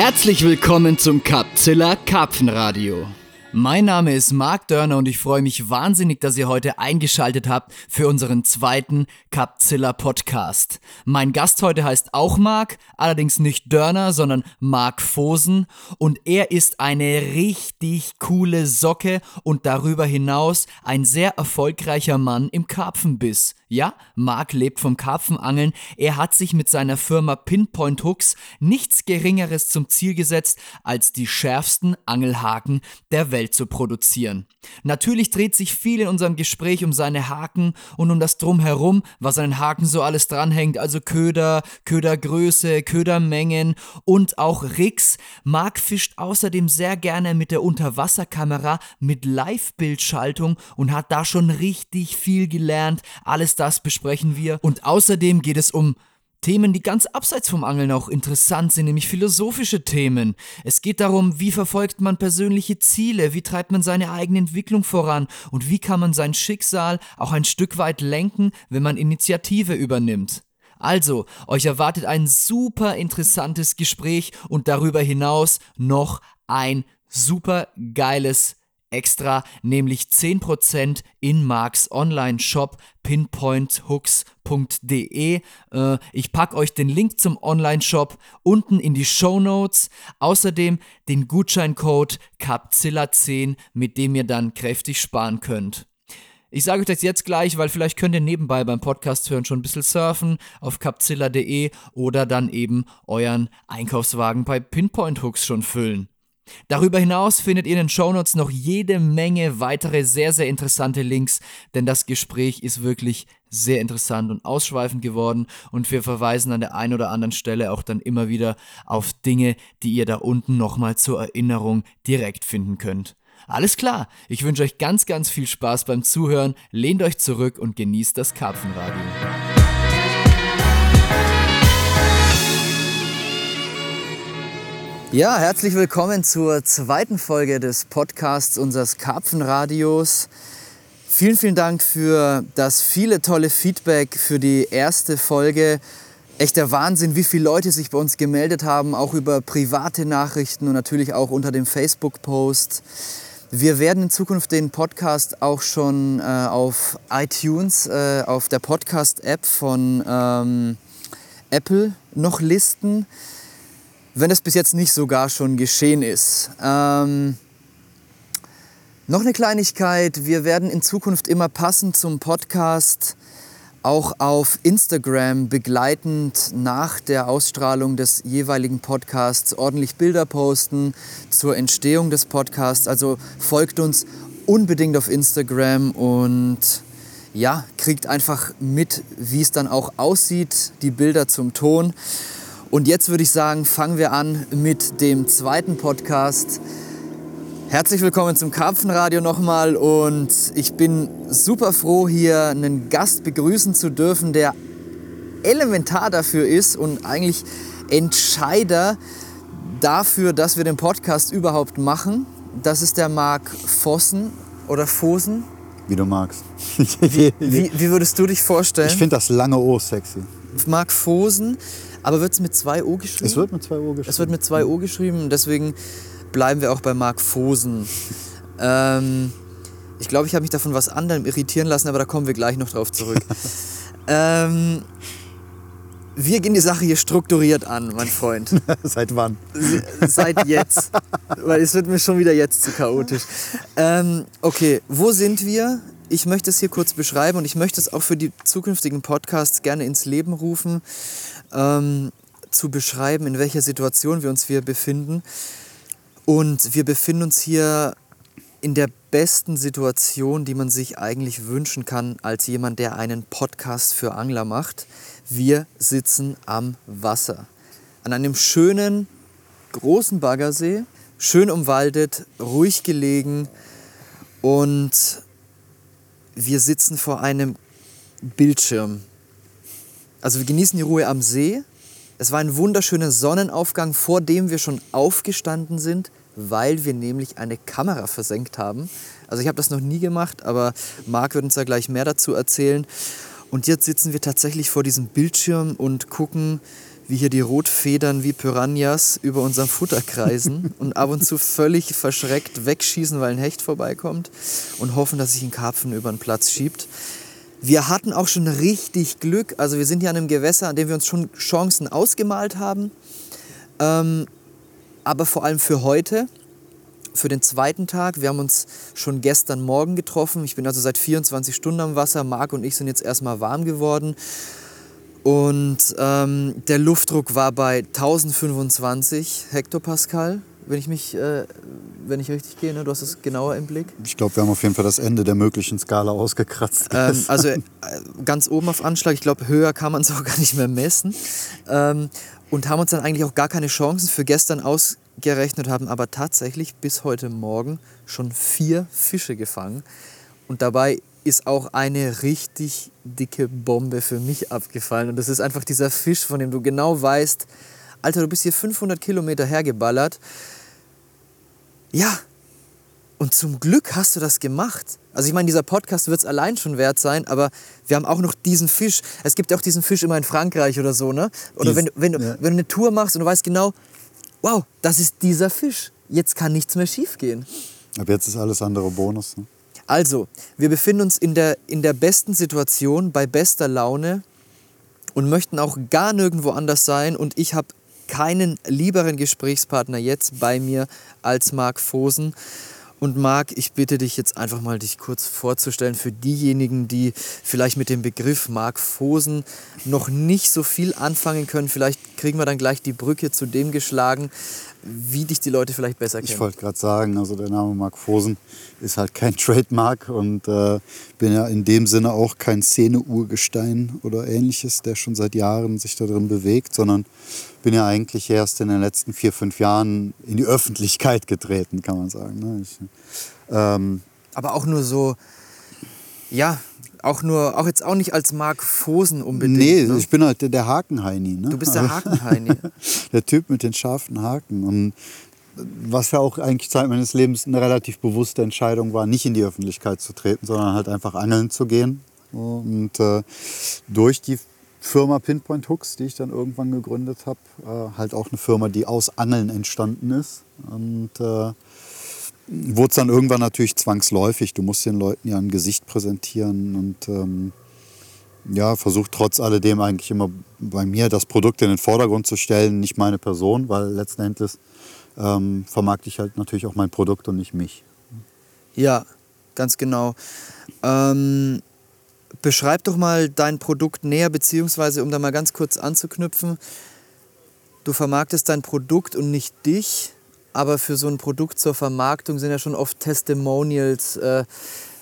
Herzlich willkommen zum Capzilla Karpfenradio. Mein Name ist Marc Dörner und ich freue mich wahnsinnig, dass ihr heute eingeschaltet habt für unseren zweiten Capzilla Podcast. Mein Gast heute heißt auch Marc, allerdings nicht Dörner, sondern Marc Fosen und er ist eine richtig coole Socke und darüber hinaus ein sehr erfolgreicher Mann im Karpfenbiss. Ja, Marc lebt vom Karpfenangeln. Er hat sich mit seiner Firma Pinpoint Hooks nichts Geringeres zum Ziel gesetzt, als die schärfsten Angelhaken der Welt zu produzieren. Natürlich dreht sich viel in unserem Gespräch um seine Haken und um das Drumherum, was an den Haken so alles dranhängt, also Köder, Ködergröße, Ködermengen und auch Rigs. Marc fischt außerdem sehr gerne mit der Unterwasserkamera mit Live-Bildschaltung und hat da schon richtig viel gelernt. Alles das besprechen wir. Und außerdem geht es um Themen, die ganz abseits vom Angeln auch interessant sind, nämlich philosophische Themen. Es geht darum, wie verfolgt man persönliche Ziele, wie treibt man seine eigene Entwicklung voran und wie kann man sein Schicksal auch ein Stück weit lenken, wenn man Initiative übernimmt. Also, euch erwartet ein super interessantes Gespräch und darüber hinaus noch ein super geiles extra, nämlich 10% in Marks Online-Shop pinpointhooks.de. Äh, ich packe euch den Link zum Online-Shop unten in die Show Notes. Außerdem den Gutscheincode CAPZILLA10, mit dem ihr dann kräftig sparen könnt. Ich sage euch das jetzt gleich, weil vielleicht könnt ihr nebenbei beim Podcast hören schon ein bisschen surfen auf capzilla.de oder dann eben euren Einkaufswagen bei Pinpoint Hooks schon füllen. Darüber hinaus findet ihr in den Shownotes noch jede Menge weitere sehr, sehr interessante Links, denn das Gespräch ist wirklich sehr interessant und ausschweifend geworden und wir verweisen an der einen oder anderen Stelle auch dann immer wieder auf Dinge, die ihr da unten nochmal zur Erinnerung direkt finden könnt. Alles klar, ich wünsche euch ganz, ganz viel Spaß beim Zuhören, lehnt euch zurück und genießt das Karpfenradio. Ja, herzlich willkommen zur zweiten Folge des Podcasts unseres Karpfenradios. Vielen, vielen Dank für das viele tolle Feedback für die erste Folge. Echter Wahnsinn, wie viele Leute sich bei uns gemeldet haben, auch über private Nachrichten und natürlich auch unter dem Facebook-Post. Wir werden in Zukunft den Podcast auch schon äh, auf iTunes, äh, auf der Podcast-App von ähm, Apple noch listen wenn es bis jetzt nicht sogar schon geschehen ist. Ähm, noch eine Kleinigkeit, wir werden in Zukunft immer passend zum Podcast auch auf Instagram begleitend nach der Ausstrahlung des jeweiligen Podcasts ordentlich Bilder posten zur Entstehung des Podcasts. Also folgt uns unbedingt auf Instagram und ja, kriegt einfach mit, wie es dann auch aussieht, die Bilder zum Ton. Und jetzt würde ich sagen, fangen wir an mit dem zweiten Podcast. Herzlich willkommen zum Karpfenradio nochmal und ich bin super froh, hier einen Gast begrüßen zu dürfen, der elementar dafür ist und eigentlich Entscheider dafür, dass wir den Podcast überhaupt machen. Das ist der Marc Vossen oder Fosen. Wie du magst. wie, wie, wie, würdest du dich vorstellen? Ich finde das lange O sexy. Marc Fosen aber wird es mit zwei O geschrieben? Es wird mit zwei O geschrieben. Es wird mit zwei O geschrieben, deswegen bleiben wir auch bei Mark Fosen. ähm, ich glaube, ich habe mich davon was anderem irritieren lassen, aber da kommen wir gleich noch drauf zurück. ähm, wir gehen die Sache hier strukturiert an, mein Freund. Seit wann? Seit jetzt. Weil es wird mir schon wieder jetzt zu chaotisch. Ähm, okay, wo sind wir? Ich möchte es hier kurz beschreiben und ich möchte es auch für die zukünftigen Podcasts gerne ins Leben rufen ähm, zu beschreiben, in welcher Situation wir uns hier befinden. Und wir befinden uns hier in der besten Situation, die man sich eigentlich wünschen kann, als jemand, der einen Podcast für Angler macht. Wir sitzen am Wasser. An einem schönen, großen Baggersee, schön umwaldet, ruhig gelegen und wir sitzen vor einem Bildschirm. Also wir genießen die Ruhe am See. Es war ein wunderschöner Sonnenaufgang, vor dem wir schon aufgestanden sind, weil wir nämlich eine Kamera versenkt haben. Also ich habe das noch nie gemacht, aber Marc wird uns da gleich mehr dazu erzählen. Und jetzt sitzen wir tatsächlich vor diesem Bildschirm und gucken, wie hier die Rotfedern wie Piranhas über unserem Futter kreisen und ab und zu völlig verschreckt wegschießen, weil ein Hecht vorbeikommt und hoffen, dass sich ein Karpfen über den Platz schiebt. Wir hatten auch schon richtig Glück. Also wir sind hier an einem Gewässer, an dem wir uns schon Chancen ausgemalt haben. Ähm, aber vor allem für heute, für den zweiten Tag. Wir haben uns schon gestern Morgen getroffen. Ich bin also seit 24 Stunden am Wasser. Marc und ich sind jetzt erstmal warm geworden. Und ähm, der Luftdruck war bei 1025 Hektopascal, wenn ich mich, äh, wenn ich richtig gehe, ne? du hast es genauer im Blick. Ich glaube, wir haben auf jeden Fall das Ende der möglichen Skala ausgekratzt. Ähm, also äh, ganz oben auf Anschlag, ich glaube, höher kann man es auch gar nicht mehr messen. Ähm, und haben uns dann eigentlich auch gar keine Chancen für gestern ausgerechnet, haben aber tatsächlich bis heute Morgen schon vier Fische gefangen. Und dabei ist auch eine richtig dicke Bombe für mich abgefallen. Und das ist einfach dieser Fisch, von dem du genau weißt, Alter, du bist hier 500 Kilometer hergeballert. Ja, und zum Glück hast du das gemacht. Also ich meine, dieser Podcast wird es allein schon wert sein, aber wir haben auch noch diesen Fisch. Es gibt ja auch diesen Fisch immer in Frankreich oder so, ne? Oder Dies, wenn, wenn, du, ja. wenn du eine Tour machst und du weißt genau, wow, das ist dieser Fisch. Jetzt kann nichts mehr schiefgehen. Aber jetzt ist alles andere Bonus. Ne? Also, wir befinden uns in der, in der besten Situation, bei bester Laune und möchten auch gar nirgendwo anders sein. Und ich habe keinen lieberen Gesprächspartner jetzt bei mir als Marc Fosen. Und Marc, ich bitte dich jetzt einfach mal, dich kurz vorzustellen für diejenigen, die vielleicht mit dem Begriff Marc Fosen noch nicht so viel anfangen können. Vielleicht kriegen wir dann gleich die Brücke zu dem geschlagen, wie dich die Leute vielleicht besser kennen. Ich wollte gerade sagen, also der Name Marc Fosen ist halt kein Trademark und äh, bin ja in dem Sinne auch kein Szene-Urgestein oder ähnliches, der schon seit Jahren sich da drin bewegt, sondern bin ja eigentlich erst in den letzten vier, fünf Jahren in die Öffentlichkeit getreten, kann man sagen. Ne? Ich, ähm, Aber auch nur so, ja, auch nur, auch jetzt auch nicht als Mark Fosen unbedingt. Nee, ne? ich bin halt der, Hakenheini. Ne? Du bist der Hakenheini. der Typ mit den scharfen Haken. Und was ja auch eigentlich Zeit meines Lebens eine relativ bewusste Entscheidung war, nicht in die Öffentlichkeit zu treten, sondern halt einfach angeln zu gehen. Und äh, durch die Firma Pinpoint Hooks, die ich dann irgendwann gegründet habe, äh, halt auch eine Firma, die aus Angeln entstanden ist. Und äh, wurde es dann irgendwann natürlich zwangsläufig. Du musst den Leuten ja ein Gesicht präsentieren und ähm, ja, versucht trotz alledem eigentlich immer bei mir das Produkt in den Vordergrund zu stellen, nicht meine Person, weil letzten Endes ähm, vermarkte ich halt natürlich auch mein Produkt und nicht mich. Ja, ganz genau. Ähm, beschreib doch mal dein Produkt näher, beziehungsweise um da mal ganz kurz anzuknüpfen, du vermarktest dein Produkt und nicht dich aber für so ein Produkt zur Vermarktung sind ja schon oft Testimonials. Äh,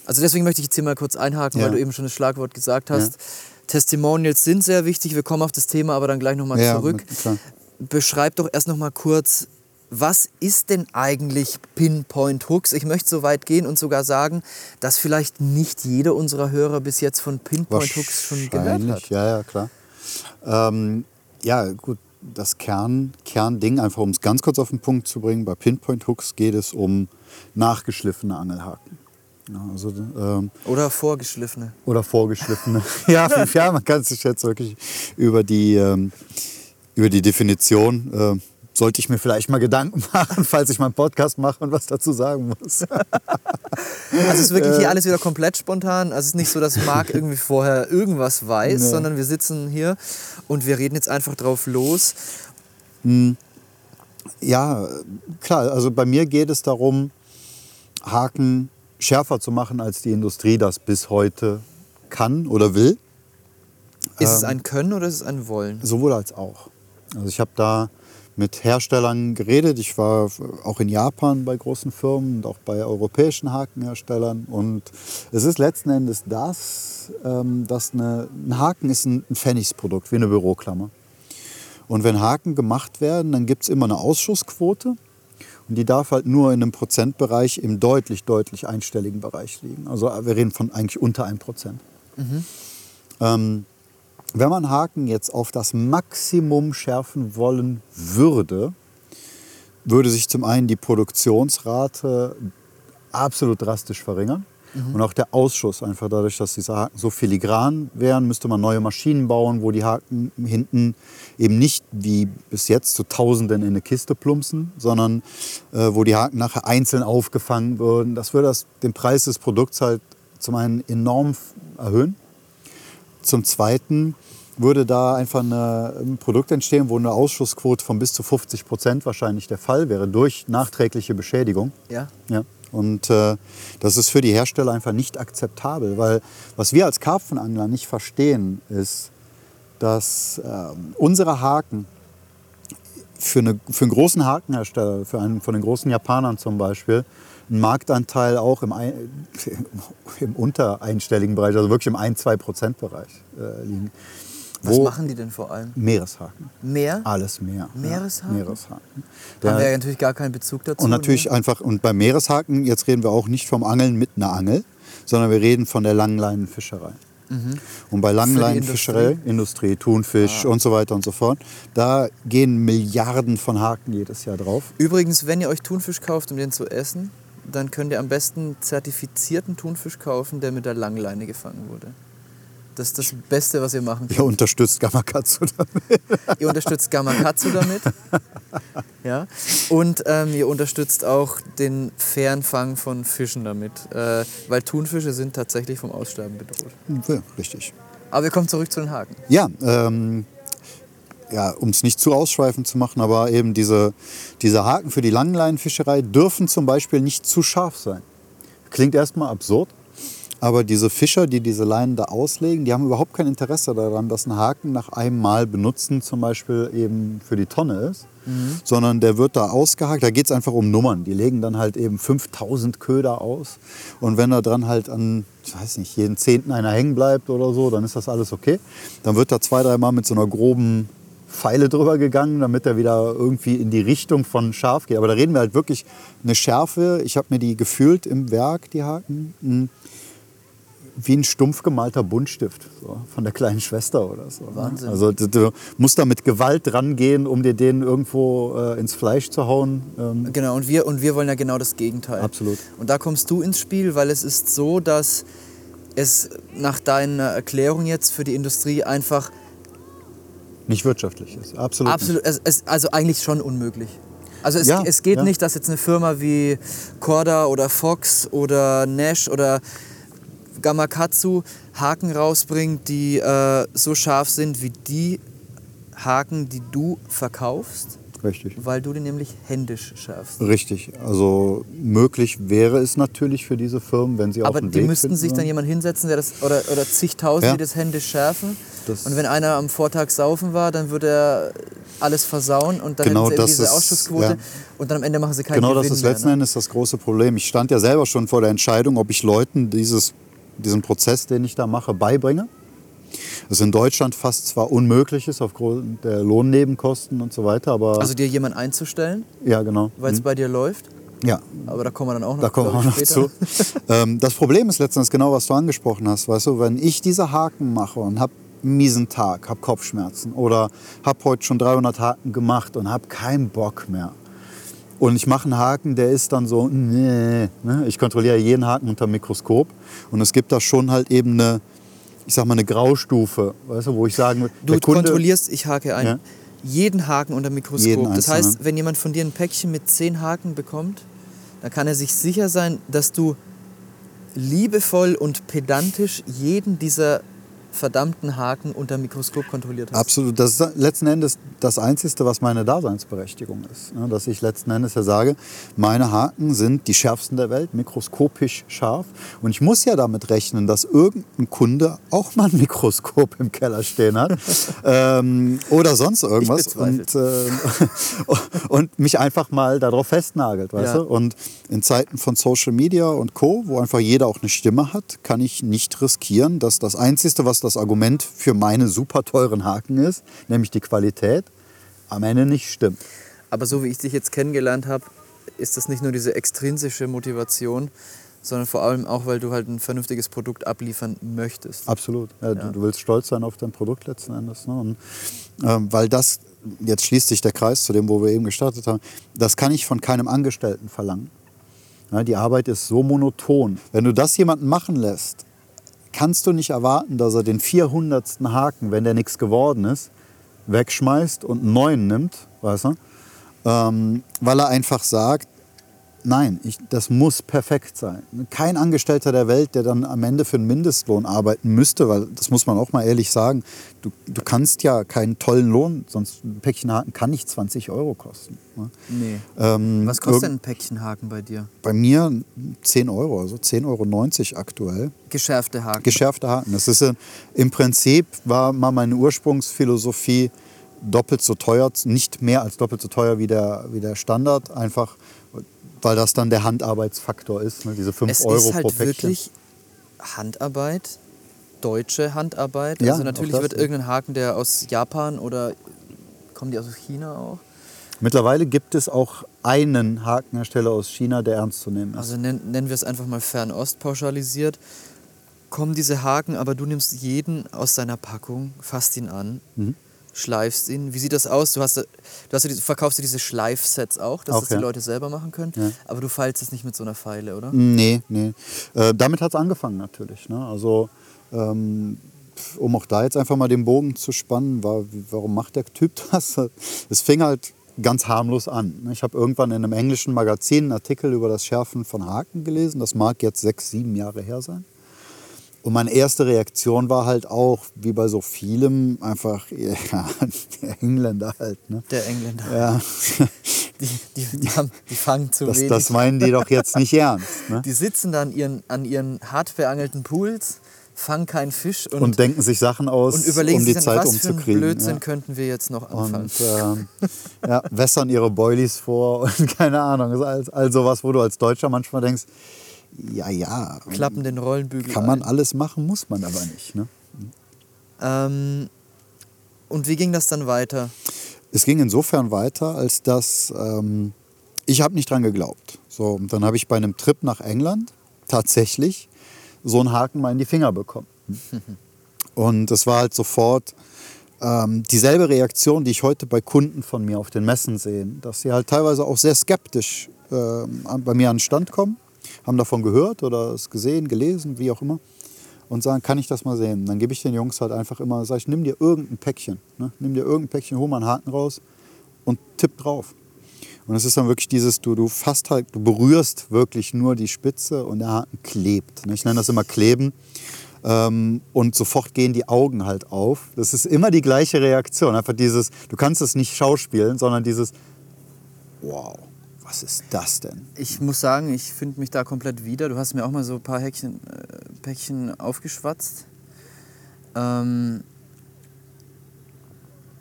also deswegen möchte ich jetzt hier mal kurz einhaken, ja. weil du eben schon das Schlagwort gesagt hast. Ja. Testimonials sind sehr wichtig. Wir kommen auf das Thema aber dann gleich nochmal ja, zurück. Klar. Beschreib doch erst nochmal kurz, was ist denn eigentlich Pinpoint Hooks? Ich möchte so weit gehen und sogar sagen, dass vielleicht nicht jeder unserer Hörer bis jetzt von Pinpoint Hooks schon gehört hat. Ja, ja, klar. Ähm, ja, gut das Kern, Kernding, einfach um es ganz kurz auf den Punkt zu bringen, bei Pinpoint Hooks geht es um nachgeschliffene Angelhaken. Ja, also, ähm, oder vorgeschliffene. Oder vorgeschliffene. ja, ja, man kann sich jetzt wirklich über die, ähm, über die Definition äh, sollte ich mir vielleicht mal Gedanken machen, falls ich mal einen Podcast mache und was dazu sagen muss. also es ist wirklich hier äh. alles wieder komplett spontan. Also es ist nicht so, dass Marc irgendwie vorher irgendwas weiß, nee. sondern wir sitzen hier und wir reden jetzt einfach drauf los. Hm. Ja, klar. Also bei mir geht es darum, Haken schärfer zu machen, als die Industrie das bis heute kann oder will. Ist ähm, es ein Können oder ist es ein Wollen? Sowohl als auch. Also ich habe da mit Herstellern geredet. Ich war auch in Japan bei großen Firmen und auch bei europäischen Hakenherstellern. Und es ist letzten Endes das, ähm, dass eine, ein Haken ist ein, Pfennigsprodukt, wie eine Büroklammer. Und wenn Haken gemacht werden, dann gibt es immer eine Ausschussquote. Und die darf halt nur in einem Prozentbereich im deutlich, deutlich einstelligen Bereich liegen. Also wir reden von eigentlich unter einem Prozent. Mhm. Ähm, wenn man Haken jetzt auf das Maximum schärfen wollen würde, würde sich zum einen die Produktionsrate absolut drastisch verringern. Mhm. Und auch der Ausschuss, einfach dadurch, dass diese Haken so filigran wären, müsste man neue Maschinen bauen, wo die Haken hinten eben nicht wie bis jetzt zu Tausenden in eine Kiste plumpsen, sondern äh, wo die Haken nachher einzeln aufgefangen würden. Das würde das, den Preis des Produkts halt zum einen enorm erhöhen. Zum Zweiten würde da einfach eine, ein Produkt entstehen, wo eine Ausschussquote von bis zu 50 Prozent wahrscheinlich der Fall wäre, durch nachträgliche Beschädigung. Ja. ja. Und äh, das ist für die Hersteller einfach nicht akzeptabel, weil was wir als Karpfenangler nicht verstehen, ist, dass äh, unsere Haken für, eine, für einen großen Hakenhersteller, für einen von den großen Japanern zum Beispiel, einen Marktanteil auch im, ein, im untereinstelligen Bereich, also wirklich im 1-2-Prozent-Bereich äh, liegen. Was machen die denn vor allem? Meereshaken. Meer? Alles Meer. Meereshaken? Ja, Meereshaken. Da haben wir ja natürlich gar keinen Bezug dazu. Und natürlich ne? einfach, und beim Meereshaken, jetzt reden wir auch nicht vom Angeln mit einer Angel, sondern wir reden von der Langleinenfischerei. Mhm. Und bei Langleinenfischerei, Industrie? Industrie, Thunfisch ah. und so weiter und so fort, da gehen Milliarden von Haken jedes Jahr drauf. Übrigens, wenn ihr euch Thunfisch kauft, um den zu essen, dann könnt ihr am besten zertifizierten Thunfisch kaufen, der mit der Langleine gefangen wurde. Das ist das Beste, was ihr machen könnt. Ihr unterstützt Gamakatsu damit. ihr unterstützt Gamakatsu damit. ja. Und ähm, ihr unterstützt auch den fairen Fang von Fischen damit. Äh, weil Thunfische sind tatsächlich vom Aussterben bedroht. Ja, richtig. Aber wir kommen zurück zu den Haken. Ja, ähm, ja um es nicht zu ausschweifend zu machen, aber eben diese, diese Haken für die Langleinenfischerei dürfen zum Beispiel nicht zu scharf sein. Klingt erstmal absurd, aber diese Fischer, die diese Leinen da auslegen, die haben überhaupt kein Interesse daran, dass ein Haken nach einem Mal benutzen zum Beispiel eben für die Tonne ist, mhm. sondern der wird da ausgehakt. Da geht es einfach um Nummern. Die legen dann halt eben 5000 Köder aus. Und wenn da dran halt an, ich weiß nicht, jeden Zehnten einer hängen bleibt oder so, dann ist das alles okay. Dann wird da zwei, dreimal mit so einer groben Pfeile drüber gegangen, damit er wieder irgendwie in die Richtung von scharf geht. Aber da reden wir halt wirklich eine Schärfe. Ich habe mir die gefühlt im Werk, die Haken. Hm wie ein stumpf gemalter Buntstift so, von der kleinen Schwester oder so. Ne? Wahnsinn. Also du, du, musst da mit Gewalt rangehen, um dir den irgendwo äh, ins Fleisch zu hauen. Ähm. Genau, und wir, und wir wollen ja genau das Gegenteil. Absolut. Und da kommst du ins Spiel, weil es ist so, dass es nach deiner Erklärung jetzt für die Industrie einfach nicht wirtschaftlich ist. Absolut. Absolut. Es, es, also eigentlich schon unmöglich. Also es, ja, es geht ja. nicht, dass jetzt eine Firma wie Corda oder Fox oder Nash oder Gamakatsu Haken rausbringt, die äh, so scharf sind wie die Haken, die du verkaufst. Richtig. Weil du die nämlich händisch schärfst. Richtig. Also möglich wäre es natürlich für diese Firmen, wenn sie Aber auf den die Weg müssten finden, sich dann jemand hinsetzen, der das oder, oder zigtausend, ja. die das händisch schärfen. Das und wenn einer am Vortag saufen war, dann würde er alles versauen und dann genau hätten sie diese ist, Ausschussquote ja. und dann am Ende machen sie keinen Genau, Gewinn das ist letzten mehr, ne? Endes das große Problem. Ich stand ja selber schon vor der Entscheidung, ob ich Leuten dieses diesen Prozess, den ich da mache, beibringe. Das in Deutschland fast zwar unmöglich ist aufgrund der Lohnnebenkosten und so weiter, aber... Also dir jemanden einzustellen? Ja, genau. Weil es mhm. bei dir läuft? Ja. Aber da kommen wir dann auch noch, da kommen wir noch zu. ähm, das Problem ist letztendlich genau, was du angesprochen hast. Weißt du, wenn ich diese Haken mache und habe einen miesen Tag, habe Kopfschmerzen oder habe heute schon 300 Haken gemacht und habe keinen Bock mehr, und ich mache einen Haken, der ist dann so, nee, ne? ich kontrolliere jeden Haken unter dem Mikroskop. Und es gibt da schon halt eben eine, ich sag mal, eine Graustufe, weißt du, wo ich sagen Du Kunde, kontrollierst, ich hake ein, ja? jeden Haken unter Mikroskop. Das heißt, wenn jemand von dir ein Päckchen mit zehn Haken bekommt, dann kann er sich sicher sein, dass du liebevoll und pedantisch jeden dieser verdammten Haken unter Mikroskop kontrolliert hast. Absolut. Das ist letzten Endes das Einzige, was meine Daseinsberechtigung ist. Dass ich letzten Endes ja sage, meine Haken sind die schärfsten der Welt, mikroskopisch scharf. Und ich muss ja damit rechnen, dass irgendein Kunde auch mal ein Mikroskop im Keller stehen hat ähm, oder sonst irgendwas und, äh, und mich einfach mal darauf festnagelt. Weißt ja. du? Und in Zeiten von Social Media und Co., wo einfach jeder auch eine Stimme hat, kann ich nicht riskieren, dass das Einzige, was das Argument für meine super teuren Haken ist, nämlich die Qualität, am Ende nicht stimmt. Aber so wie ich dich jetzt kennengelernt habe, ist das nicht nur diese extrinsische Motivation, sondern vor allem auch, weil du halt ein vernünftiges Produkt abliefern möchtest. Absolut. Ja, ja. Du, du, willst stolz sein auf dein Produkt letzten Endes. Ne? Und, ähm, weil das, jetzt schließt sich der Kreis zu dem, wo wir eben gestartet haben, das kann ich von keinem Angestellten verlangen. Ja, die Arbeit ist so monoton. Wenn du das jemanden machen lässt, kannst du nicht erwarten, dass er den 400. Haken, wenn der nichts geworden ist, wegschmeißt und einen neuen nimmt, weißt du? Ähm, weil er einfach sagt, nein, ich, das muss perfekt sein. Kein Angestellter der Welt, der dann am Ende für einen Mindestlohn arbeiten müsste, weil das muss man auch mal ehrlich sagen, du, du kannst ja keinen tollen Lohn, sonst ein Päckchen Haken kann nicht 20 Euro kosten. Ne? Nee. Ähm, Was kostet denn ein Päckchen Haken bei dir? Bei mir 10 Euro, also 10,90 Euro aktuell. Geschärfte Haken. Geschärfte Haken. Das ist äh, im Prinzip war mal meine Ursprungsphilosophie doppelt so teuer, nicht mehr als doppelt so teuer wie der, wie der Standard, einfach weil das dann der Handarbeitsfaktor ist, ne? diese 5 es Euro ist halt pro Päckchen. wirklich Handarbeit, deutsche Handarbeit. Ja, also natürlich wird irgendein Haken, der aus Japan oder kommen die aus China auch? Mittlerweile gibt es auch einen Hakenhersteller aus China, der ernst zu nehmen ist. Also nennen, nennen wir es einfach mal Fernost pauschalisiert. Kommen diese Haken, aber du nimmst jeden aus seiner Packung, fasst ihn an, Mhm. Schleifst ihn. Wie sieht das aus? Du, hast, du, hast, du verkaufst du diese Schleifsets auch, dass Auch, das die ja. Leute selber machen können. Ja. Aber du feilst es nicht mit so einer Feile, oder? Nee, nee. Äh, damit hat es angefangen natürlich. Ne? Also, ähm, um auch da jetzt einfach mal den Bogen zu spannen, war, warum macht der Typ das? Es fing halt ganz harmlos an. ne? Ich habe irgendwann in einem englischen Magazin einen Artikel über das Schärfen von Haken gelesen. Das mag jetzt sechs, sieben Jahre her sein. Und meine erste Reaktion war halt auch, wie bei so vielem, einfach, ja, der Engländer halt. Ne? Der Engländer. Ja, Die, die, die, haben, die fangen zu das, wenig. das meinen die doch jetzt nicht ernst. Ne? die sitzen da an ihren, an ihren hart beangelten Pools, fangen keinen Fisch und, Und, denken sich Sachen aus, und überlegen um sich die dann, Zeit was für einen umzukriegen. Blödsinn ja. könnten wir jetzt noch anfangen. Und ähm, ja, wässern ihre Boilies vor und keine Ahnung. All, all sowas, wo du als Deutscher manchmal denkst, ja, ja, Klappen den Rollenbügel kann man ein. alles machen, muss man aber nicht. Ne? Ähm, und wie ging das dann weiter? Es ging insofern weiter, als dass ähm, ich habe nicht dran geglaubt. So, und dann habe ich bei einem Trip nach England tatsächlich so einen Haken mal in die Finger bekommen. Und es war halt sofort ähm, dieselbe Reaktion, die ich heute bei Kunden von mir auf den Messen sehe, dass sie halt teilweise auch sehr skeptisch an- bei mir an den Stand kommen, haben davon gehört oder es gesehen, gelesen, wie auch immer und sagen, kann ich das mal sehen? Dann gebe ich den Jungs halt einfach immer, sag ich, nimm dir irgendein Päckchen, ne? nimm dir irgendein Päckchen, hol mal einen Haken raus und tipp drauf. Und es ist dann wirklich dieses, du, du fasst halt, du berührst wirklich nur die Spitze und der Haken klebt. ne? Ich nenne das immer kleben. Ähm, und sofort gehen die Augen halt auf. Das ist immer die gleiche Reaktion. Einfach dieses, du kannst es nicht schauspielen, sondern dieses, wow, was ist das denn? Ich muss sagen, ich finde mich da komplett wieder. Du hast mir auch mal so ein paar Häkchen, äh, Päckchen aufgeschwatzt. Ähm,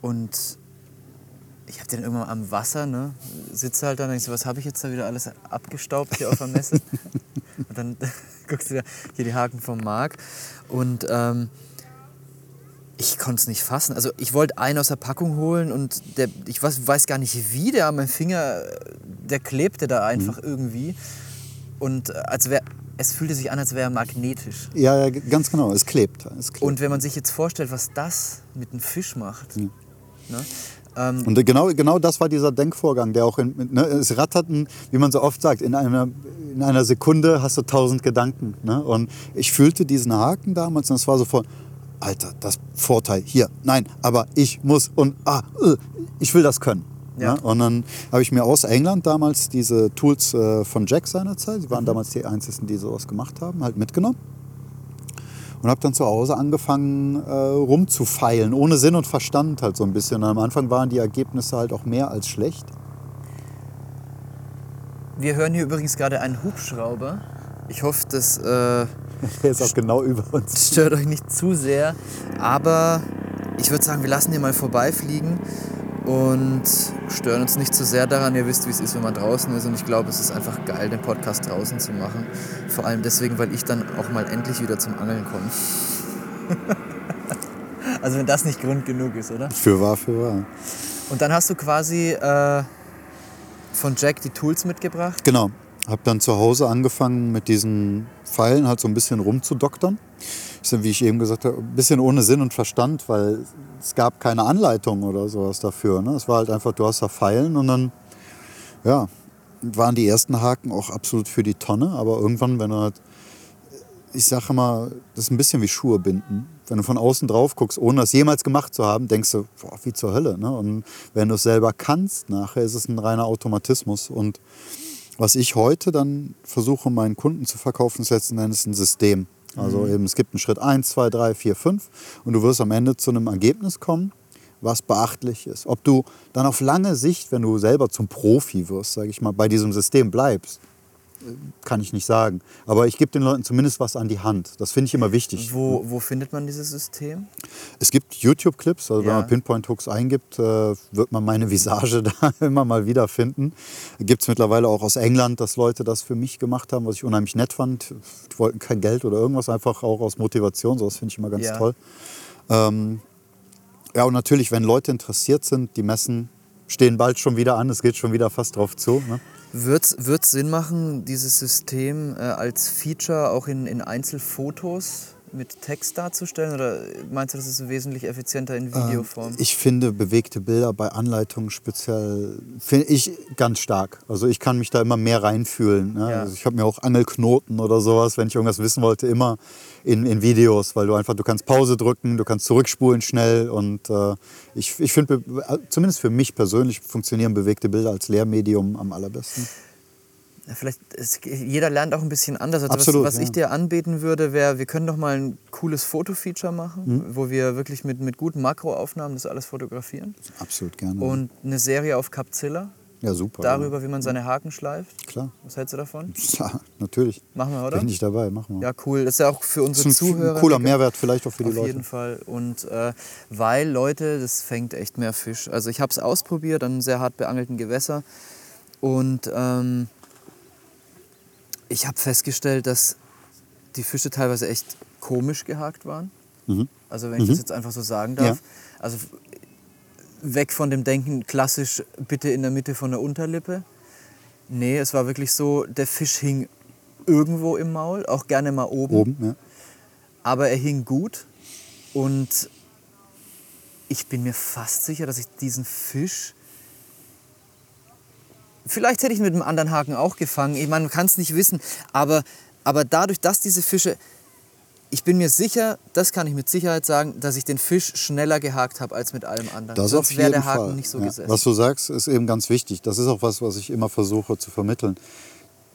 und ich habe den irgendwann am Wasser, ne? Sitze halt da und denkst, so, was habe ich jetzt da wieder alles abgestaubt hier auf der Messe? und dann guckst du da hier die Haken vom Mark. Und ähm, ich konnte es nicht fassen. Also ich wollte einen aus der Packung holen und der, ich weiß, weiß gar nicht wie, der an meinem Finger, der klebte da einfach irgendwie. Und äh, als wär, es fühlte sich an, als wäre er magnetisch. Ja, ja, ganz genau, es klebt. Es klebt. Und wenn man sich jetzt vorstellt, was das mit einem Fisch macht. Ne? Ähm, Und genau, genau das war dieser Denkvorgang, der auch in, ne, es ratterten, wie man so oft sagt, in einer, in einer Sekunde hast du tausend Gedanken. Ne? Und ich fühlte diesen Haken damals und es war sofort, Alter, das Vorteil hier, nein, aber ich muss und ah, äh, ich will das können. Ja. Ne? Und dann habe ich mir aus England damals diese Tools äh, von Jack seinerzeit, die waren damals die einzigen, die sowas gemacht haben, halt mitgenommen. Und habe dann zu Hause angefangen äh, rumzufeilen, ohne Sinn und Verstand halt so ein bisschen. Und am Anfang waren die Ergebnisse halt auch mehr als schlecht. wir hören hier übrigens gerade einen Hubschrauber. Ich hoffe, das äh, Der ist auch genau über uns. stört euch nicht zu sehr. Aber ich würde sagen, wir lassen hier mal vorbeifliegen und stören uns nicht zu sehr daran. Ihr wisst, wie es ist, wenn man draußen ist. Und ich glaube, es ist einfach geil, den Podcast draußen zu machen. Vor allem deswegen, weil ich dann auch mal endlich wieder zum Angeln komme. also wenn das nicht Grund genug ist, oder? Für wahr, für wahr. Und dann hast du quasi äh, von Jack die Tools mitgebracht. Genau. Habe dann zu Hause angefangen mit diesen Pfeilen halt so ein bisschen rumzudoktern. Ist dann, wie ich eben gesagt habe, ein bisschen ohne Sinn und Verstand, weil es gab keine Anleitung oder sowas dafür. Ne? Es war halt einfach, du hast da Pfeilen und dann, ja, waren die ersten Haken auch absolut für die Tonne, aber irgendwann, wenn du halt, ich sage immer, das ist ein bisschen wie Schuhe binden. Wenn du von außen drauf guckst, ohne das jemals gemacht zu haben, denkst du, boah, wie zur Hölle. Ne? Und wenn du es selber kannst, nachher ist es ein reiner Automatismus. Und was ich heute dann versuche, meinen Kunden zu verkaufen, ist letzten Endes ein System. Also mhm. eben, es gibt einen Schritt 1, 2, 3, 4, 5 und du wirst am Ende zu einem Ergebnis kommen, was beachtlich ist. Ob du dann auf lange Sicht, wenn du selber zum Profi wirst, sage ich mal, bei diesem System bleibst, kann ich nicht sagen. Aber ich gebe den Leuten zumindest was an die Hand. Das finde ich immer wichtig. Wo, wo findet man dieses System? Es gibt YouTube-Clips. Also ja. wenn man Pinpoint-Hooks eingibt, äh, wird man meine Visage da immer mal wieder finden. Gibt es mittlerweile auch aus England, dass Leute das für mich gemacht haben, was ich unheimlich nett fand. Die wollten kein Geld oder irgendwas, einfach auch aus Motivation. So, das finde ich immer ganz ja. toll. Ähm, ja, und natürlich, wenn Leute interessiert sind, die Messen stehen bald schon wieder an. Es geht schon wieder fast drauf zu. Ne? Wird es Sinn machen, dieses System äh, als Feature auch in, in Einzelfotos mit Text darzustellen? Oder meinst du, das ist wesentlich effizienter in Videoform? Ähm, ich finde bewegte Bilder bei Anleitungen speziell, finde ich ganz stark. Also ich kann mich da immer mehr reinfühlen. Ne? Ja. Also ich habe mir auch Angelknoten oder sowas, wenn ich irgendwas wissen wollte, immer in, in Videos, weil du einfach, du kannst Pause drücken, du kannst zurückspulen schnell und äh, ich, ich finde, zumindest für mich persönlich funktionieren bewegte Bilder als Lehrmedium am allerbesten vielleicht ist, jeder lernt auch ein bisschen anders. Also Absolut, was, was ja. ich dir anbieten würde, wäre, wir können doch mal ein cooles Fotofeature machen, mhm. wo wir wirklich mit, mit guten Makroaufnahmen das alles fotografieren. Absolut gerne. Und eine Serie auf Capzilla. Ja, super. Darüber, wie man seine Haken schleift. Klar. Was hältst du davon? Ja, natürlich. Machen wir, oder? Bin ich dabei, machen wir. Ja, cool. Das ist ja auch für unsere das ist ein Zuhörer. Ein cooler Mehrwert vielleicht auch für die Leute. Auf jeden Fall. Und äh, weil, Leute, das fängt echt mehr Fisch. Also ich habe es ausprobiert an sehr hart beangelten Gewässer. Und ähm, ich habe festgestellt, dass die Fische teilweise echt komisch gehakt waren. Mhm. Also wenn ich mhm. das jetzt einfach so sagen darf. Ja. Also weg von dem Denken, klassisch bitte in der Mitte von der Unterlippe. Nee, es war wirklich so, der Fisch hing irgendwo im Maul, auch gerne mal oben. Oben, ja. Aber er hing gut und ich bin mir fast sicher, dass ich diesen Fisch Vielleicht hätte ich mit einem anderen Haken auch gefangen. Ich meine, man kann es nicht wissen. Aber, aber dadurch, dass diese Fische. Ich bin mir sicher, das kann ich mit Sicherheit sagen, dass ich den Fisch schneller gehakt habe als mit allem anderen. Das Sonst wäre der Haken Fall. nicht so ja. gesessen. Was du sagst, ist eben ganz wichtig. Das ist auch was, was ich immer versuche zu vermitteln.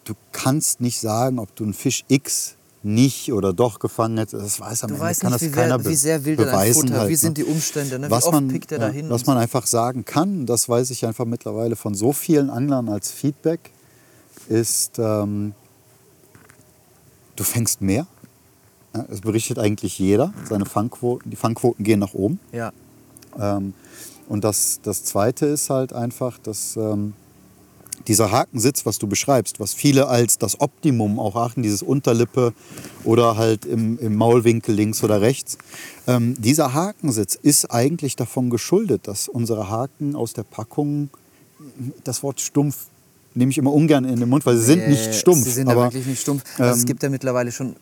Du kannst nicht sagen, ob du einen Fisch X nicht oder doch gefangen hätte, das weiß am du Ende weißt kann nicht, das wie, keiner wie sehr will beweisen. Futter, halt, wie sind ne? die Umstände, ne? wie was oft man, pickt er ja, dahin? Was man einfach sagen kann, das weiß ich einfach mittlerweile von so vielen Anglern als Feedback, ist, ähm, du fängst mehr. Das berichtet eigentlich jeder. Seine Fangquoten, die Fangquoten gehen nach oben. Ja. Ähm, und das, das Zweite ist halt einfach, dass ähm, dieser Hakensitz, was du beschreibst, was viele als das Optimum auch achten, dieses Unterlippe oder halt im, im Maulwinkel links oder rechts, ähm, dieser Hakensitz ist eigentlich davon geschuldet, dass unsere Haken aus der Packung, das Wort stumpf nehme ich immer ungern in den Mund, weil sie sind nicht stumpf. Sie sind aber, ja wirklich nicht stumpf. Also ähm, es gibt ja mittlerweile schon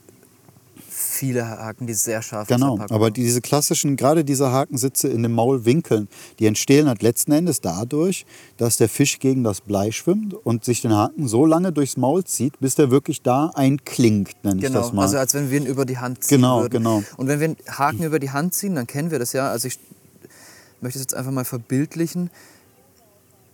viele Haken, die sehr scharf sind. Genau, aber diese klassischen, gerade diese Hakensitze in den Maulwinkeln, die entstehen halt letzten Endes dadurch, dass der Fisch gegen das Blei schwimmt und sich den Haken so lange durchs Maul zieht, bis der wirklich da einklingt, nenne genau, ich das mal. Also als wenn wir ihn über die Hand ziehen genau, würden. Genau, Und wenn wir einen Haken über die Hand ziehen, dann kennen wir das ja. Also ich möchte es jetzt einfach mal verbildlichen.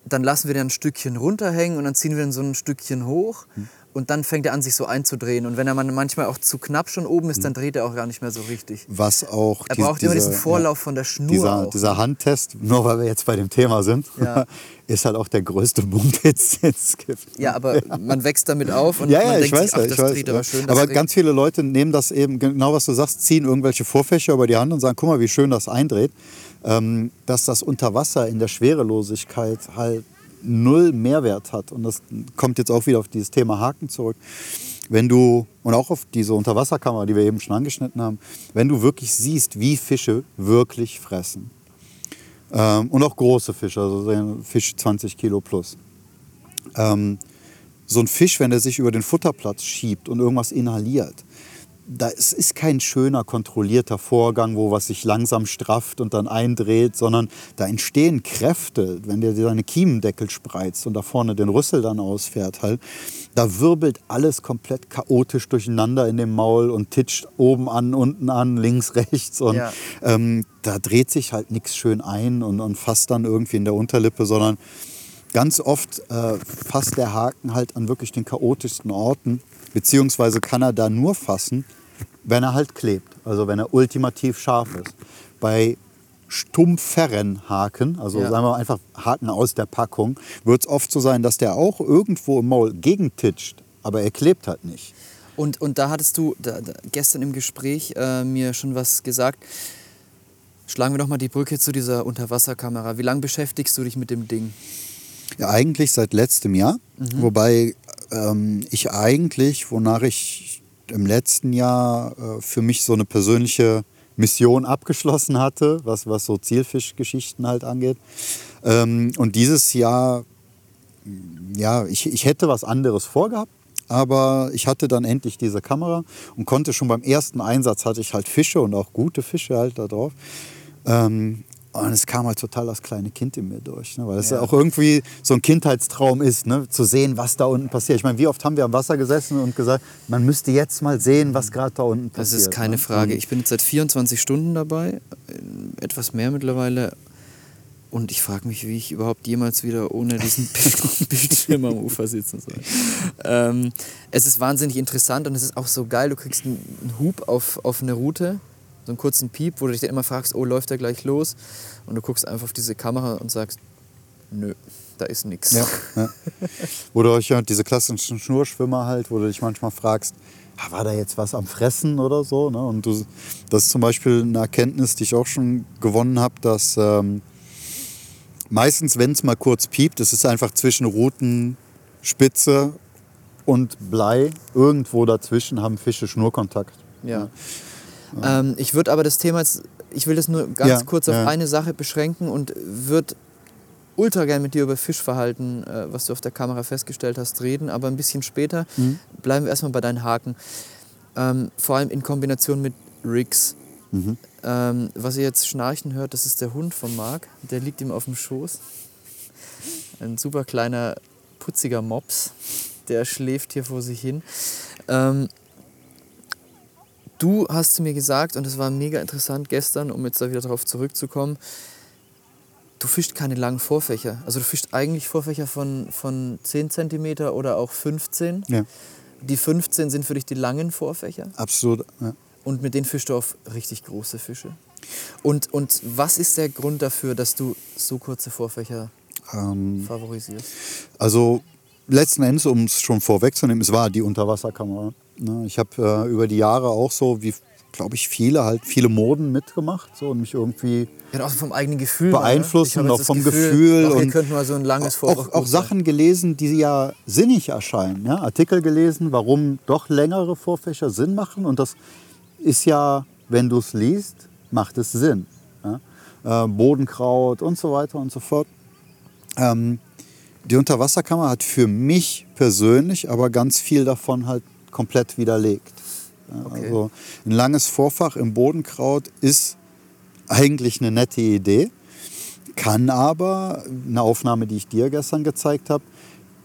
Dann lassen wir den ein Stückchen runterhängen und dann ziehen wir ihn so ein Stückchen hoch. Hm und dann fängt er an, sich so einzudrehen. Und wenn er manchmal auch zu knapp schon oben ist, dann hm. dreht er auch gar nicht mehr so richtig. Was auch. Er braucht immer diesen Vorlauf ja, von der Schnur. Dieser, dieser, Handtest, nur weil wir jetzt bei dem Thema sind, ja. ist halt auch der größte Mumpitz, den es gibt. Ja, aber man wächst damit auf und ja, ja, man ich weiß, sich, ach, das weiß, dreht aber schön. Aber ganz viele Leute nehmen das eben, genau was du sagst, ziehen irgendwelche Vorfächer über die Hand und sagen, guck mal, wie schön das eindreht. Ähm, dass das unter Wasser in der Schwerelosigkeit halt null Mehrwert hat. Und das kommt jetzt auch wieder auf dieses Thema Haken zurück. Wenn du, und auch auf diese Unterwasserkamera, die wir eben schon angeschnitten haben, wenn du wirklich siehst, wie Fische wirklich fressen. Ähm, und auch große Fische, also Fisch 20 Kilo plus. Ähm, so ein Fisch, wenn er sich über den Futterplatz schiebt und irgendwas inhaliert, da es ist kein schöner, kontrollierter Vorgang, wo was sich langsam strafft und dann eindreht, sondern da entstehen Kräfte, wenn der seine Kiemendeckel spreizt und da vorne den Rüssel dann ausfährt halt, da wirbelt alles komplett chaotisch durcheinander in dem Maul und titscht oben an, unten an, links, rechts und Ja. ähm, da dreht sich halt nichts schön ein und, und fasst dann irgendwie in der Unterlippe, sondern ganz oft äh, fasst der Haken halt an wirklich den chaotischsten Orten, beziehungsweise kann er da nur fassen, wenn er halt klebt, also wenn er ultimativ scharf ist. Bei stumpferen Haken, also Ja. sagen wir einfach Haken aus der Packung, wird es oft so sein, dass der auch irgendwo im Maul gegentitscht, aber er klebt halt nicht. Und, und da hattest du da, da, gestern im Gespräch äh, mir schon was gesagt. Schlagen wir doch mal die Brücke zu dieser Unterwasserkamera. Wie lange beschäftigst du dich mit dem Ding? Ja, eigentlich seit letztem Jahr. Wobei ähm, ich eigentlich, wonach ich im letzten Jahr äh, für mich so eine persönliche Mission abgeschlossen hatte, was, was so Zielfischgeschichten halt angeht. Ähm, und dieses Jahr, ja, ich, ich hätte was anderes vorgehabt. Aber ich hatte dann endlich diese Kamera und konnte schon beim ersten Einsatz hatte ich halt Fische und auch gute Fische halt da drauf. Ähm, und es kam halt total das kleine Kind in mir durch, ne? weil es ja. Auch irgendwie so ein Kindheitstraum ist, ne? zu sehen, was da unten passiert. Ich meine, wie oft haben wir am Wasser gesessen und gesagt, man müsste jetzt mal sehen, was gerade da unten Das passiert. ist keine ne? Frage. Ich bin jetzt seit 24 Stunden dabei, äh, etwas mehr mittlerweile. Und ich frage mich, wie ich überhaupt jemals wieder ohne diesen Bild- Bildschirm am Ufer sitzen soll. Ähm, es ist wahnsinnig interessant und es ist auch so geil. Du kriegst einen einen Hub auf, auf eine Route, so einen kurzen Piep, wo du dich dann immer fragst, oh, läuft er gleich los? Und du guckst einfach auf diese Kamera und sagst, nö, da ist nichts. Ja, ja. Wo du euch ja diese klassischen Schnurschwimmer halt, wo du dich manchmal fragst, war da jetzt was am Fressen oder so? Ne? Und du, das ist zum Beispiel eine Erkenntnis, die ich auch schon gewonnen habe, dass ähm, meistens, wenn es mal kurz piept, es ist einfach zwischen Rutenspitze und Blei, irgendwo dazwischen haben Fische Schnurkontakt. Ja. Ähm, ich würde aber das Thema jetzt, ich will das nur ganz Ja, kurz auf ja. eine Sache beschränken und würde ultra gern mit dir über Fischverhalten, äh, was du auf der Kamera festgestellt hast, reden, aber ein bisschen später. Mhm. Bleiben wir erstmal bei deinen Haken. Ähm, vor allem in Kombination mit Rigs. Mhm. Ähm, was ihr jetzt schnarchen hört, das ist der Hund von Marc. Der liegt ihm auf dem Schoß. Ein super kleiner, putziger Mops. Der schläft hier vor sich hin. Ähm, du hast zu mir gesagt, und das war mega interessant gestern, um jetzt da wieder darauf zurückzukommen, du fischst keine langen Vorfächer. Also du fischst eigentlich Vorfächer von, von 10 cm oder auch 15. Ja, Die 15 sind für dich die langen Vorfächer. absolut. Ja. Und mit denen fischst du auf richtig große Fische. Und, und was ist der Grund dafür, dass du so kurze Vorfächer Ähm, favorisierst? Also letzten Endes, um es schon vorwegzunehmen, es war die Unterwasserkamera. Ne? Ich habe äh, über die Jahre auch so, wie glaube ich viele, halt viele Moden mitgemacht so, und mich irgendwie Ja, auch vom eigenen Gefühl. Beeinflusst und auch vom Gefühl Ach, wir und könnten mal so ein langes Vorfach auch, auch Sachen gelesen, die ja sinnig erscheinen. Ja? Artikel gelesen, warum doch längere Vorfächer Sinn machen. Und das ist ja, wenn du es liest, macht es Sinn. Ja? Äh, Bodenkraut und so weiter und so fort. Ähm, die Unterwasserkammer hat für mich persönlich aber ganz viel davon halt komplett widerlegt. Okay. Also ein langes Vorfach im Bodenkraut ist eigentlich eine nette Idee, kann aber eine Aufnahme, die ich dir gestern gezeigt habe,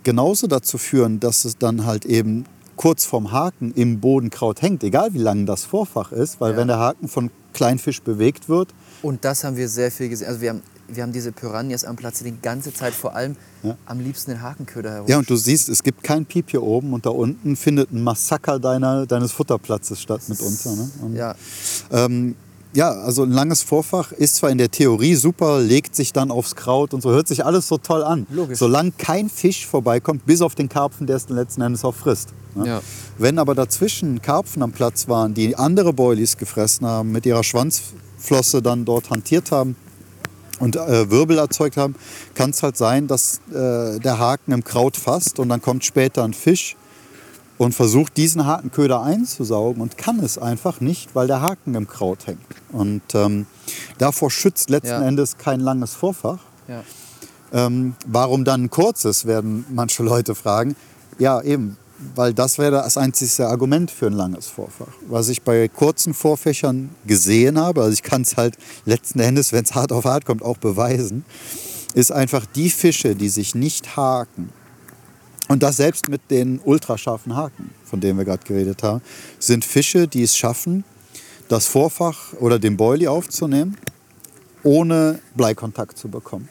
genauso dazu führen, dass es dann halt eben kurz vorm Haken im Bodenkraut hängt, egal wie lang das Vorfach ist, weil Ja. wenn der Haken von Kleinfisch bewegt wird, Und das haben wir sehr viel gesehen. Also wir haben, wir haben diese Piranhas am Platz die ganze Zeit vor allem Ja. am liebsten den Hakenköder herum. Ja, und du siehst, es gibt kein Piep hier oben und da unten findet ein Massaker deiner, deines Futterplatzes statt mitunter. Ne? Und, Ja, ähm, ja, also ein langes Vorfach ist zwar in der Theorie super, legt sich dann aufs Kraut und so, hört sich alles so toll an. Logisch. Solange kein Fisch vorbeikommt, bis auf den Karpfen, der es dann letzten Endes auch frisst. Ne? Ja. Wenn aber dazwischen Karpfen am Platz waren, die andere Boilies gefressen haben, mit ihrer Schwanzflosse dann dort hantiert haben, und äh, Wirbel erzeugt haben, kann es halt sein, dass äh, der Haken im Kraut fasst und dann kommt später ein Fisch und versucht diesen Hakenköder einzusaugen und kann es einfach nicht, weil der Haken im Kraut hängt. Und ähm, davor schützt letzten Ja. Endes kein langes Vorfach. ja. Ähm, warum dann ein kurzes, werden manche Leute fragen. Ja, eben, weil das wäre das einzige Argument für ein langes Vorfach. Was ich bei kurzen Vorfächern gesehen habe, also ich kann es halt letzten Endes, wenn es hart auf hart kommt, auch beweisen, ist einfach die Fische, die sich nicht haken, und das selbst mit den ultrascharfen Haken, von denen wir gerade geredet haben, sind Fische, die es schaffen, das Vorfach oder den Boilie aufzunehmen, ohne Bleikontakt zu bekommen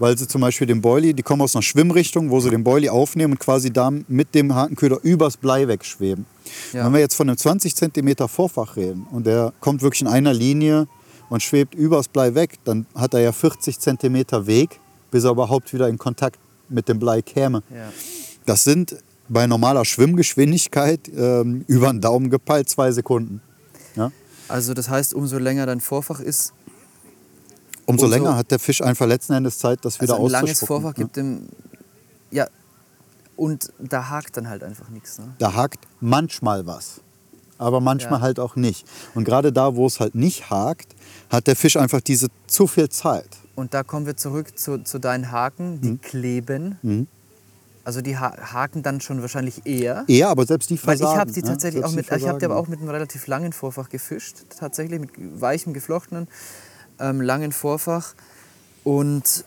weil sie zum Beispiel den Boilie, die kommen aus einer Schwimmrichtung, wo sie den Boilie aufnehmen und quasi da mit dem Hakenköder übers Blei wegschweben. Ja. Wenn wir jetzt von einem 20 cm Vorfach reden und der kommt wirklich in einer Linie und schwebt übers Blei weg, dann hat er ja 40 cm Weg, bis er überhaupt wieder in Kontakt mit dem Blei käme. Ja. Das sind bei normaler Schwimmgeschwindigkeit äh, über den Daumen gepeilt zwei Sekunden. Ja? Also das heißt, umso länger dein Vorfach ist, Umso und länger hat der Fisch einfach letzten Endes Zeit, das wieder also ein langes Vorfach gibt dem, ja, und da hakt dann halt einfach nichts. Ne? Da hakt manchmal was, aber manchmal ja. halt auch nicht. Und gerade da, wo es halt nicht hakt, hat der Fisch einfach diese zu viel Zeit. Und da kommen wir zurück zu, zu deinen Haken, die mhm. kleben. Mhm. Also die haken dann schon wahrscheinlich eher. Eher, aber selbst die versagen. Weil ich habe die tatsächlich ja, auch mit, ich habe die aber auch mit einem relativ langen Vorfach gefischt, tatsächlich mit weichem geflochtenen ähm, langen Vorfach. Und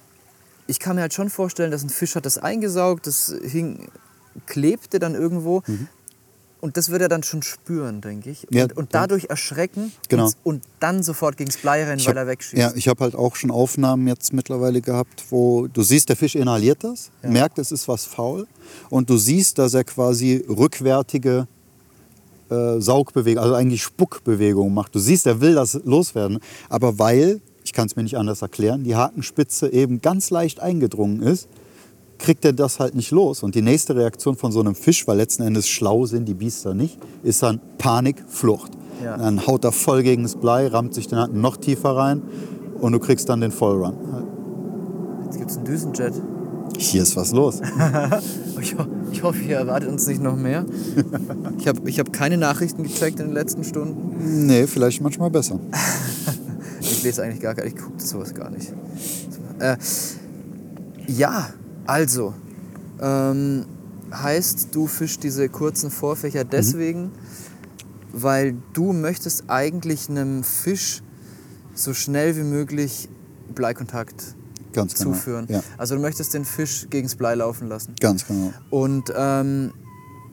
ich kann mir halt schon vorstellen, dass ein Fisch hat das eingesaugt, das hing, klebte dann irgendwo. Mhm. Und das wird er dann schon spüren, denke ich. Und, ja, und dadurch erschrecken genau. und, und, dann sofort gegen das Blei rennen, weil er wegschießt. Ja, ich habe halt auch schon Aufnahmen jetzt mittlerweile gehabt, wo du siehst, der Fisch inhaliert das, ja. merkt, es ist was faul. Und du siehst, dass er quasi rückwärtige äh, Saugbewegung, also eigentlich Spuckbewegung macht. Du siehst, er will das loswerden, aber weil, ich kann es mir nicht anders erklären, die Hakenspitze eben ganz leicht eingedrungen ist, kriegt er das halt nicht los. Und die nächste Reaktion von so einem Fisch, weil letzten Endes schlau sind die Biester nicht, ist dann Panik, Flucht. Ja. Dann haut er voll gegen das Blei, rammt sich den Haken noch tiefer rein und du kriegst dann den Vollrun. Jetzt gibt es einen Düsenjet. Hier ist was los. ich, ich, hoffe, hier erwartet uns nicht noch mehr. Ich habe ich hab keine Nachrichten gecheckt in den letzten Stunden. Nee, vielleicht manchmal besser. ich lese eigentlich gar nicht, ich gucke sowas gar nicht. Äh, ja, also, ähm, heißt, du fischst diese kurzen Vorfächer deswegen, mhm. weil du möchtest eigentlich einem Fisch so schnell wie möglich Bleikontakt Ganz genau. zuführen. Ja. Also du möchtest den Fisch gegen das Blei laufen lassen. Ganz genau. Und ähm,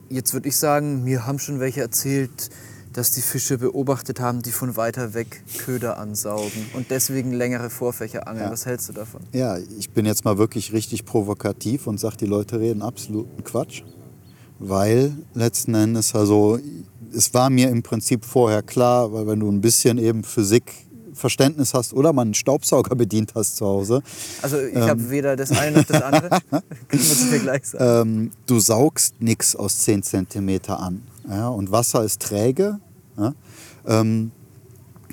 jetzt würde ich sagen, mir haben schon welche erzählt, dass die Fische beobachtet haben, die von weiter weg Köder ansaugen und deswegen längere Vorfächer angeln. Ja. Was hältst du davon? Ja, ich bin jetzt mal wirklich richtig provokativ und sage, die Leute reden absoluten Quatsch. Weil letzten Endes, also es war mir im Prinzip vorher klar, weil wenn du ein bisschen eben Physik Verständnis hast oder mal einen Staubsauger bedient hast zu Hause. Also ich ähm, habe weder das eine noch das andere. muss ich dir gleich sagen. Ähm, du saugst nichts aus 10 cm an. Ja, und Wasser ist träge. Ja, ähm,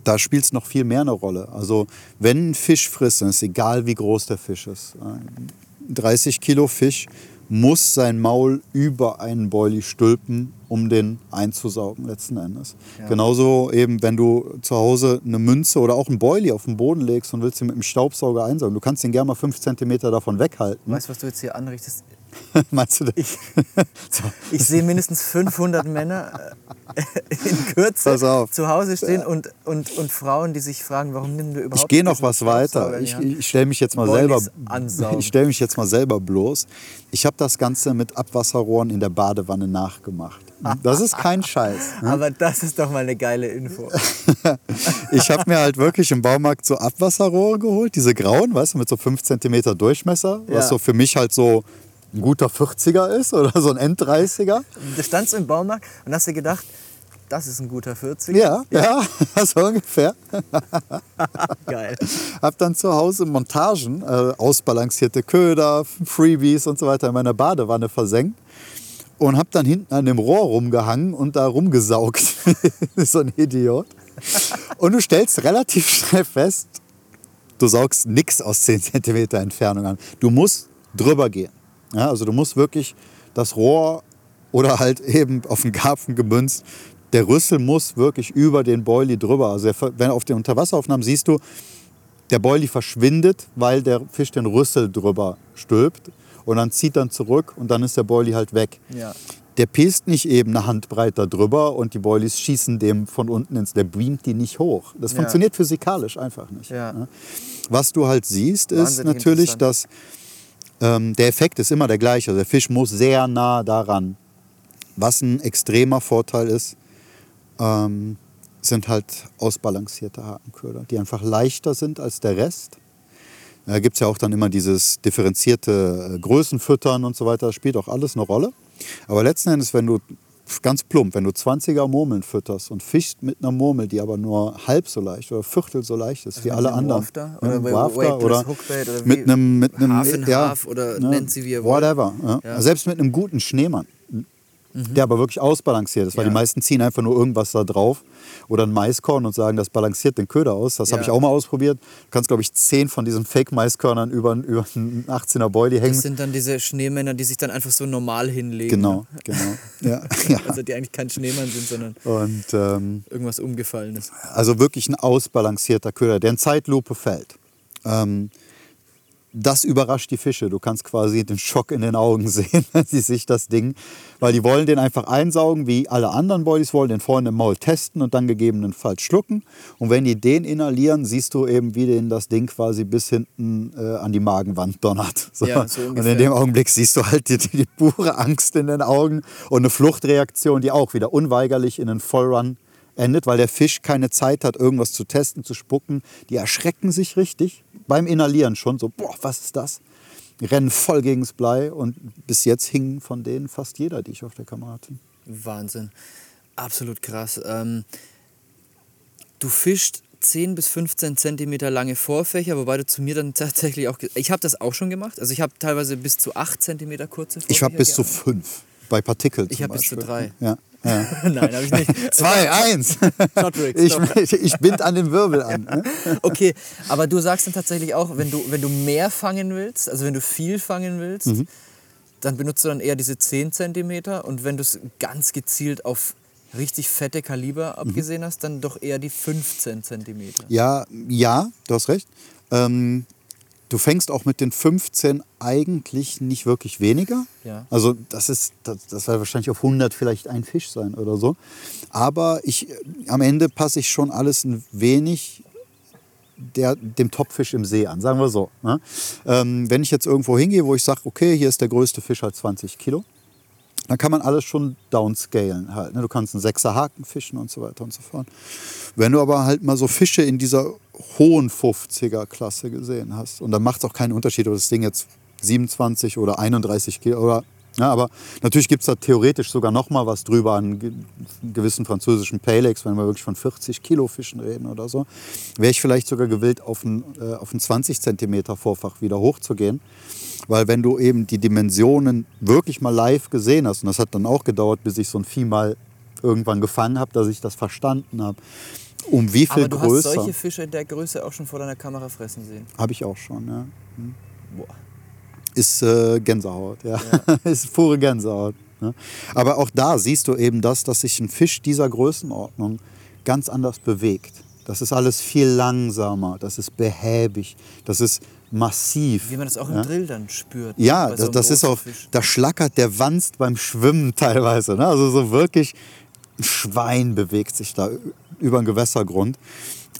da spielt es noch viel mehr eine Rolle. Also wenn ein Fisch frisst, dann ist egal, wie groß der Fisch ist. 30 Kilo Fisch muss sein Maul über einen Boilie stülpen, um den einzusaugen letzten Endes. Ja. Genauso eben, wenn du zu Hause eine Münze oder auch einen Boilie auf den Boden legst und willst ihn mit dem Staubsauger einsaugen, du kannst den gerne mal 5 cm davon weghalten. Weißt du, was du jetzt hier anrichtest? Meinst du das? Ich, ich sehe mindestens 500 Männer äh, in Kürze zu Hause stehen und, und, und Frauen, die sich fragen, warum nimm du überhaupt Ich gehe noch was weiter. Ich, ich stelle mich jetzt mal selber ich stelle mich jetzt mal selber bloß. Ich habe das Ganze mit Abwasserrohren in der Badewanne nachgemacht. Das ist kein Scheiß. Ne? Aber das ist doch mal eine geile Info. ich habe mir halt wirklich im Baumarkt so Abwasserrohre geholt, diese grauen, weißt du, mit so 5 cm Durchmesser, ja. was so für mich halt so ein guter 40er ist oder so ein N30er. Du standst im Baumarkt und hast dir gedacht, das ist ein guter 40er. Ja, ja, ja so ungefähr. Geil. Hab dann zu Hause Montagen, äh, ausbalancierte Köder, Freebies und so weiter in meiner Badewanne versenkt und hab dann hinten an dem Rohr rumgehangen und da rumgesaugt. so ein Idiot. Und du stellst relativ schnell fest, du saugst nichts aus 10 cm Entfernung an. Du musst drüber gehen. Ja, also du musst wirklich das Rohr oder halt eben auf den Karpfen gemünzt, der Rüssel muss wirklich über den Boilie drüber. Also wenn auf den Unterwasseraufnahmen siehst du, der Boilie verschwindet, weil der Fisch den Rüssel drüber stülpt und dann zieht dann zurück und dann ist der Boilie halt weg. Ja. der pest nicht eben eine Handbreit da drüber und die Boilies schießen dem von unten ins, der beamt die nicht hoch. Das Ja. funktioniert physikalisch einfach nicht. Ja. ne? Was du halt siehst, ist Wahnsinnig natürlich, dass ähm, der Effekt ist immer der gleiche. Der Fisch muss sehr nah daran. Was ein extremer Vorteil ist, ähm, sind halt ausbalancierte Hakenköder, die einfach leichter sind als der Rest. Da gibt es ja auch dann immer dieses differenzierte äh, Größenfüttern und so weiter. Das spielt auch alles eine Rolle. Aber letzten Endes, wenn du ganz plump, wenn du 20er Murmeln fütterst und fischst mit einer Murmel, die aber nur halb so leicht oder viertel so leicht ist wie mit alle anderen. Wafter Ja, oder Wafter oder oder mit wie- einem mit einem Half and ja, Half oder ne, nennt sie wie ihr wollt. Whatever. Ja. Ja. Selbst mit einem guten Schneemann, der aber wirklich ausbalanciert ist, weil Ja. die meisten ziehen einfach nur irgendwas da drauf oder ein Maiskorn und sagen, das balanciert den Köder aus. Das habe Ja. ich auch mal ausprobiert. Du kannst, glaube ich, zehn von diesen Fake-Maiskörnern über, über einen 18er Boilie hängen. Das sind dann diese Schneemänner, die sich dann einfach so normal hinlegen. Genau, genau. Ja, ja. Also die eigentlich kein Schneemann sind, sondern Und ähm, irgendwas Umgefallenes. also wirklich ein ausbalancierter Köder, der in Zeitlupe fällt. Ähm, das überrascht die Fische. Du kannst quasi den Schock in den Augen sehen, wenn sie sich das Ding, weil die wollen den einfach einsaugen, wie alle anderen Boilies wollen, den vorne im Maul testen und dann gegebenenfalls schlucken. Und wenn die den inhalieren, siehst du eben, wie denen das Ding quasi bis hinten äh, an die Magenwand donnert. So. Ja, so und in dem Augenblick siehst du halt die, die pure Angst in den Augen und eine Fluchtreaktion, die auch wieder unweigerlich in einen Vollrun endet, weil der Fisch keine Zeit hat, irgendwas zu testen, zu spucken. Die erschrecken sich richtig beim Inhalieren schon so, boah, was ist das? Rennen voll gegens Blei und bis jetzt hing von denen fast jeder, die ich auf der Kamera hatte. Wahnsinn. Absolut krass. Ähm, du fischst 10 bis 15 Zentimeter lange Vorfächer, wobei du zu mir dann tatsächlich auch. Ich habe das auch schon gemacht. Also ich habe teilweise bis zu 8 Zentimeter kurze Vorfächer. Ich habe bis zu gehabt. fünf bei Partikel Ich zum hab bis zu Beispiel. drei. Ja, ja. Nein, habe ich nicht. Zwei, eins. Shot-Rigs, Ich, ich, bind an den Wirbel an. Ne? Okay, aber du sagst dann tatsächlich auch, wenn du, wenn du mehr fangen willst, also wenn du viel fangen willst, Mhm. dann benutzt du dann eher diese 10 Zentimeter und wenn du es ganz gezielt auf richtig fette Kaliber Mhm. abgesehen hast, dann doch eher die 15 Zentimeter. Ja, ja, du hast recht. Ähm, du fängst auch mit den 15 eigentlich nicht wirklich weniger. Ja. Also das ist, das, das wird wahrscheinlich auf 100 vielleicht ein Fisch sein oder so. Aber ich, am Ende passe ich schon alles ein wenig der, dem Topfisch im See an, sagen wir so. Ne? Ähm, wenn ich jetzt irgendwo hingehe, wo ich sage, okay, hier ist der größte Fisch halt 20 Kilo, dann kann man alles schon downscalen halt. Ne? Du kannst einen Sechser Haken fischen und so weiter und so fort. Wenn du aber halt mal so Fische in dieser hohen 50er Klasse gesehen hast, und dann macht es auch keinen Unterschied, ob das Ding jetzt 27 oder 31 Kilo oder ja, aber natürlich gibt es da theoretisch sogar noch mal was drüber an ge gewissen französischen Paylegs, wenn wir wirklich von 40 Kilo Fischen reden oder so. Wäre ich vielleicht sogar gewillt, auf ein, äh, auf ein 20 Zentimeter Vorfach wieder hochzugehen. Weil wenn du eben die Dimensionen wirklich mal live gesehen hast, und das hat dann auch gedauert, bis ich so ein Vieh mal irgendwann gefangen habe, dass ich das verstanden habe, um wie viel Aber du hast größer solche Fische in der Größe auch schon vor deiner Kamera fressen sehen. habe ich auch schon. Ja. Boah. ist äh, Gänsehaut, ja. ist pure Gänsehaut. Ne? Aber auch da siehst du eben das, dass sich ein Fisch dieser Größenordnung ganz anders bewegt. Das ist alles viel langsamer, das ist behäbig, das ist massiv. Wie man das auch im ja? Drill dann spürt. Ja, bei so das, das ist auch, Fisch. da schlackert der Wanst beim Schwimmen teilweise. Ne? Also so wirklich ein Schwein bewegt sich da über den Gewässergrund.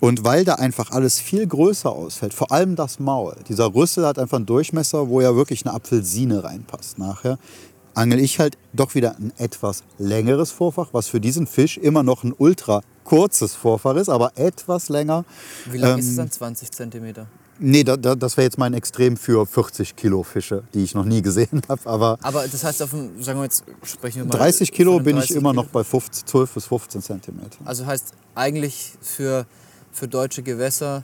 Und weil da einfach alles viel größer ausfällt, vor allem das Maul, dieser Rüssel hat einfach einen Durchmesser, wo ja wirklich eine Apfelsine reinpasst nachher, angel ich halt doch wieder ein etwas längeres Vorfach, was für diesen Fisch immer noch ein ultra kurzes Vorfach ist, aber etwas länger. Wie lang ist Ähm, es dann? 20 Zentimeter. Nee, da, da, das wäre jetzt mein Extrem für 40 Kilo Fische, die ich noch nie gesehen habe. Aber Aber das heißt, auf dem, sagen wir jetzt, sprechen wir mal. 30 Kilo bin ich 30 immer Kilo. noch bei 15, 12 bis 15 Zentimeter. Also heißt eigentlich für, für deutsche Gewässer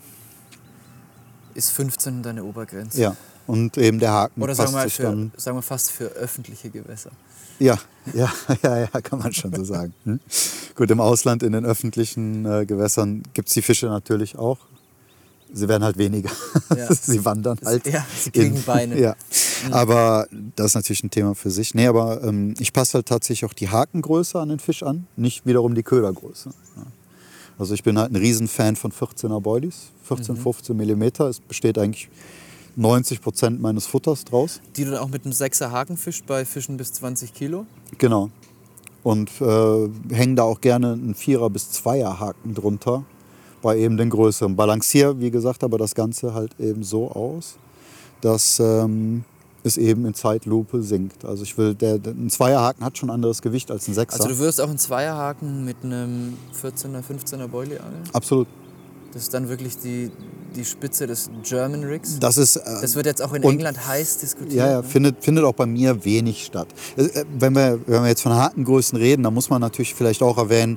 ist 15 deine Obergrenze. Ja, und eben der Haken Oder passt sagen wir, mal für, dann. sagen wir fast für öffentliche Gewässer. Ja, ja, ja, ja, kann man schon so sagen. Hm? Gut, im Ausland, in den öffentlichen äh, Gewässern gibt es die Fische natürlich auch. Sie werden halt weniger. Ja. sie wandern halt. Ja, sie kriegen Beine. Ja. Aber das ist natürlich ein Thema für sich. Nee, aber ähm, ich passe halt tatsächlich auch die Hakengröße an den Fisch an, nicht wiederum die Ködergröße. Ja. Also ich bin halt ein Riesenfan von 14er Boilies. 14, 15 Millimeter. Es besteht eigentlich 90 Prozent meines Futters draus. Die du dann auch mit einem 6er Haken fischt bei Fischen bis 20 Kilo. Genau. und äh, hängen da auch gerne einen Vierer- bis Zweierhaken drunter bei eben den größeren. Balanciere, wie gesagt, aber das Ganze halt eben so aus, dass ähm, es eben in Zeitlupe sinkt. Also ich will, der, der, ein Zweierhaken hat schon anderes Gewicht als ein Sechser. Also du wirst auch einen Zweierhaken mit einem 14er, 15er Boilie angeln? Absolut. Das ist dann wirklich die, die Spitze des German Rigs? Das ist. Äh, das wird jetzt auch in England heiß diskutiert. Ja, ja, ne? findet, findet auch bei mir wenig statt. Äh, äh, Wenn wir, wenn wir jetzt von Hakengrößen reden, dann muss man natürlich vielleicht auch erwähnen,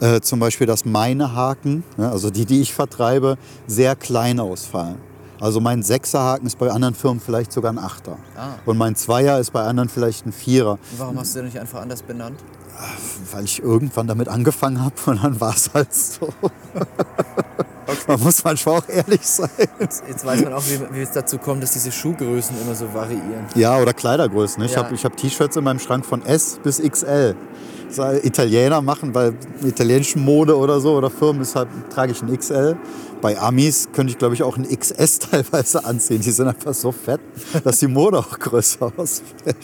äh, zum Beispiel, dass meine Haken, ja, also die, die ich vertreibe, sehr klein ausfallen. Also mein Sechserhaken ist bei anderen Firmen vielleicht sogar ein Achter. Ah. Und mein Zweier ist bei anderen vielleicht ein Vierer, Warum hast du den nicht einfach anders benannt? weil ich irgendwann damit angefangen habe und dann war es halt so. Man muss manchmal auch ehrlich sein. Jetzt, weiß man auch, wie, wie es dazu kommt, dass diese Schuhgrößen immer so variieren. Ja, oder Kleidergrößen. Ich Ja. habe hab T-Shirts in meinem Schrank von S bis XL. Italiener machen, bei italienischen Mode oder so oder Firmen ist halt, trage ich ein XL. Bei Amis könnte ich, glaube ich, auch ein XS teilweise anziehen. Die sind einfach so fett, dass die Mode auch größer ausfällt.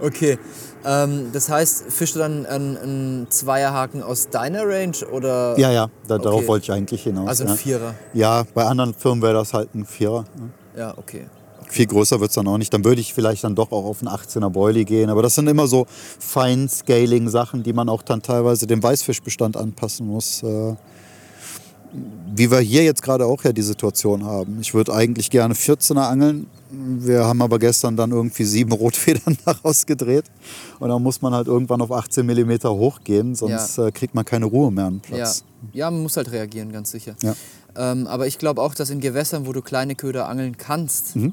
Okay, ähm, das heißt, fischst du dann einen, einen Zweierhaken aus deiner Range oder Ja, ja, da, darauf Okay. wollte ich eigentlich hinaus. also ein ja. Vierer? ja, bei anderen Firmen wäre das halt ein Vierer. ne? Ja, okay. Viel größer wird es dann auch nicht. Dann würde ich vielleicht dann doch auch auf einen 18er Boilie gehen. Aber das sind immer so Feinscaling-Sachen, die man auch dann teilweise dem Weißfischbestand anpassen muss. Äh, wie wir hier jetzt gerade auch ja die Situation haben. Ich würde eigentlich gerne 14er angeln. Wir haben aber gestern dann irgendwie sieben Rotfedern daraus gedreht. Und dann muss man halt irgendwann auf 18 mm hochgehen, sonst äh, kriegt man keine Ruhe mehr am Ja. Platz. ja, man muss halt reagieren, ganz sicher. Ja. Ähm, aber ich glaube auch, dass in Gewässern, wo du kleine Köder angeln kannst, Mhm.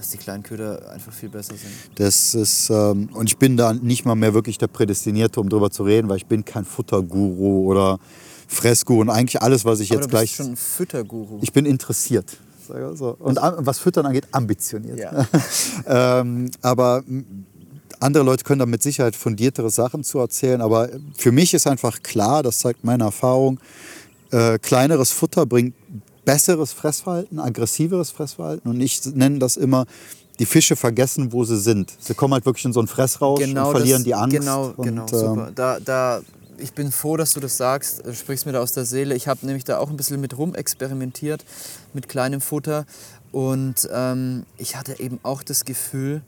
Dass die kleinen Köder einfach viel besser sind. Das ist, ähm, und ich bin da nicht mal mehr wirklich der Prädestinierte, um drüber zu reden, weil ich bin kein Futterguru oder Fressguru und eigentlich alles, was ich Aber jetzt du gleich. bist schon ein Fütterguru. Ich bin interessiert. so. Und was Füttern angeht, ambitioniert. Ja. ähm, aber andere Leute können da mit Sicherheit fundiertere Sachen zu erzählen. Aber für mich ist einfach klar, das zeigt meine Erfahrung, äh, kleineres Futter bringt besseres Fressverhalten, aggressiveres Fressverhalten. Und ich nenne das immer, die Fische vergessen, wo sie sind. Sie kommen halt wirklich in so einen Fressrausch und verlieren Genau das, die Angst. Genau, und, genau, ähm, super. Da, da, ich bin froh, dass du das sagst, du sprichst mir da aus der Seele. Ich habe nämlich da auch ein bisschen mit rum experimentiert, mit kleinem Futter. Und ähm, ich hatte eben auch das Gefühl,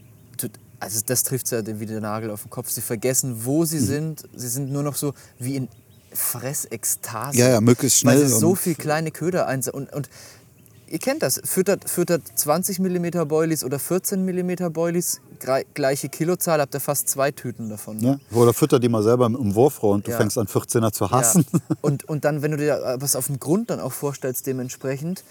also das trifft ja wie der Nagel auf den Kopf. Sie vergessen, wo Mhm. sie sind. Sie sind nur noch so wie in Fressekstase. Ja, ja, möglichst schnell Weil sie so viel kleine Köder einsetzen. Und, und ihr kennt das, füttert, füttert 20 mm Boilies oder 14 mm Boilies, gleiche Kilozahl, habt ihr fast zwei Tüten davon. ja, oder fütter die mal selber im Wurfrohr und du Ja. fängst an 14er zu hassen. Ja. Und, und dann, wenn du dir äh, was auf dem Grund dann auch vorstellst, dementsprechend,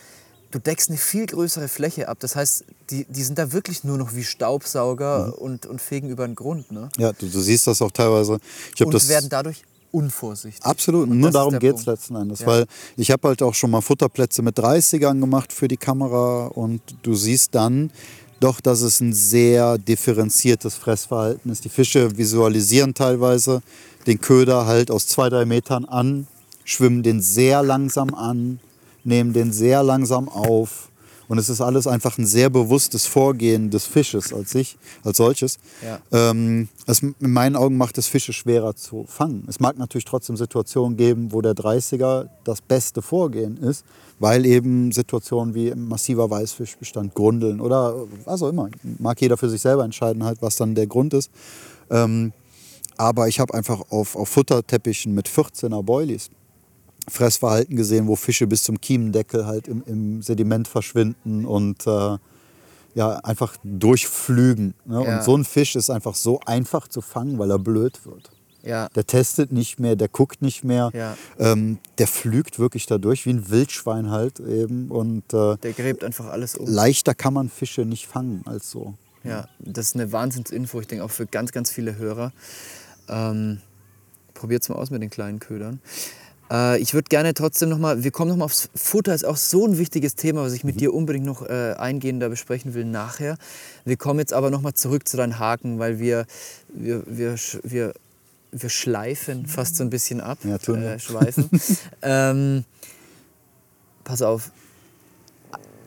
du deckst eine viel größere Fläche ab. Das heißt, die, die sind da wirklich nur noch wie Staubsauger Mhm. und, und fegen über den Grund. Ne? Ja, du, du siehst das auch teilweise. Ich Und das werden dadurch unvorsichtig. Absolut, Und nur darum geht es letzten Endes. Ja. Weil ich habe halt auch schon mal Futterplätze mit 30ern gemacht für die Kamera und du siehst dann doch, dass es ein sehr differenziertes Fressverhalten ist. Die Fische visualisieren teilweise den Köder halt aus zwei, drei Metern an, schwimmen den sehr langsam an, nehmen den sehr langsam auf. Und es ist alles einfach ein sehr bewusstes Vorgehen des Fisches als sich, als solches. Ja. Ähm, es, in meinen Augen macht es Fische schwerer zu fangen. Es mag natürlich trotzdem Situationen geben, wo der 30er das beste Vorgehen ist, weil eben Situationen wie massiver Weißfischbestand, Grundeln oder was auch immer, mag jeder für sich selber entscheiden, halt, was dann der Grund ist. Ähm, aber ich habe einfach auf, auf Futterteppichen mit 14er Boilies Fressverhalten gesehen, wo Fische bis zum Kiemendeckel halt im, im Sediment verschwinden und äh, ja, einfach durchflügen. Ne? Ja. Und so ein Fisch ist einfach so einfach zu fangen, weil er blöd wird. Ja. Der testet nicht mehr, der guckt nicht mehr. Ja. Ähm, der flügt wirklich da durch, wie ein Wildschwein halt eben. Und äh, Der gräbt einfach alles um. leichter kann man Fische nicht fangen als so. Ja, das ist eine Wahnsinnsinfo, ich denke auch für ganz, ganz viele Hörer. Ähm, Probiert es mal aus mit den kleinen Ködern. Äh, ich würde gerne trotzdem nochmal, wir kommen nochmal aufs Futter, ist auch so ein wichtiges Thema, was ich mit dir unbedingt noch äh, eingehender besprechen will nachher. Wir kommen jetzt aber nochmal zurück zu deinen Haken, weil wir, wir, wir, wir, wir schleifen fast so ein bisschen ab. Ja, tun wir. äh, schweifen. ähm, pass auf.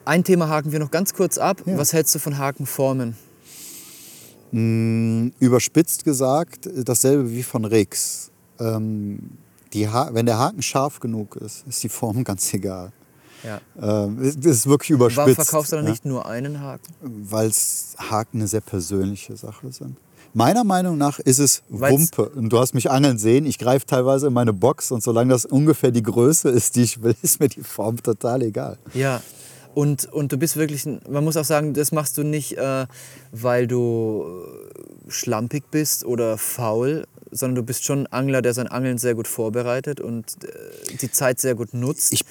Ein Thema haken wir noch ganz kurz ab. Ja. Was hältst du von Hakenformen? Mh, überspitzt gesagt, dasselbe wie von Rix. Ähm, die ha wenn der Haken scharf genug ist, ist die Form ganz egal. Ja. Ähm, das ist wirklich überspitzt. Warum verkaufst du dann ja? nicht nur einen Haken? Weil Haken eine sehr persönliche Sache sind. Meiner Meinung nach ist es Weil's- Wumpe. Und du hast mich angeln sehen. Ich greife teilweise in meine Box und solange das ungefähr die Größe ist, die ich will, ist mir die Form total egal. Ja. Und, und du bist wirklich, man muss auch sagen, das machst du nicht, äh, weil du äh, schlampig bist oder faul, sondern du bist schon ein Angler, der sein Angeln sehr gut vorbereitet und äh, die Zeit sehr gut nutzt. Ich-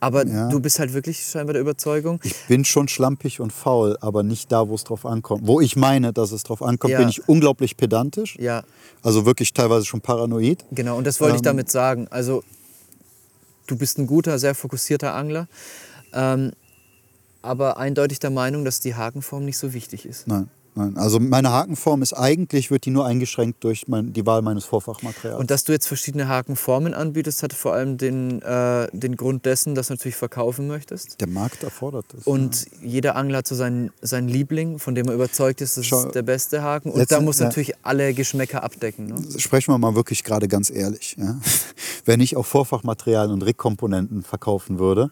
Aber Ja. du bist halt wirklich scheinbar der Überzeugung. Ich bin schon schlampig und faul, aber nicht da, wo es drauf ankommt. Wo ich meine, dass es drauf ankommt, Ja. bin ich unglaublich pedantisch. Ja, Also wirklich teilweise schon paranoid. genau. Und das wollte ich Ähm, damit sagen. Also, du bist ein guter, sehr fokussierter Angler, ähm, aber eindeutig der Meinung, dass die Hakenform nicht so wichtig ist. Nein, nein. Also meine Hakenform ist eigentlich, wird die nur eingeschränkt durch mein, die Wahl meines Vorfachmaterials. Und dass du jetzt verschiedene Hakenformen anbietest, hat vor allem den, äh, den Grund dessen, dass du natürlich verkaufen möchtest. der Markt erfordert das. Und jeder Angler hat so seinen, seinen Liebling, von dem er überzeugt ist, das Schau, ist der beste Haken. Und da muss ja. natürlich alle Geschmäcker abdecken. Ne? Sprechen wir mal wirklich gerade ganz ehrlich. Ja? Wenn ich auch Vorfachmaterialien und Rig-Komponenten verkaufen würde,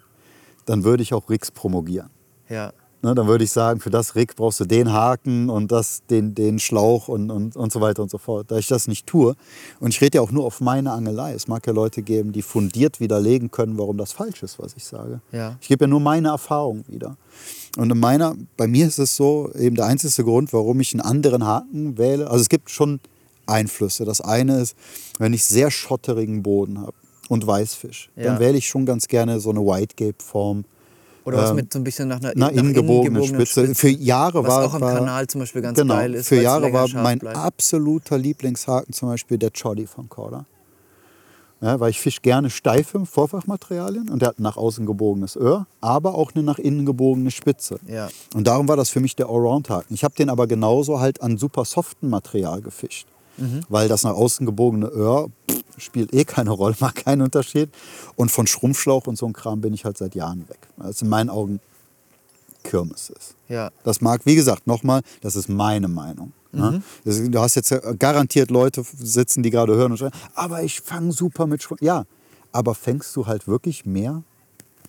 dann würde ich auch Rigs promogieren. Ja. Ne, dann würde ich sagen, für das Rig brauchst du den Haken und das, den, den Schlauch und, und, und so weiter und so fort. Da ich das nicht tue, und ich rede ja auch nur auf meine Angelei. Es mag ja Leute geben, die fundiert widerlegen können, warum das falsch ist, was ich sage. Ja. Ich gebe ja nur meine Erfahrung wieder. Und in meiner, bei mir ist es so, eben der einzige Grund, warum ich einen anderen Haken wähle. Also es gibt schon Einflüsse. Das eine ist, wenn ich sehr schotterigen Boden habe und Weißfisch, Ja. dann wähle ich schon ganz gerne so eine Whitegape-Form. Oder was Ähm, mit so ein bisschen nach einer, Nach innen gebogenen gebogenen Spitze. Für Jahre was war, auch am war Kanal zum Beispiel ganz genau, geil ist. Für Jahre war mein bleibt. absoluter Lieblingshaken zum Beispiel der Choddy von Korda. Ja, weil ich fisch gerne steife Vorfachmaterialien und der hat ein nach außen gebogenes Öhr, aber auch eine nach innen gebogene Spitze. Ja. Und darum war das für mich der Allround-Haken. Ich habe den aber genauso halt an super soften Material gefischt. Mhm. Weil das nach außen gebogene Öhr pff, spielt eh keine Rolle, macht keinen Unterschied. Und von Schrumpfschlauch und so ein Kram bin ich halt seit Jahren weg. Es in meinen Augen Kirmes ist. Ja. Das mag, wie gesagt, nochmal, das ist meine Meinung. Ne? Das- Du hast jetzt äh, garantiert Leute sitzen, die gerade hören und schreien, aber ich fange super mit Schwung. Ja, aber fängst du halt wirklich mehr?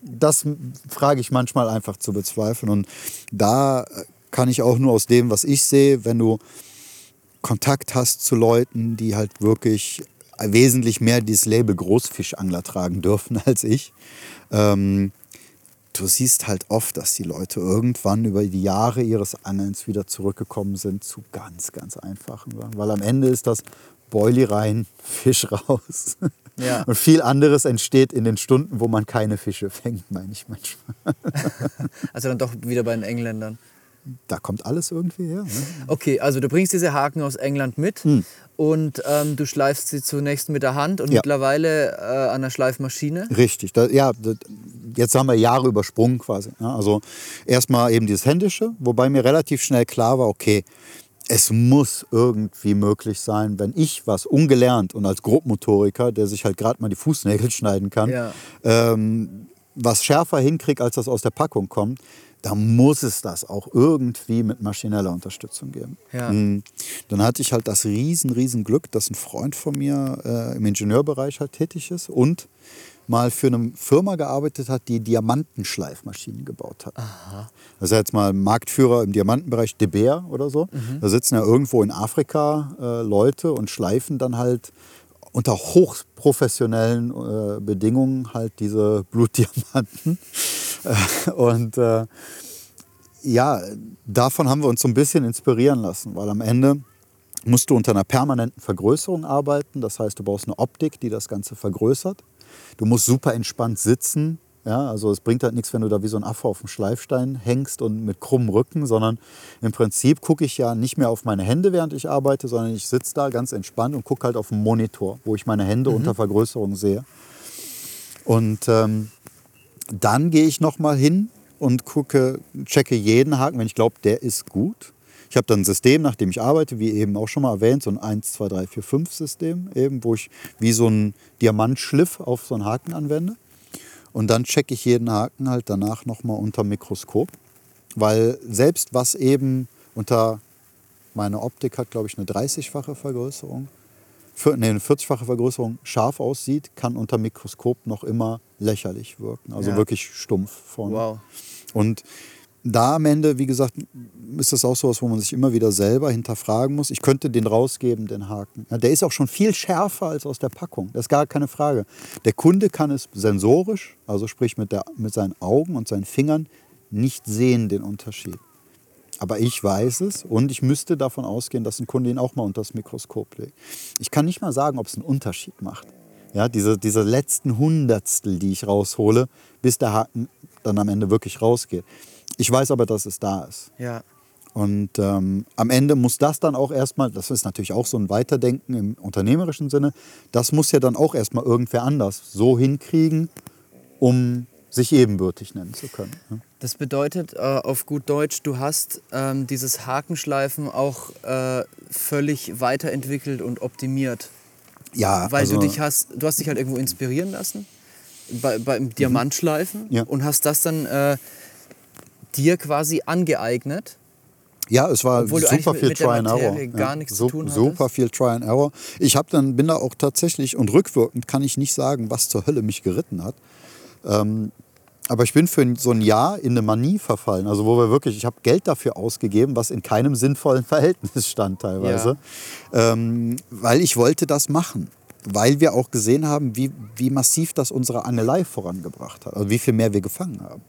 Das frage ich manchmal einfach zu bezweifeln. Und da äh, kann ich auch nur aus dem, was ich sehe, wenn du Kontakt hast zu Leuten, die halt wirklich wesentlich mehr dieses Label Großfischangler tragen dürfen als ich. Ähm, du siehst halt oft, dass die Leute irgendwann über die Jahre ihres Angelns wieder zurückgekommen sind zu ganz, ganz einfachen Sachen. Weil am Ende ist das Boilie rein, Fisch raus. Ja. Und viel anderes entsteht in den Stunden, wo man keine Fische fängt, meine ich manchmal. Also dann doch wieder bei den Engländern. Da kommt alles irgendwie her. Ne? Okay, also du bringst diese Haken aus England mit und ähm, du schleifst sie zunächst mit der Hand und Hm. Ja. mittlerweile äh, an der Schleifmaschine. Richtig. Da, ja, da- jetzt haben wir Jahre übersprungen quasi. Ja, also erstmal eben dieses Händische, wobei mir relativ schnell klar war, okay, es muss irgendwie möglich sein, wenn ich was ungelernt und als Grobmotoriker, der sich halt gerade mal die Fußnägel schneiden kann, Ja. ähm, was schärfer hinkriege, als das aus der Packung kommt, dann muss es das auch irgendwie mit maschineller Unterstützung geben. Ja. Mm. Dann hatte ich halt das riesen, riesen Glück, dass ein Freund von mir äh, im Ingenieurbereich halt tätig ist und mal für eine Firma gearbeitet hat, die Diamantenschleifmaschinen gebaut hat. Das ist jetzt mal Marktführer im Diamantenbereich, De Beer oder so. Da sitzen ja irgendwo in Afrika äh, Leute und schleifen dann halt unter hochprofessionellen äh, Bedingungen halt diese Blutdiamanten. Äh, und äh, ja, davon haben wir uns so ein bisschen inspirieren lassen, weil am Ende musst du unter einer permanenten Vergrößerung arbeiten. Das heißt, du brauchst eine Optik, die das Ganze vergrößert. Du musst super entspannt sitzen. Ja, also es bringt halt nichts, wenn du da wie so ein Affe auf dem Schleifstein hängst und mit krummem Rücken, sondern im Prinzip gucke ich ja nicht mehr auf meine Hände, während ich arbeite, sondern ich sitze da ganz entspannt und gucke halt auf den Monitor, wo ich meine Hände unter Vergrößerung sehe. Und ähm, dann gehe ich noch mal hin und gucke, checke jeden Haken, wenn ich glaube, der ist gut. Ich habe dann ein System, nach dem ich arbeite, wie eben auch schon mal erwähnt, so ein 1, 2, 3, 4, 5 System, eben, wo ich wie so einen Diamantschliff auf so einen Haken anwende. Und dann checke ich jeden Haken halt danach nochmal unter Mikroskop. Weil selbst was eben unter meine Optik hat, glaube ich, eine 30-fache Vergrößerung. Nee, eine 40-fache Vergrößerung scharf aussieht, kann unter Mikroskop noch immer lächerlich wirken. Also Ja. wirklich stumpf vorne. Wow. Und da am Ende, wie gesagt, ist das auch sowas, wo man sich immer wieder selber hinterfragen muss. Ich könnte den rausgeben, den Haken. Ja, der ist auch schon viel schärfer als aus der Packung. Das ist gar keine Frage. Der Kunde kann es sensorisch, also sprich mit, der, mit seinen Augen und seinen Fingern, nicht sehen, den Unterschied. Aber ich weiß es und ich müsste davon ausgehen, dass ein Kunde ihn auch mal unter das Mikroskop legt. Ich kann nicht mal sagen, ob es einen Unterschied macht. Ja, diese, diese letzten Hundertstel, die ich raushole, bis der Haken dann am Ende wirklich rausgeht. Ich weiß aber, dass es da ist. Ja. Und ähm, am Ende muss das dann auch erstmal, das ist natürlich auch so ein Weiterdenken im unternehmerischen Sinne, das muss ja dann auch erstmal irgendwer anders so hinkriegen, um sich ebenbürtig nennen zu können. ne? Das bedeutet äh, auf gut Deutsch, du hast ähm, dieses Hakenschleifen auch äh, völlig weiterentwickelt und optimiert. Ja, Weil also, du dich hast, du hast dich halt irgendwo inspirieren lassen bei, beim Diamantschleifen Ja. und hast das dann äh, dir quasi angeeignet. Ja, es war super viel Try and Error. Gar nichts zu tun hattest. Super viel Try and Error. Ich habe dann bin da auch tatsächlich und rückwirkend kann ich nicht sagen, was zur Hölle mich geritten hat. Ähm, aber ich bin für so ein Jahr in eine Manie verfallen. Also wo wir wirklich, ich habe Geld dafür ausgegeben, was in keinem sinnvollen Verhältnis stand teilweise, ähm, weil ich wollte das machen. Weil wir auch gesehen haben, wie, wie massiv das unsere Angelei vorangebracht hat. Also wie viel mehr wir gefangen haben.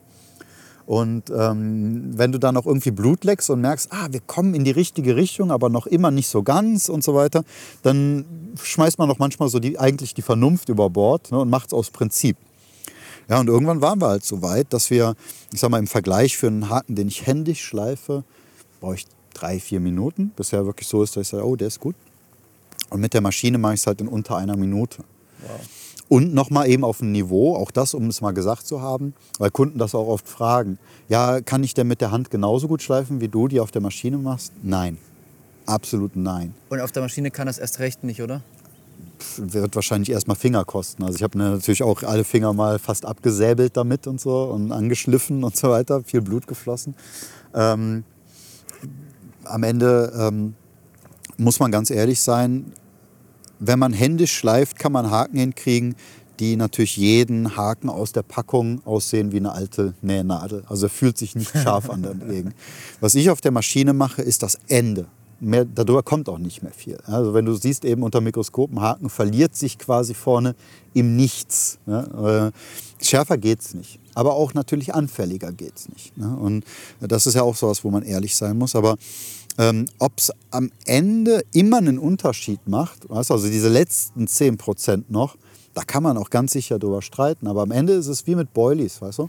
Und ähm, wenn du dann auch irgendwie Blut leckst und merkst, ah, wir kommen in die richtige Richtung, aber noch immer nicht so ganz und so weiter, dann schmeißt man doch manchmal so die, eigentlich die Vernunft über Bord ne, und macht es aus Prinzip. Ja, und irgendwann waren wir halt so weit, dass wir, ich sag mal, im Vergleich für einen Haken, den ich händisch schleife, brauche ich drei, vier Minuten. Bisher wirklich so ist, dass ich sage, oh, der ist gut. Und mit der Maschine mache ich es halt in unter einer Minute. Und nochmal eben auf ein Niveau, auch das, um es mal gesagt zu haben, weil Kunden das auch oft fragen. Ja, kann ich denn mit der Hand genauso gut schleifen, wie du die auf der Maschine machst? Nein. Absolut nein. Und auf der Maschine kann das erst recht nicht, oder? Wird wahrscheinlich erstmal Finger kosten. Also ich habe natürlich auch alle Finger mal fast abgesäbelt damit und so und angeschliffen und so weiter. Viel Blut geflossen. Ähm, am Ende ähm, muss man ganz ehrlich sein, wenn man händisch schleift, kann man Haken hinkriegen, die natürlich jeden Haken aus der Packung aussehen wie eine alte Nähnadel. Also er fühlt sich nicht scharf an dagegen. Was ich auf der Maschine mache, ist das Ende. Mehr, darüber kommt auch nicht mehr viel. Also wenn du siehst eben unter Mikroskop, ein Haken verliert sich quasi vorne im Nichts. Ne? Äh, schärfer geht's nicht. Aber auch natürlich anfälliger geht's nicht. Ne? Und das ist ja auch sowas, wo man ehrlich sein muss. Aber ähm, Ob es am Ende immer einen Unterschied macht, weißt, du, also diese letzten 10% noch, da kann man auch ganz sicher drüber streiten. Aber am Ende ist es wie mit Boilies, weißt du?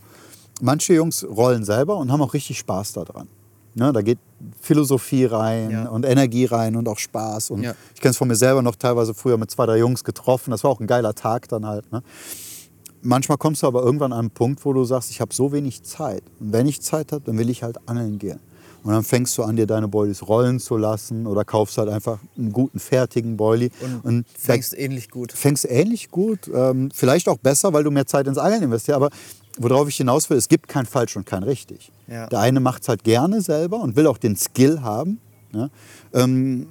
Manche Jungs rollen selber und haben auch richtig Spaß daran. Ne, da geht Philosophie rein Ja. und Energie rein und auch Spaß. Und Ja. ich kenne es von mir selber noch teilweise früher mit zwei, drei Jungs getroffen. Das war auch ein geiler Tag dann halt. Ne? Manchmal kommst du aber irgendwann an einen Punkt, wo du sagst, ich habe so wenig Zeit. Und wenn ich Zeit habe, dann will ich halt angeln gehen. Und dann fängst du an, dir deine Boilies rollen zu lassen oder kaufst halt einfach einen guten, fertigen Boilie. Und, da fängst ähnlich gut. fängst ähnlich gut, ähm, vielleicht auch besser, weil du mehr Zeit ins Angeln investierst. Aber worauf ich hinaus will, es gibt kein falsch und kein richtig. Ja. Der eine macht es halt gerne selber und will auch den Skill haben. Ja? Ähm,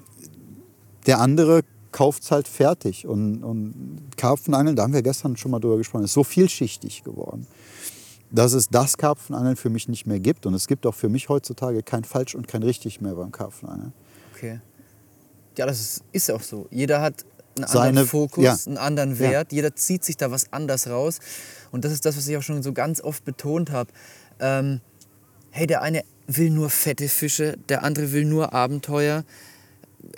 der andere kauft es halt fertig. Und, und Karpfenangeln, da haben wir gestern schon mal drüber gesprochen, ist so vielschichtig geworden, dass es das Karpfenangeln für mich nicht mehr gibt. Und es gibt auch für mich heutzutage kein falsch und kein richtig mehr beim Karpfenangeln. Okay. Ja, das ist, ist auch so. Jeder hat einen Seine- anderen Fokus, ja. einen anderen Wert. Jeder zieht sich da was anders raus. Und das ist das, was ich auch schon so ganz oft betont habe. Ähm, hey, der eine will nur fette Fische, der andere will nur Abenteuer.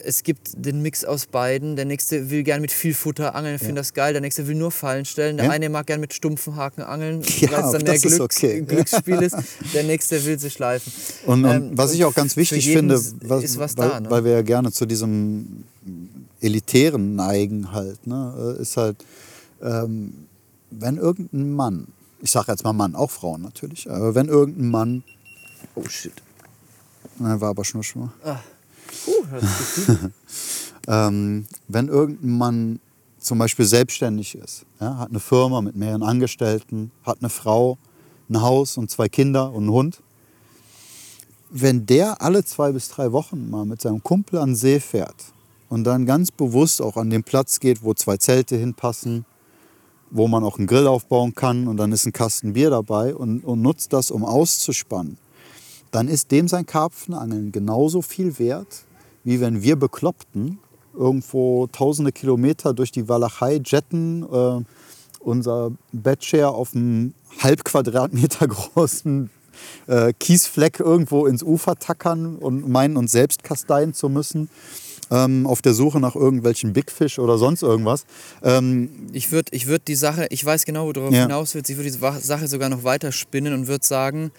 Es gibt den Mix aus beiden. Der nächste will gern mit viel Futter angeln, findet das geil. Der nächste will nur Fallen stellen. Der Ja. eine mag gern mit stumpfen Haken angeln, Ja, weil es dann mehr Glücks okay. Glücksspiel ist. Der nächste will sie schleifen. Und, und Ähm, was ich auch ganz wichtig finde, was, was weil, da. Ne? weil wir ja gerne zu diesem elitären neigen halt, ne, äh, ist halt, ähm, wenn irgendein Mann, ich sage jetzt mal Mann, auch Frauen natürlich, aber wenn irgendein Mann, oh shit. war aber schon schon mal, Ah. Gut. ähm, wenn irgendein Mann zum Beispiel selbstständig ist, ja, hat eine Firma mit mehreren Angestellten, hat eine Frau, ein Haus und zwei Kinder und einen Hund, wenn der alle zwei bis drei Wochen mal mit seinem Kumpel an den See fährt und dann ganz bewusst auch an den Platz geht, wo zwei Zelte hinpassen, wo man auch einen Grill aufbauen kann und dann ist ein Kasten Bier dabei und, und nutzt das, um auszuspannen, dann ist dem sein Karpfenangeln genauso viel wert, wie wenn wir Bekloppten irgendwo tausende Kilometer durch die Walachei jetten, äh, unser Bettshare auf einem halb Quadratmeter großen äh, Kiesfleck irgendwo ins Ufer tackern und meinen, uns selbst kasteien zu müssen. Ähm, auf der Suche nach irgendwelchen Big Fish oder sonst irgendwas. Ähm, ich würde ich würd die Sache, ich weiß genau, wo du darauf Ja. hinaus willst, ich würde die Sache sogar noch weiter spinnen und würde sagen,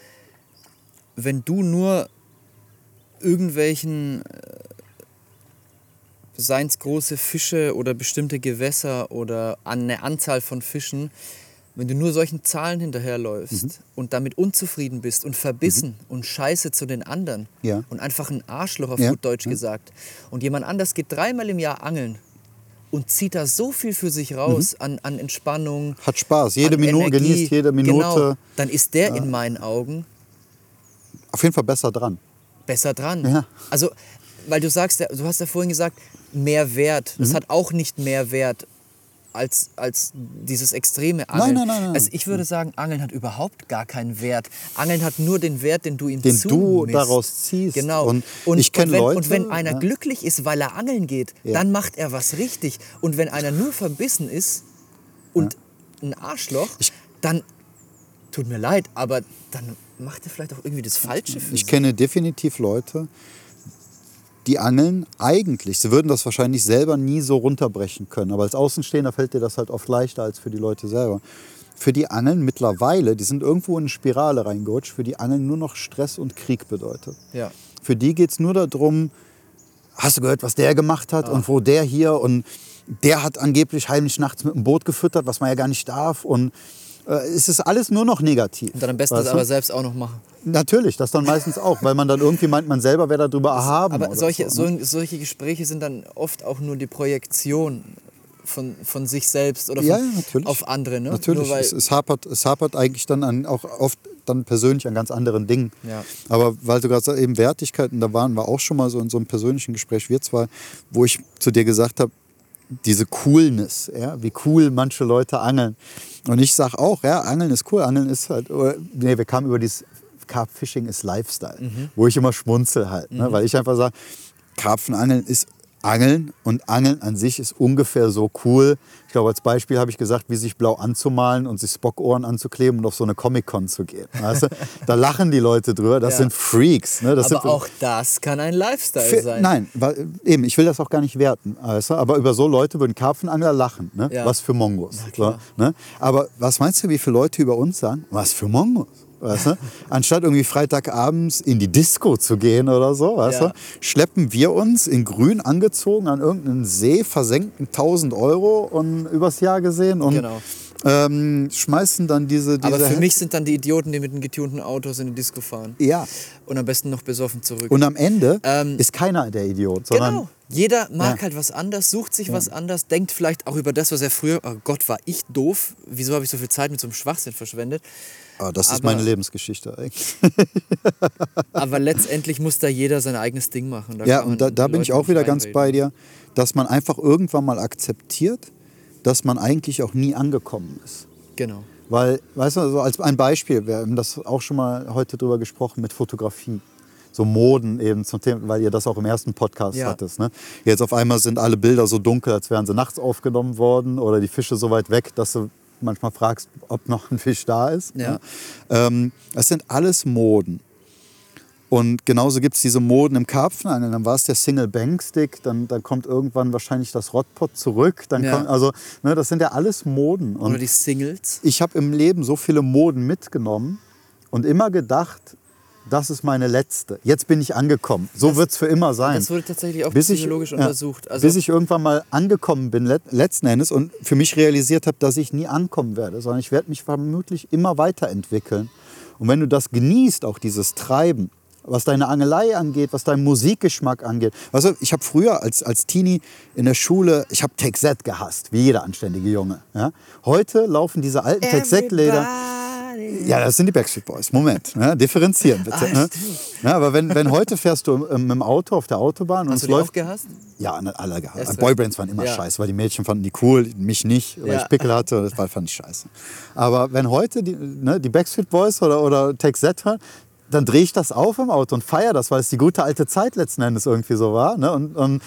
wenn du nur irgendwelchen äh, seien es große Fische oder bestimmte Gewässer oder eine Anzahl von Fischen, wenn du nur solchen Zahlen hinterherläufst Mhm. und damit unzufrieden bist und verbissen und scheiße zu den anderen Ja. und einfach ein Arschloch auf Ja, gut Deutsch ja. gesagt und jemand anders geht dreimal im Jahr angeln und zieht da so viel für sich raus an, an Entspannung, hat Spaß, Mhm. jede Minute, Energie. genießt jede Minute. Genau, dann ist der in meinen Augen Auf jeden Fall besser dran. besser dran. Ja. Also, weil du sagst, du hast ja vorhin gesagt, mehr Wert. Mhm. Das hat auch nicht mehr Wert als, als dieses extreme Angeln. nein, nein, nein. Also ich würde sagen, Angeln hat überhaupt gar keinen Wert. Angeln hat nur den Wert, den du ihm Den du daraus ziehst. Genau. Und ich und wenn, Leute, Und wenn einer ja. glücklich ist, weil er angeln geht, Ja. dann macht er was richtig. Und wenn einer nur verbissen ist und ein Arschloch, Ich- dann tut mir leid, aber dann macht er vielleicht auch irgendwie das Falsche für Ich kenne definitiv Leute, die angeln eigentlich, sie würden das wahrscheinlich selber nie so runterbrechen können, aber als Außenstehender fällt dir das halt oft leichter als für die Leute selber. Für die Angeln mittlerweile, die sind irgendwo in eine Spirale reingerutscht, für die Angeln nur noch Stress und Krieg bedeutet. Ja. Für die geht es nur darum, hast du gehört, was der gemacht hat und wo der hier und der hat angeblich heimlich nachts mit dem Boot gefüttert, was man ja gar nicht darf und es ist alles nur noch negativ. Und dann am besten das aber selbst auch noch machen. Natürlich, das dann meistens auch, weil man dann irgendwie meint, man selber wäre darüber erhaben. Aber solche, so, ne? so, solche Gespräche sind dann oft auch nur die Projektion von, von sich selbst oder von, Ja, ja, auf andere. Ne? Natürlich, es, es, hapert, es hapert eigentlich dann an, auch oft dann persönlich an ganz anderen Dingen. Ja. Aber weil du gerade eben Wertigkeiten, da waren wir auch schon mal so in so einem persönlichen Gespräch, wir zwei, wo ich zu dir gesagt habe, diese Coolness, ja, wie cool manche Leute angeln. Und ich sage auch, ja, Angeln ist cool, Angeln ist halt, oder, nee, wir kamen über dieses Carp Fishing ist Lifestyle, Mhm. wo ich immer schmunzel halt, ne, weil ich einfach sage, Karpfenangeln ist Angeln und Angeln an sich ist ungefähr so cool. Ich glaube, als Beispiel habe ich gesagt, wie sich blau anzumalen und sich Spockohren anzukleben und auf so eine Comic-Con zu gehen. Weißt du? Da lachen die Leute drüber, das Ja. sind Freaks. Ne? Das aber sind, auch das kann ein Lifestyle Fe- sein. Nein, weil, eben, ich will das auch gar nicht werten. Weißt du? Aber über so Leute würden Karpfenangler lachen. Ne? Ja. Was für Mongos. So, ne? Aber was meinst du, wie viele Leute über uns sagen? Was für Mongos? Weißt du? Anstatt irgendwie Freitagabends in die Disco zu gehen oder so, weißt Ja. du? schleppen wir uns in grün angezogen an irgendeinen See, versenken 1000 Euro und übers Jahr gesehen und Genau. ähm, schmeißen dann diese, diese Aber für mich sind dann die Idioten, die mit den getunten Autos in die Disco fahren. Ja. Und am besten noch besoffen zurück. Und am Ende Ähm, ist keiner der Idiot, sondern Genau. Jeder mag Ja. halt was anders, sucht sich was anders, denkt vielleicht auch über das, was er früher, oh Gott, war ich doof, wieso habe ich so viel Zeit mit so einem Schwachsinn verschwendet. Ah, das ist Aber- meine Lebensgeschichte eigentlich. Aber letztendlich muss da jeder sein eigenes Ding machen. Da Ja, und da, da bin ich auch wieder ganz bei dir, dass man einfach irgendwann mal akzeptiert, dass man eigentlich auch nie angekommen ist. Genau. Weil, weißt du, so als ein Beispiel, wir haben das auch schon mal heute drüber gesprochen mit Fotografie. So Moden eben zum Thema, weil ihr das auch im ersten Podcast Ja. hattest. Ne? Jetzt auf einmal sind alle Bilder so dunkel, als wären sie nachts aufgenommen worden oder die Fische so weit weg, dass du manchmal fragst, ob noch ein Fisch da ist. Ja. Ne? Ähm, das sind alles Moden. Und genauso gibt es diese Moden im Karpfenangeln. Dann war es der Single Bank Stick, dann, dann kommt irgendwann wahrscheinlich das Rotpot zurück. Dann Ja. kommt, also, ne, das sind ja alles Moden. Und Oder die Singles. ich habe im Leben so viele Moden mitgenommen und immer gedacht, das ist meine letzte. Jetzt bin ich angekommen. So wird es für immer sein. Das wurde tatsächlich auch Bis ich- psychologisch ja, untersucht. Also, bis ich irgendwann mal angekommen bin, let- letzten Endes, und für mich realisiert habe, dass ich nie ankommen werde, sondern ich werde mich vermutlich immer weiterentwickeln. Und wenn du das genießt, auch dieses Treiben, was deine Angelei angeht, was deinen Musikgeschmack angeht. Weißt du, ich habe früher als, als Teenie in der Schule, ich habe Take-Z gehasst, wie jeder anständige Junge. Ja? Heute laufen diese alten Take-Z-Leder. Ja, das sind die Backstreet Boys. Moment, ne? differenzieren bitte. Ah, ne? Ja, aber wenn, wenn heute fährst du ähm, mit dem Auto auf der Autobahn und Hast es du die auch läuft. gehasst? Ja, ne, alle gehasst. Boybands waren immer Ja. scheiße, weil die Mädchen fanden die cool, mich nicht, weil Ja. ich Pickel hatte. Das war, fand ich scheiße. Aber wenn heute die, ne, die Backstreet Boys oder, oder Take Z hören, dann drehe ich das auf im Auto und feiere das, weil es die gute alte Zeit letzten Endes irgendwie so war. Ne? Und, und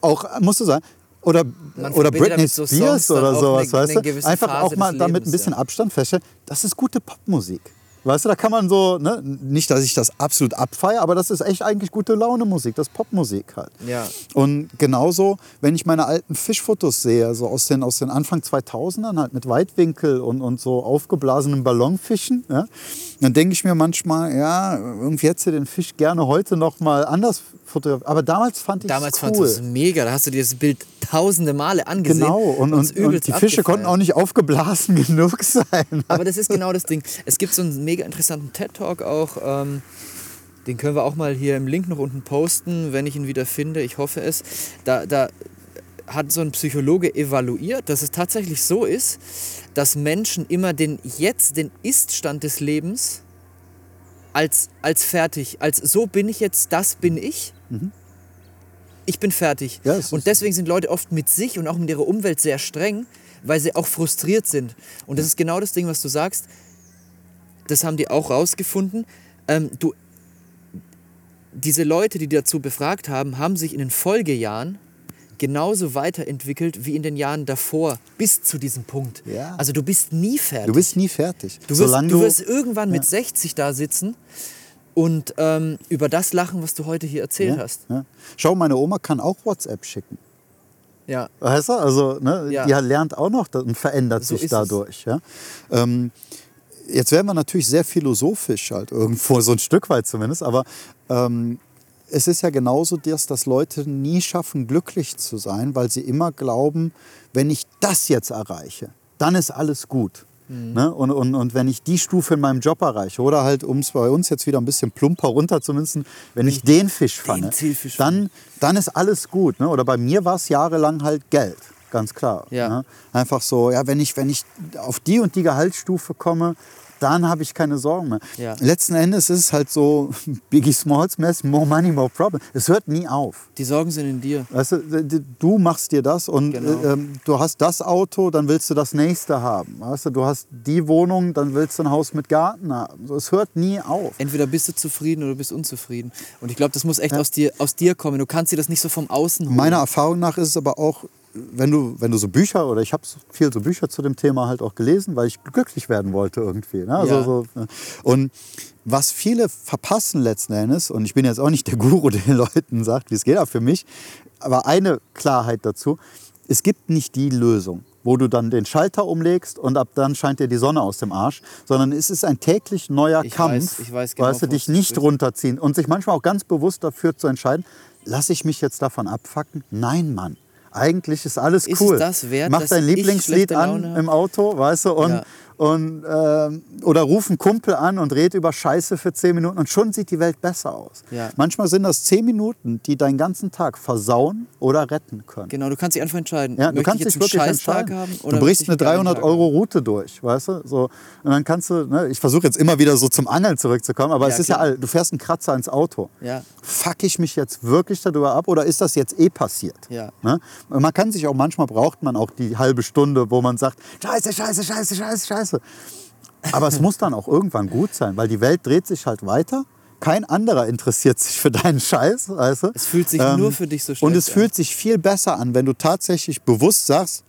auch, musst du sagen, oder, Man oder Britney so Spears oder sowas, eine- weißt du? Einfach Phase auch mal damit ein Lebens, bisschen ja. Abstand feststellen, das ist gute Popmusik. Weißt du, da kann man so, ne, nicht, dass ich das absolut abfeiere, aber das ist echt eigentlich gute Laune Musik, das ist Popmusik halt. Ja. Und genauso, wenn ich meine alten Fischfotos sehe, so aus den, aus den Anfang 2000ern, halt mit Weitwinkel und, und so aufgeblasenen Ballonfischen, ja, dann denke ich mir manchmal, ja, irgendwie hättest du den Fisch gerne heute noch mal anders fotografiert. Aber damals fand ich Damals es fandst du cool. es mega. Da hast du dir das Bild tausende Male angesehen. Genau, und, und, und übelst die Fische konnten auch nicht aufgeblasen genug sein. Aber das ist genau das Ding. Es gibt so einen mega interessanten TED-Talk auch. Ähm, den können wir auch mal hier im Link noch unten posten, wenn ich ihn wieder finde. Ich hoffe es. Da, da hat so ein Psychologe evaluiert, dass es tatsächlich so ist, dass Menschen immer den jetzt, den Ist-Stand des Lebens als, als fertig, als so bin ich jetzt, das bin ich. Ich bin fertig. Ja, und deswegen sind Leute oft mit sich und auch mit ihrer Umwelt sehr streng, weil sie auch frustriert sind. Und das ist genau das Ding, was du sagst. Das haben die auch rausgefunden. Ähm, du, diese Leute, die dazu befragt haben, haben sich in den Folgejahren genauso weiterentwickelt wie in den Jahren davor, bis zu diesem Punkt. Ja. Also du bist nie fertig. Du bist nie fertig. Du wirst, du wirst irgendwann mit 60 da sitzen und ähm, über das lachen, was du heute hier erzählt ja, hast. ja. Schau, meine Oma kann auch WhatsApp schicken. Ja. Weißt du, also ne, Ja. die lernt auch noch und verändert So sich dadurch. Ja? Ähm, jetzt werden wir natürlich sehr philosophisch halt irgendwo, so ein Stück weit zumindest, aber ähm, es ist ja genauso, dass, dass Leute nie schaffen, glücklich zu sein, weil sie immer glauben, wenn ich das jetzt erreiche, dann ist alles gut. Mhm. Ne? Und, und, und wenn ich die Stufe in meinem Job erreiche, oder halt, um es bei uns jetzt wieder ein bisschen plumper runterzumünzen, wenn ich den Fisch fange, Zielfisch dann, dann ist alles gut. Ne? Oder bei mir war es jahrelang halt Geld, ganz klar. Ja. Ne? Einfach so, ja, wenn ich, wenn ich auf die und die Gehaltsstufe komme, dann habe ich keine Sorgen mehr. Ja. Letzten Endes ist es halt so, Biggie Smalls mäßig, more money, more problem. Es hört nie auf. Die Sorgen sind in dir. Weißt du, du machst dir das und Genau. äh, ähm, du hast das Auto, dann willst du das nächste haben. Weißt du, du hast die Wohnung, dann willst du ein Haus mit Garten haben. So, es hört nie auf. Entweder bist du zufrieden oder du bist unzufrieden. Und ich glaube, das muss echt aus, dir, aus dir kommen. Du kannst dir das nicht so vom Außen holen. Meiner Erfahrung nach ist es aber auch, wenn du, wenn du so Bücher, oder ich habe viel so Bücher zu dem Thema halt auch gelesen, weil ich glücklich werden wollte irgendwie. Ne? Also Ja. so, ne? und was viele verpassen letzten Endes, und ich bin jetzt auch nicht der Guru, der den Leuten sagt, wie es geht, aber für mich, aber eine Klarheit dazu, es gibt nicht die Lösung, wo du dann den Schalter umlegst und ab dann scheint dir die Sonne aus dem Arsch, sondern es ist ein täglich neuer Ich Kampf, weiß- ich weiß genau, weißt du, dich nicht runterziehen und sich manchmal auch ganz bewusst dafür zu entscheiden, lasse ich mich jetzt davon abfacken? Nein, Mann. Eigentlich ist alles Ist cool. es das wert, Mach dein Lieblingslied an im Auto, weißt du, und, Ja. Und ähm, oder ruf einen Kumpel an und red über Scheiße für zehn Minuten und schon sieht die Welt besser aus. Ja. Manchmal sind das zehn Minuten, die deinen ganzen Tag versauen oder retten können. Genau, du kannst dich einfach entscheiden. Ja, du kannst ich dich wirklich einen Scheißtag entscheiden. haben du oder brichst möchte ich eine einen geilen 300 Tag Euro haben? Route durch, weißt du? So, und dann kannst du, ne, ich versuche jetzt immer wieder so zum Angeln zurückzukommen, aber Ja, es ist ja, klar. all- du fährst einen Kratzer ins Auto. Ja. Fuck ich mich jetzt wirklich darüber ab oder ist das jetzt eh passiert? Ja. Ne? Man kann sich auch, manchmal braucht man auch die halbe Stunde, wo man sagt, scheiße, scheiße, scheiße, scheiße, scheiße. Aber es muss dann auch irgendwann gut sein, weil die Welt dreht sich halt weiter. Kein anderer interessiert sich für deinen Scheiß, weißt du? Es fühlt sich Ähm, nur für dich so schlecht Und es an. fühlt sich viel besser an, wenn du tatsächlich bewusst sagst,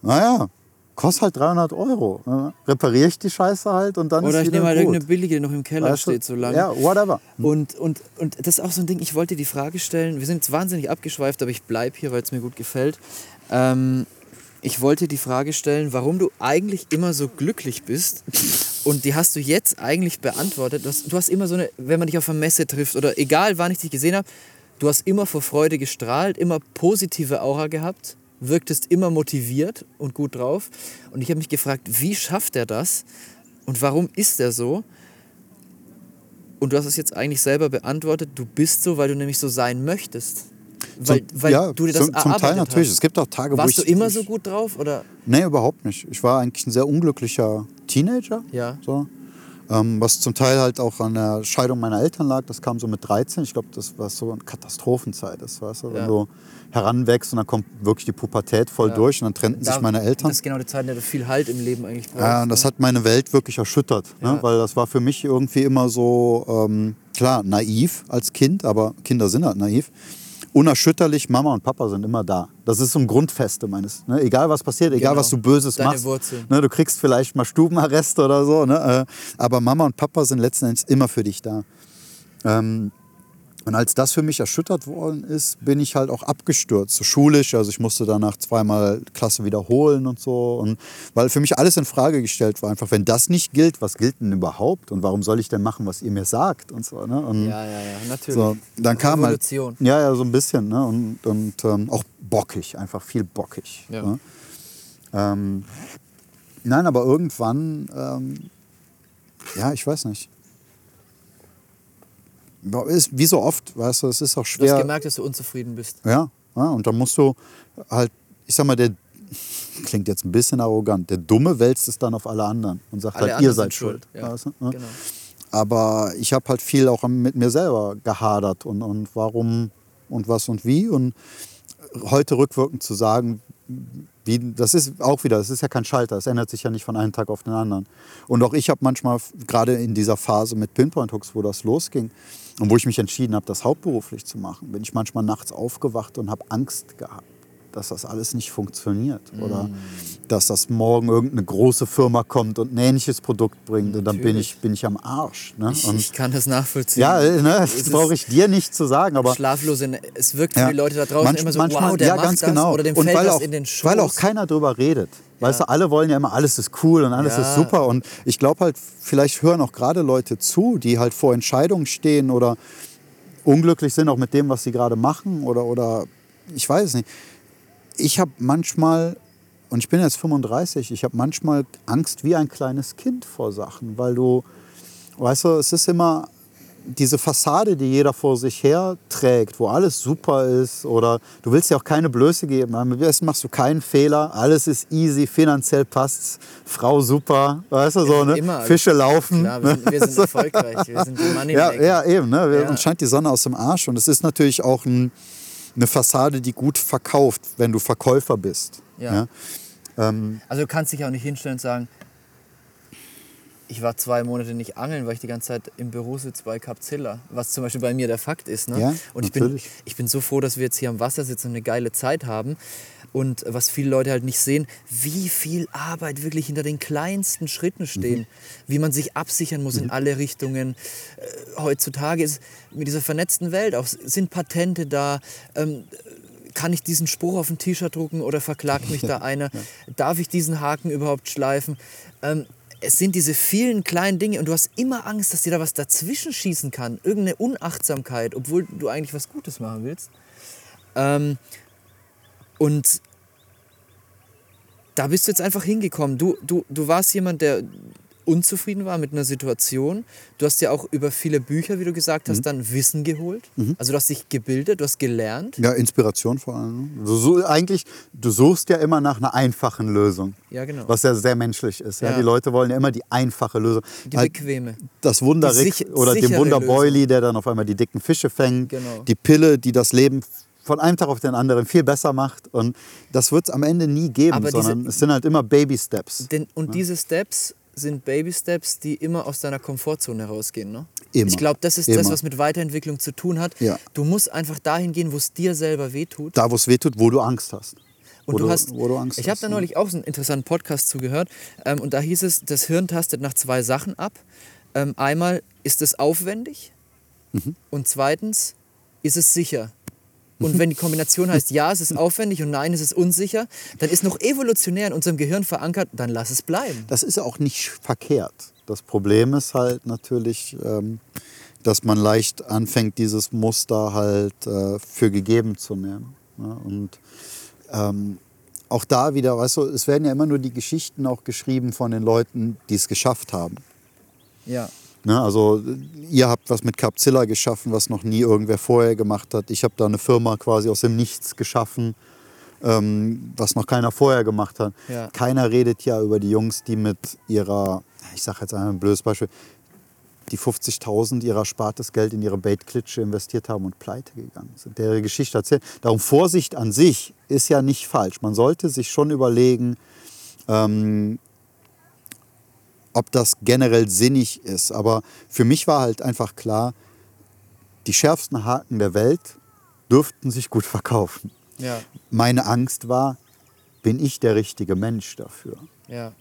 naja, kostet halt 300 Euro. Ne? Repariere ich die Scheiße halt und dann Oder ist ich nehme halt gut. irgendeine billige, die noch im Keller Weißt steht, so lange. Ja, whatever. Und, und, und das ist auch so ein Ding, ich wollte die Frage stellen, wir sind jetzt wahnsinnig abgeschweift, aber ich bleibe hier, weil es mir gut gefällt. Ähm, ich wollte die Frage stellen, warum du eigentlich immer so glücklich bist. Und die hast du jetzt eigentlich beantwortet. Du hast, du hast immer so eine, wenn man dich auf einer Messe trifft oder egal wann ich dich gesehen habe, du hast immer vor Freude gestrahlt, immer positive Aura gehabt, wirktest immer motiviert und gut drauf. Und ich habe mich gefragt, wie schafft er das? Und warum ist er so? Und du hast es jetzt eigentlich selber beantwortet. Du bist so, weil du nämlich so sein möchtest. Weil, Zum- weil ja, du dir das zum, zum Teil natürlich. Hast. Es gibt auch Tage, wo Warst ich... du immer so gut drauf? Oder? Nee, überhaupt nicht. Ich war eigentlich ein sehr unglücklicher Teenager. Ja. So. Ähm, was zum Teil halt auch an der Scheidung meiner Eltern lag, das kam so mit 13. Ich glaube, das war so eine Katastrophenzeit. Das, weißt du? Wenn Ja. du heranwächst und dann kommt wirklich die Pubertät voll Ja. durch und dann trennten Da- sich meine Eltern. Das ist genau die Zeit, in der du viel Halt im Leben eigentlich brauchst. Ja, und das ne? hat meine Welt wirklich erschüttert, Ja. ne? weil das war für mich irgendwie immer so, ähm, klar, naiv als Kind, aber Kinder sind halt naiv. Unerschütterlich, Mama und Papa sind immer da. Das ist so ein Grundfeste meines. Ne? Egal was passiert, egal Genau. was du Böses Deine machst. Wurzeln. Ne? Du kriegst vielleicht mal Stubenarrest oder so, ne? äh, aber Mama und Papa sind letzten Endes immer für dich da. Ähm, und als das für mich erschüttert worden ist, bin ich halt auch abgestürzt, so schulisch. Also ich musste danach zweimal Klasse wiederholen und so. Und weil für mich alles in Frage gestellt war. Einfach, wenn das nicht gilt, was gilt denn überhaupt? Und warum soll ich denn machen, was ihr mir sagt? Und so, ne? und Ja, ja, ja, natürlich. so, dann kam halt. Ja, ja, so ein bisschen. Ne? Und, und ähm, auch bockig, einfach viel bockig. Ja. Ne? Ähm, nein, aber irgendwann, ähm, ja, ich weiß nicht. Ist, wie so oft, weißt du, es ist auch Du hast schwer. gemerkt, dass du unzufrieden bist. Ja, ja, und dann musst du halt, ich sag mal, der klingt jetzt ein bisschen arrogant, der Dumme wälzt es dann auf alle anderen und sagt Alle halt, ihr seid schuld. schuld, ja. weißt du, ne? Genau. Aber ich habe halt viel auch mit mir selber gehadert und, und warum und was und wie. Und heute rückwirkend zu sagen, wie, das ist auch wieder, das ist ja kein Schalter, es ändert sich ja nicht von einem Tag auf den anderen. Und auch ich habe manchmal, gerade in dieser Phase mit Pinpoint-Hooks, wo das losging und wo ich mich entschieden habe, das hauptberuflich zu machen, bin ich manchmal nachts aufgewacht und habe Angst gehabt, dass das alles nicht funktioniert. Oder dass das morgen irgendeine große Firma kommt und ein ähnliches Produkt bringt und dann bin Natürlich. ich, bin ich am Arsch. Ne? Ich, ich kann das nachvollziehen. ja, äh, ne, das brauche ich dir nicht zu sagen, aber Schlaflose, es wirkt für ja. die Leute da draußen Manch- immer so, manchmal, wow, der ja, macht ganz das genau. oder dem und fällt weil das auch, in den Schoß. weil auch keiner drüber redet. Weißt du, alle wollen ja immer, alles ist cool und alles Ja. ist super. Und ich glaube halt, vielleicht hören auch gerade Leute zu, die halt vor Entscheidungen stehen oder unglücklich sind auch mit dem, was sie gerade machen oder, oder ich weiß es nicht. Ich habe manchmal, und ich bin jetzt 35, ich habe manchmal Angst wie ein kleines Kind vor Sachen, weil du, weißt du, es ist immer diese Fassade, die jeder vor sich her trägt, wo alles super ist oder du willst ja auch keine Blöße geben. Am besten machst du keinen Fehler, alles ist easy, finanziell passt's, Frau super, weißt du so, ne? Immer. Fische laufen. Klar, wir sind, wir sind erfolgreich, wir sind die Ja, Moneymaker. ja, eben. Ne? Ja. Uns scheint die Sonne aus dem Arsch. Und es ist natürlich auch ein, eine Fassade, die gut verkauft, wenn du Verkäufer bist. Ja. Ähm, Also du kannst dich auch nicht hinstellen und sagen, ich war zwei Monate nicht angeln, weil ich die ganze Zeit im Büro sitze bei Capzilla, was zum Beispiel bei mir der Fakt ist. Ne? Ja, und ich bin, natürlich. ich bin so froh, dass wir jetzt hier am Wasser sitzen und eine geile Zeit haben. Und was viele Leute halt nicht sehen, wie viel Arbeit wirklich hinter den kleinsten Schritten stehen, Mhm. wie man sich absichern muss in alle Richtungen. Äh, heutzutage ist mit dieser vernetzten Welt auch, sind Patente da, ähm, kann ich diesen Spruch auf ein T-Shirt drucken oder verklagt mich da einer? Darf ich diesen Haken überhaupt schleifen? Ähm, es sind diese vielen kleinen Dinge und du hast immer Angst, dass dir da was dazwischen schießen kann. Irgendeine Unachtsamkeit, obwohl du eigentlich was Gutes machen willst. Ähm, und da bist du jetzt einfach hingekommen. Du, du, du warst jemand, der unzufrieden war mit einer Situation. Du hast ja auch über viele Bücher, wie du gesagt hast, dann Wissen geholt. Also du hast dich gebildet, du hast gelernt. ja, Inspiration vor allem. ne? Du, so, eigentlich, du suchst ja immer nach einer einfachen Lösung. Ja, genau. Was ja sehr menschlich ist. Ja. Ja. Die Leute wollen ja immer die einfache Lösung. Die Halt bequeme. das Wunderrick oder sichere Wunderboily, der dann auf einmal die dicken Fische fängt. Genau. Die Pille, die das Leben von einem Tag auf den anderen viel besser macht. Und das wird es am Ende nie geben, diese- sondern es sind halt immer Baby-Steps. Und diese Steps sind Baby-Steps, die immer aus deiner Komfortzone herausgehen. Ne? Immer. Ich glaube, das ist das, Immer. was mit Weiterentwicklung zu tun hat. Ja. Du musst einfach dahin gehen, wo es dir selber wehtut. Da, wo es wehtut, wo du Angst hast. Und wo du hast, wo du Angst ich habe da ja. neulich auch so einen interessanten Podcast zugehört ähm, und da hieß es, das Hirn tastet nach zwei Sachen ab. Ähm, einmal ist es aufwendig Mhm. und zweitens ist es sicher. Und wenn die Kombination heißt, ja, es ist aufwendig und nein, es ist unsicher, dann ist noch evolutionär in unserem Gehirn verankert, dann lass es bleiben. Das ist ja auch nicht verkehrt. Das Problem ist halt natürlich, ähm, dass man leicht anfängt, dieses Muster halt äh, für gegeben zu nehmen. Ne? Und ähm, auch da wieder, weißt du, es werden ja immer nur die Geschichten auch geschrieben von den Leuten, die es geschafft haben. Ja. Ne, also ihr habt was mit Capzilla geschaffen, was noch nie irgendwer vorher gemacht hat. Ich habe da eine Firma quasi aus dem Nichts geschaffen. ähm, was noch keiner vorher gemacht hat. Ja. Keiner redet ja über die Jungs, die mit ihrer, ich sage jetzt einmal ein blödes Beispiel, die 50.000 ihrer erspartes Geld in ihre Bait-Klitsche investiert haben und pleite gegangen sind. Der ihre Geschichte erzählt. Darum Vorsicht an sich ist ja nicht falsch. Man sollte sich schon überlegen, ähm, ob das generell sinnig ist. Aber für mich war halt einfach klar, die schärfsten Haken der Welt dürften sich gut verkaufen. Ja, Meine Angst war, bin ich der richtige Mensch dafür? ja.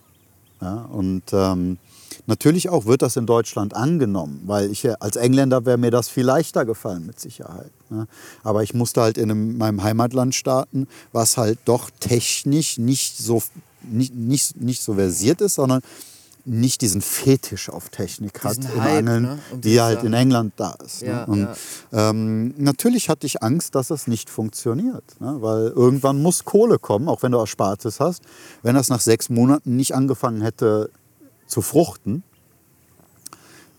Ja, und ähm, natürlich auch wird das in Deutschland angenommen, weil ich als Engländer wäre mir das viel leichter gefallen mit Sicherheit. Ne? Aber ich musste halt in einem, meinem Heimatland starten, was halt doch technisch nicht so, nicht, nicht, nicht so versiert ist, sondern nicht diesen Fetisch auf Technik hat im Hype, Angeln, ne, um die halt in. England da ist. Ja, ne? Und ähm, natürlich hatte ich Angst, dass es nicht funktioniert, ne? weil irgendwann muss Kohle kommen, auch wenn du Erspartes hast. Wenn das nach sechs Monaten nicht angefangen hätte zu fruchten,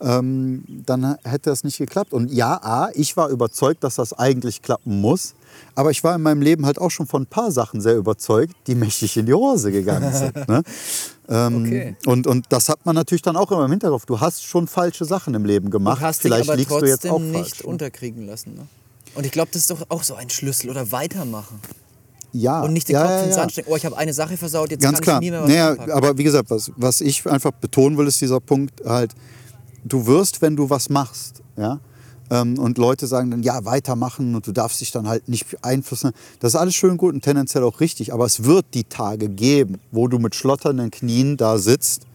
ähm, dann hätte das nicht geklappt. Und ja, A, ich war überzeugt, dass das eigentlich klappen muss. Aber ich war in meinem Leben halt auch schon von ein paar Sachen sehr überzeugt, die mächtig in die Hose gegangen sind. Ne? Ähm, Okay. und, und das hat man natürlich dann auch immer im Hinterkopf. Du hast schon falsche Sachen im Leben gemacht. Du hast Vielleicht aber liegst du trotzdem jetzt auch nicht falsch. ne? unterkriegen lassen. Ne? Und ich glaube, das ist doch auch so ein Schlüssel oder weitermachen. Ja, Und nicht den ja, Kopf ja, in den. Sand stecken. Oh, ich habe eine Sache versaut, jetzt Ganz kann klar. ich nie mehr was Naja, anpacken. aber wie gesagt, was, was ich einfach betonen will, ist dieser Punkt halt, du wirst, wenn du was machst, ja, ähm, und Leute sagen dann, ja, weitermachen und du darfst dich dann halt nicht beeinflussen. Das ist alles schön gut und tendenziell auch richtig, aber es wird die Tage geben, wo du mit schlotternden Knien da sitzt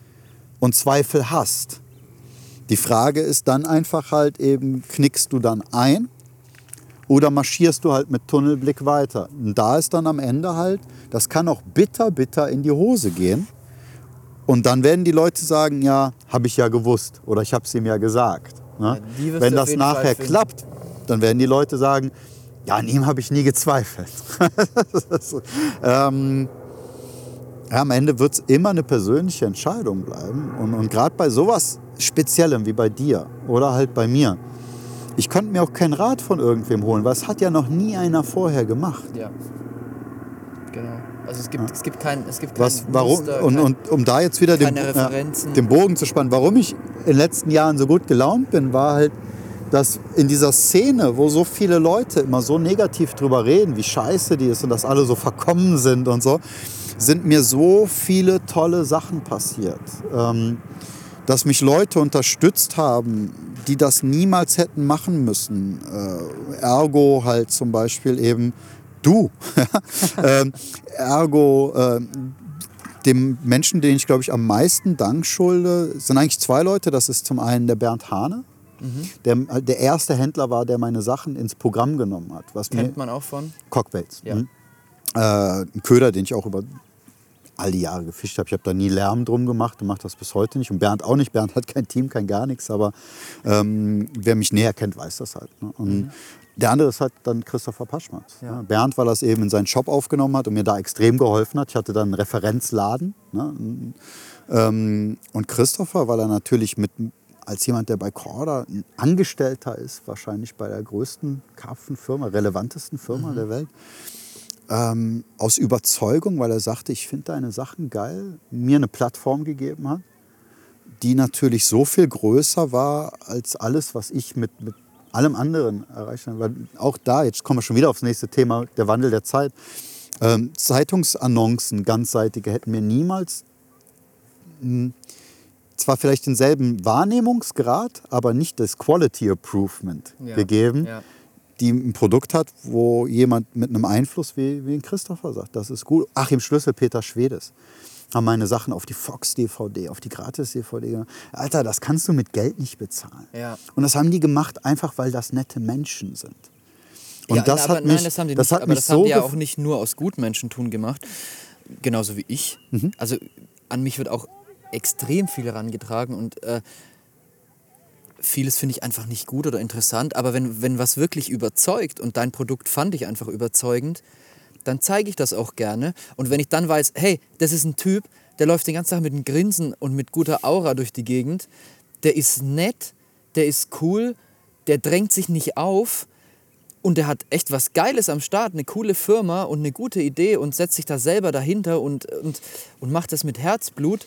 und Zweifel hast. Die Frage ist dann einfach halt eben, knickst du dann ein oder marschierst du halt mit Tunnelblick weiter? Und da ist dann am Ende halt, das kann auch bitter, bitter in die Hose gehen. Und dann werden die Leute sagen, ja, habe ich ja gewusst oder ich habe es ihm ja gesagt. Ne? Ja, Wenn das nachher klappt, dann werden die Leute sagen, ja, an ihm habe ich nie gezweifelt. Ist, ähm, ja, am Ende wird es immer eine persönliche Entscheidung bleiben. Und, und gerade bei sowas Speziellem wie bei dir oder halt bei mir, ich konnte mir auch keinen Rat von irgendwem holen, weil es hat ja noch nie einer vorher gemacht. Ja. Also es gibt, es gibt kein, es gibt kein Was, warum, Muster, und, kein, und um da jetzt wieder den, Referenzen. den Bogen zu spannen, warum ich in den letzten Jahren so gut gelaunt bin, war halt, dass in dieser Szene, wo so viele Leute immer so negativ drüber reden, wie scheiße die ist und dass alle so verkommen sind und so, sind mir so viele tolle Sachen passiert. Ähm, dass mich Leute unterstützt haben, die das niemals hätten machen müssen. Äh, ergo halt zum Beispiel eben du. ähm, ergo äh, dem Menschen, den ich glaube ich am meisten Dank schulde, sind eigentlich zwei Leute. Das ist zum einen der Bernd Hane, der der erste Händler war, der meine Sachen ins Programm genommen hat. Was kennt man auch von. Cockbaits. Ja. Mhm. Äh, ein Köder, den ich auch über all die Jahre gefischt habe. Ich habe da nie Lärm drum gemacht und mache das bis heute nicht. Und Bernd auch nicht. Bernd hat kein Team, kein gar nichts. Aber ähm, wer mich näher kennt, weiß das halt. Ne? Und der andere ist halt dann Christopher Paschmatz. Ja. Ne? Bernd, weil er es eben in seinen Shop aufgenommen hat und mir da extrem geholfen hat. Ich hatte dann einen Referenzladen. Ne? Ähm, und Christopher, weil er natürlich mit als jemand, der bei Corda ein Angestellter ist, wahrscheinlich bei der größten Karpfenfirma, relevantesten Firma der Welt, ähm, aus Überzeugung, weil er sagte, ich finde deine Sachen geil, mir eine Plattform gegeben hat, die natürlich so viel größer war als alles, was ich mit, mit allem anderen erreicht habe. Weil auch da, jetzt kommen wir schon wieder aufs nächste Thema, der Wandel der Zeit. Ähm, Zeitungsannoncen, ganzseitige, hätten mir niemals mh, zwar vielleicht denselben Wahrnehmungsgrad, aber nicht das Quality Improvement Ja, gegeben, ja. die ein Produkt hat, wo jemand mit einem Einfluss wie, wie ein Christopher sagt, das ist gut. Achim Schlüssel, Peter Schwedes haben meine Sachen auf die Fox-DVD, auf die Gratis-DVD. gemacht. Alter, das kannst du mit Geld nicht bezahlen. Ja. Und das haben die gemacht, einfach weil das nette Menschen sind. Und ja, das aber hat nein, mich, das haben die das nicht, hat aber das so haben die ja auch nicht nur aus Gutmenschentun gemacht, genauso wie ich. Mhm. Also an mich wird auch extrem viel herangetragen und äh, vieles finde ich einfach nicht gut oder interessant, aber wenn, wenn was wirklich überzeugt und dein Produkt fand ich einfach überzeugend, dann zeige ich das auch gerne. Und wenn ich dann weiß, hey, das ist ein Typ, der läuft den ganzen Tag mit einem Grinsen und mit guter Aura durch die Gegend, der ist nett, der ist cool, der drängt sich nicht auf, und der hat echt was Geiles am Start, eine coole Firma und eine gute Idee und setzt sich da selber dahinter und, und, und macht das mit Herzblut,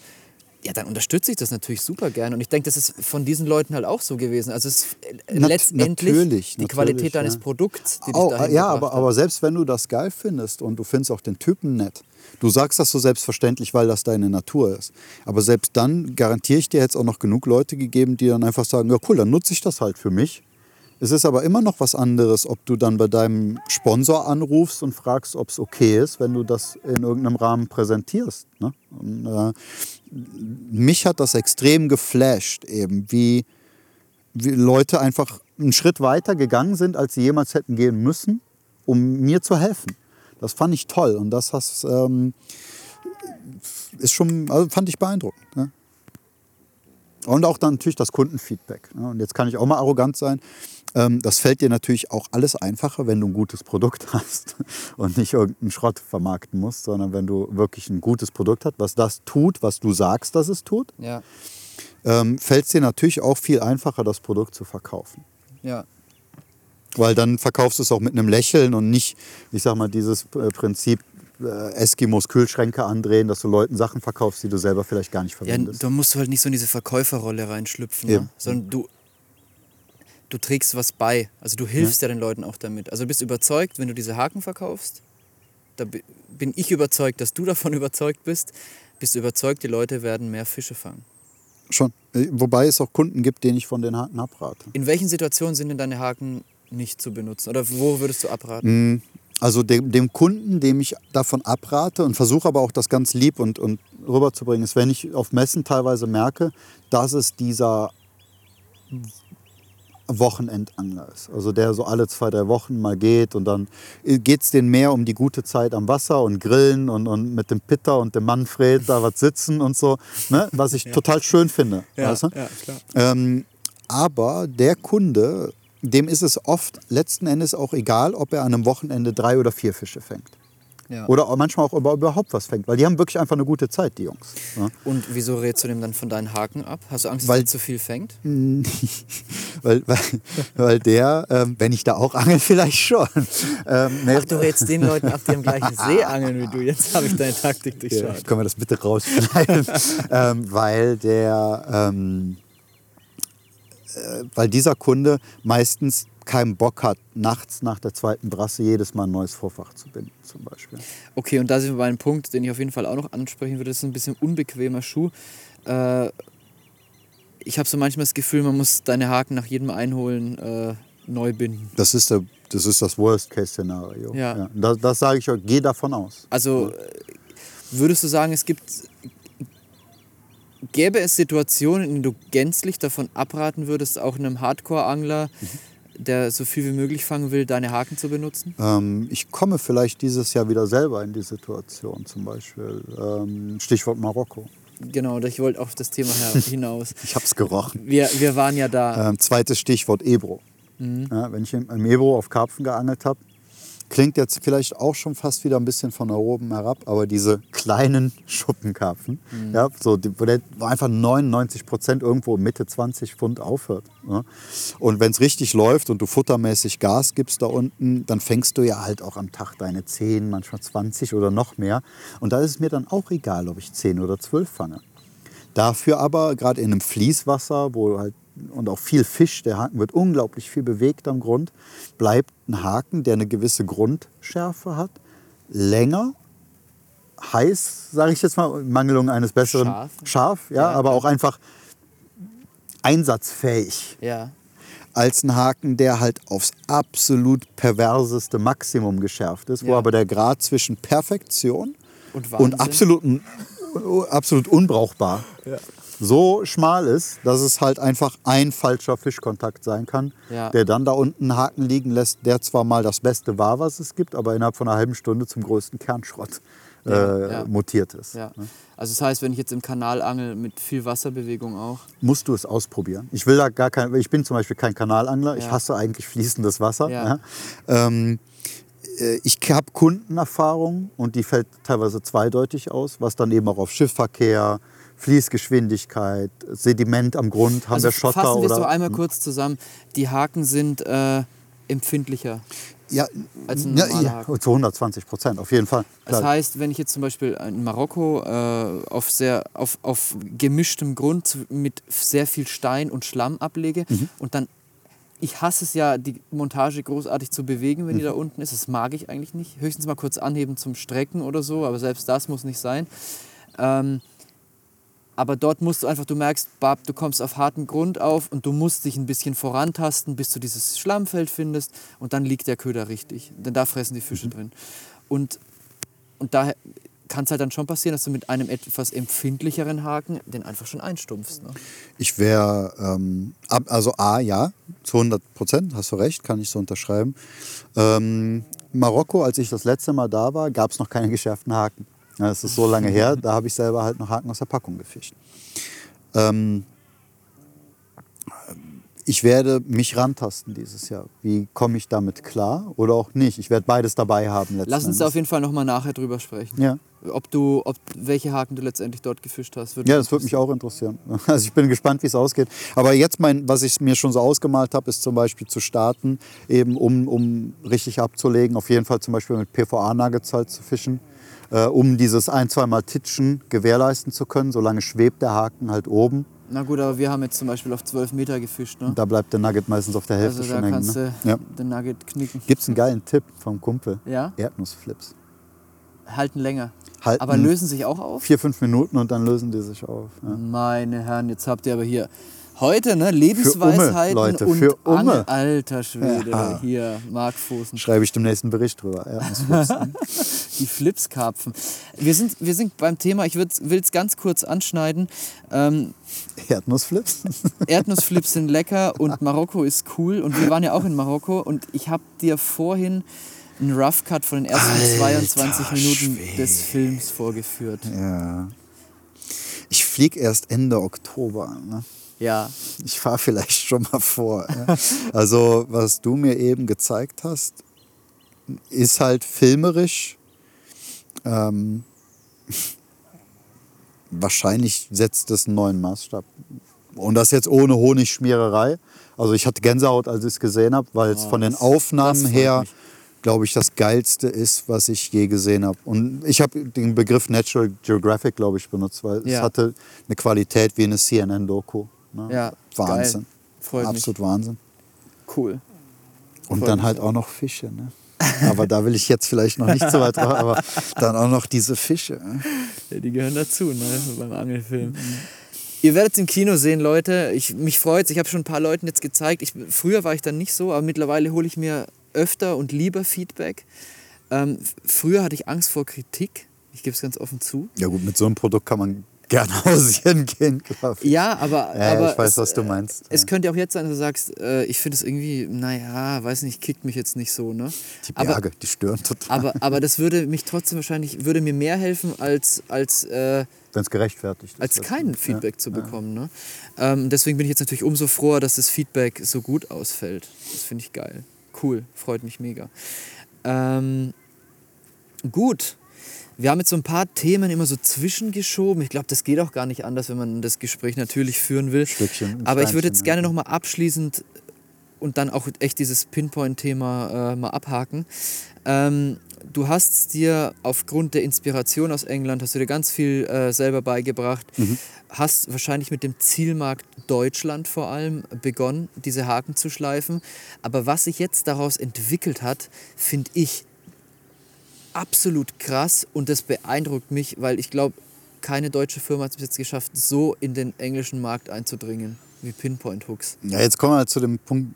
ja, dann unterstütze ich das natürlich super gerne. Und ich denke, das ist von diesen Leuten halt auch so gewesen. Also es ist Nat letztendlich natürlich, die natürlich, Qualität deines ja. Produkts, die dich Au- dahin ja, aber, hat. aber selbst wenn du das geil findest und du findest auch den Typen nett, du sagst das so selbstverständlich, weil das deine Natur ist. Aber selbst dann garantiere ich dir jetzt auch noch genug Leute gegeben, die dann einfach sagen, ja cool, dann nutze ich das halt für mich. Es ist aber immer noch was anderes, ob du dann bei deinem Sponsor anrufst und fragst, ob es okay ist, wenn du das in irgendeinem Rahmen präsentierst. Ne? Und, äh, mich hat das extrem geflasht, eben wie, wie Leute einfach einen Schritt weiter gegangen sind, als sie jemals hätten gehen müssen, um mir zu helfen. Das fand ich toll und das hast, ähm, ist schon, also fand ich beeindruckend. Ne? Und auch dann natürlich das Kundenfeedback. Ne? Und jetzt kann ich auch mal arrogant sein. Ähm, das fällt dir natürlich auch alles einfacher, wenn du ein gutes Produkt hast und nicht irgendeinen Schrott vermarkten musst, sondern wenn du wirklich ein gutes Produkt hast, was das tut, was du sagst, dass es tut, ja, ähm, fällt es dir natürlich auch viel einfacher, das Produkt zu verkaufen. ja. Weil dann verkaufst du es auch mit einem Lächeln und nicht, ich sag mal, dieses äh, Prinzip äh, Eskimos Kühlschränke andrehen, dass du Leuten Sachen verkaufst, die du selber vielleicht gar nicht Ja, verwendest. da musst du halt nicht so in diese Verkäuferrolle reinschlüpfen, ne? sondern du, du trägst was bei. Also du hilfst ja. den Leuten auch damit. Also du bist überzeugt, wenn du diese Haken verkaufst, da bi- bin ich überzeugt, dass du davon überzeugt bist, bist du überzeugt, die Leute werden mehr Fische fangen. Schon. Äh, Wobei es auch Kunden gibt, denen ich von den Haken abrate. In welchen Situationen sind denn deine Haken nicht zu benutzen? Oder wo würdest du abraten? Also dem, dem Kunden, dem ich davon abrate und versuche aber auch das ganz lieb und, und rüberzubringen, ist, wenn ich auf Messen teilweise merke, dass es dieser Wochenendangler ist. Also der so alle zwei, drei Wochen mal geht und dann geht es denen mehr um die gute Zeit am Wasser und Grillen und, und mit dem Pitter und dem Manfred da was sitzen und so, ne? was ich total schön finde. weißt du? ja, klar. Ähm, aber der Kunde, dem ist es oft letzten Endes auch egal, ob er an einem Wochenende drei oder vier Fische fängt. Ja. Oder manchmal auch über, überhaupt was fängt, weil die haben wirklich einfach eine gute Zeit, die Jungs. Ja. Und wieso rätst du dem dann von deinen Haken ab? Hast du Angst, dass Weil- er zu viel fängt? Weil, weil, weil der, ähm, wenn ich da auch angel, vielleicht schon. Ähm, nee, Ach, du rätst den Leuten ab, die am gleichen See angeln wie du. Jetzt habe ich deine Taktik ja, durchschaut. können wir das bitte rausschneiden? ähm, weil der, ähm, äh, weil dieser Kunde meistens keinen Bock hat, nachts nach der zweiten Brasse jedes Mal ein neues Vorfach zu binden, zum Beispiel. Okay, und da sind wir bei einem Punkt, den ich auf jeden Fall auch noch ansprechen würde. Das ist ein bisschen unbequemer Schuh. Äh, ich habe so manchmal das Gefühl, man muss deine Haken nach jedem Einholen äh, neu binden. Das ist, der, das, ist das Worst-Case-Szenario. Ja. Das, das sage ich euch, geh davon aus. Also äh, würdest du sagen, es gibt. Gäbe es Situationen, in denen du gänzlich davon abraten würdest, auch einem Hardcore-Angler, der so viel wie möglich fangen will, deine Haken zu benutzen? Ähm, ich komme vielleicht dieses Jahr wieder selber in die Situation, zum Beispiel. Ähm, Stichwort Marokko. Genau, ich wollte auf das Thema hinaus. Ich habe es gerochen. Wir, wir waren ja da. Ähm, zweites Stichwort Ebro. Mhm. Ja, wenn ich im, im Ebro auf Karpfen geangelt habe, klingt jetzt vielleicht auch schon fast wieder ein bisschen von da oben herab, aber diese kleinen Schuppenkarpfen, Mhm. ja, so, die, wo, einfach 99 Prozent irgendwo Mitte 20 Pfund aufhört. Ja. Und wenn es richtig läuft und du futtermäßig Gas gibst da unten, dann fängst du ja halt auch am Tag deine 10, manchmal 20 oder noch mehr. Und da ist es mir dann auch egal, ob ich 10 oder 12 fange. Dafür aber, gerade in einem Fließwasser, wo halt und auch viel Fisch, der Haken wird unglaublich viel bewegt am Grund, bleibt ein Haken, der eine gewisse Grundschärfe hat, länger, heiß, sage ich jetzt mal, in Mangelung eines besseren, Scharf. scharf, ja, Ja, aber ja. auch einfach einsatzfähig ja. als ein Haken, der halt aufs absolut perverseste Maximum geschärft ist, wo Ja. aber der Grad zwischen Perfektion Und und absolut, absolut unbrauchbar so schmal ist, dass es halt einfach ein falscher Fischkontakt sein kann, Ja. der dann da unten einen Haken liegen lässt, der zwar mal das Beste war, was es gibt, aber innerhalb von einer halben Stunde zum größten Kernschrott äh, Ja, ja. mutiert ist. Ja. Also das heißt, wenn ich jetzt im Kanal angel mit viel Wasserbewegung auch. musst du es ausprobieren. Ich will da gar kein, ich bin zum Beispiel kein Kanalangler, ich hasse eigentlich fließendes Wasser. Ja. Ähm, äh, ich habe Kundenerfahrung und die fällt teilweise zweideutig aus, was dann eben auch auf Schiffverkehr, Fließgeschwindigkeit, Sediment am Grund, haben Also wir Schotter fassen wir es oder doch einmal kurz zusammen. Die Haken sind äh, empfindlicher. Ja, Als ein ja, ja, zu 120 Prozent, auf jeden Fall. Das Klar. heißt, wenn ich jetzt zum Beispiel in Marokko äh, auf, sehr, auf, auf gemischtem Grund mit sehr viel Stein und Schlamm ablege Mhm. und dann, ich hasse es ja, die Montage großartig zu bewegen, wenn die Mhm. da unten ist. Das mag ich eigentlich nicht. Höchstens mal kurz anheben zum Strecken oder so, aber selbst das muss nicht sein. Ähm, aber dort musst du einfach, du merkst, Bab, du kommst auf harten Grund auf und du musst dich ein bisschen vorantasten, bis du dieses Schlammfeld findest und dann liegt der Köder richtig. Denn da fressen die Fische drin. Und, und da kann es halt dann schon passieren, dass du mit einem etwas empfindlicheren Haken den einfach schon einstumpfst. Ne? Ich wäre, ähm, also A, ja, zu 100 Prozent, hast du recht, kann ich so unterschreiben. Ähm, Marokko, als ich das letzte Mal da war, gab es noch keine geschärften Haken. Ja, Das ist so lange her, da habe ich selber halt noch Haken aus der Packung gefischt. Ähm, ich werde mich rantasten dieses Jahr. Wie komme ich damit klar oder auch nicht? Ich werde beides dabei haben. Lass uns da auf jeden Fall nochmal nachher drüber sprechen. Ja. Ob du, ob, welche Haken du letztendlich dort gefischt hast. Ja, das würde mich auch interessieren. Also ich bin gespannt, wie es ausgeht. Aber jetzt mein, was ich mir schon so ausgemalt habe, ist zum Beispiel zu starten, eben um, um richtig abzulegen, auf jeden Fall zum Beispiel mit PVA-Nuggets halt zu fischen, äh, um dieses ein, zweimal Titschen gewährleisten zu können. Solange schwebt der Haken halt oben. Na gut, aber wir haben jetzt zum Beispiel auf 12 Meter gefischt. Ne? Und da bleibt der Nugget meistens auf der Hälfte Also da schon hängen. kannst Ne? du Ja. den Nugget knicken. Gibt es einen geilen Tipp vom Kumpel? Ja? Erdnussflips. Halten länger. Halten Aber lösen sich auch auf? vier, fünf Minuten und dann lösen die sich auf. Ja. Meine Herren, jetzt habt ihr aber hier heute ne, Lebensweisheiten Leute, und für Umme. Angel- Alter Schwede, Ja. hier, Mark Fußen. Schreibe ich dem nächsten Bericht drüber. Erdnussflips. Die Flipskarpfen. Wir sind, wir sind beim Thema, ich will es ganz kurz anschneiden. Ähm, Erdnussflips? Erdnussflips sind lecker und Marokko ist cool. Und wir waren ja auch in Marokko und ich habe dir vorhin einen Rough Cut von den ersten Alter 22 Minuten Schwede. des Films vorgeführt. Ja. Ich fliege erst Ende Oktober. Ne? Ja, Ich fahre vielleicht schon mal vor. Ja? Also, was du mir eben gezeigt hast, ist halt filmerisch. Ähm, wahrscheinlich setzt es einen neuen Maßstab. Und das jetzt ohne Honigschmiererei. Also ich hatte Gänsehaut, als ich es gesehen habe, weil es Oh, von den das- Aufnahmen das her, glaube ich, das Geilste ist, was ich je gesehen habe. Und ich habe den Begriff Natural Geographic, glaube ich, benutzt, weil Ja. es hatte eine Qualität wie eine CNN-Doku. Ne? Ja, Wahnsinn. Freut mich. Absolut Wahnsinn. cool. Und Freut dann halt auch noch Fische. Ne? Aber da will ich jetzt vielleicht noch nicht so weit drauf, aber dann auch noch diese Fische. ne? Ja, die gehören dazu, ne, beim Angelfilm. Ihr werdet es im Kino sehen, Leute. Ich, mich freut Ich habe schon ein paar Leuten jetzt gezeigt. Ich, früher war ich dann nicht so, aber mittlerweile hole ich mir öfter und lieber Feedback. Ähm, früher hatte ich Angst vor Kritik. Ich gebe es ganz offen zu. Ja gut, mit so einem Produkt kann man gerne hausieren gehen, glaube ich. Ja, aber, Ja, aber ich weiß, es, was du meinst. es ja. könnte auch jetzt sein, dass du sagst, äh, ich finde es irgendwie, naja, weiß nicht, kickt mich jetzt nicht so. Ne? Die aber, Berge, die stören total, aber, aber das würde mich trotzdem wahrscheinlich, würde mir mehr helfen, als, als äh, wenn es gerechtfertigt ist. als kein ja. Feedback zu bekommen. Ne? Ähm, deswegen bin ich jetzt natürlich umso froher, dass das Feedback so gut ausfällt. Das finde ich geil. Cool, freut mich mega. Ähm, gut. Wir haben jetzt so ein paar Themen immer so zwischengeschoben. Ich glaube, das geht auch gar nicht anders, wenn man das Gespräch natürlich führen will. Stückchen, Aber ich würde jetzt gerne nochmal abschließend und dann auch echt dieses Pinpoint-Thema äh, mal abhaken. Ähm, du hast dir aufgrund der Inspiration aus England, hast du dir ganz viel äh, selber beigebracht, Mhm. hast wahrscheinlich mit dem Zielmarkt Deutschland vor allem begonnen, diese Haken zu schleifen. Aber was sich jetzt daraus entwickelt hat, finde ich absolut krass und das beeindruckt mich, weil ich glaube, keine deutsche Firma hat es bis jetzt geschafft, so in den englischen Markt einzudringen wie Pinpoint Hooks. Ja, jetzt kommen wir zu dem Punkt,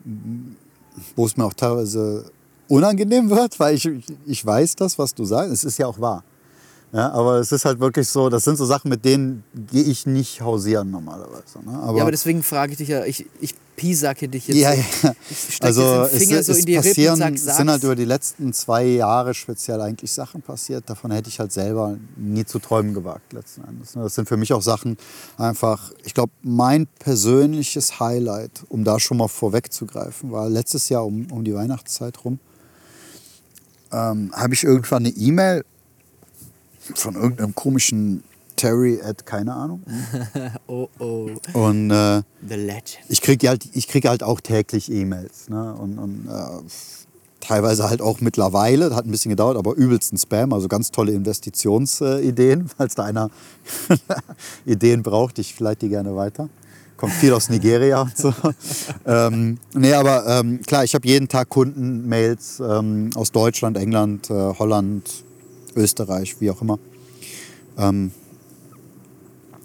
wo es mir auch teilweise unangenehm wird, weil ich, ich weiß das, was du sagst. Es ist ja auch wahr. Ja, aber es ist halt wirklich so, das sind so Sachen, mit denen gehe ich nicht hausieren normalerweise. Ne? Aber, ja, aber deswegen frage ich dich ja, ich, ich piesacke dich jetzt. ja, ja. Ich Also jetzt den es, Finger so es Rippen passieren, sag, sind halt über die letzten zwei Jahre speziell eigentlich Sachen passiert. Davon hätte ich halt selber nie zu träumen gewagt letzten Endes. ne? Das sind für mich auch Sachen einfach, ich glaube, mein persönliches Highlight, um da schon mal vorwegzugreifen, war letztes Jahr um, um die Weihnachtszeit rum, ähm, habe ich irgendwann eine E-Mail von irgendeinem komischen Terry at keine Ahnung. oh oh, Und äh, The Legend. ich kriege halt, ich krieg halt auch täglich E-Mails. Ne? Und, und äh, teilweise halt auch mittlerweile, hat ein bisschen gedauert, aber übelsten Spam, also ganz tolle Investitionsideen, falls da einer Ideen braucht, ich leite die gerne weiter. Kommt viel aus Nigeria und so. ähm, nee, aber ähm, klar, ich habe jeden Tag Kundenmails ähm, aus Deutschland, England, äh, Holland, Österreich, wie auch immer. Ähm,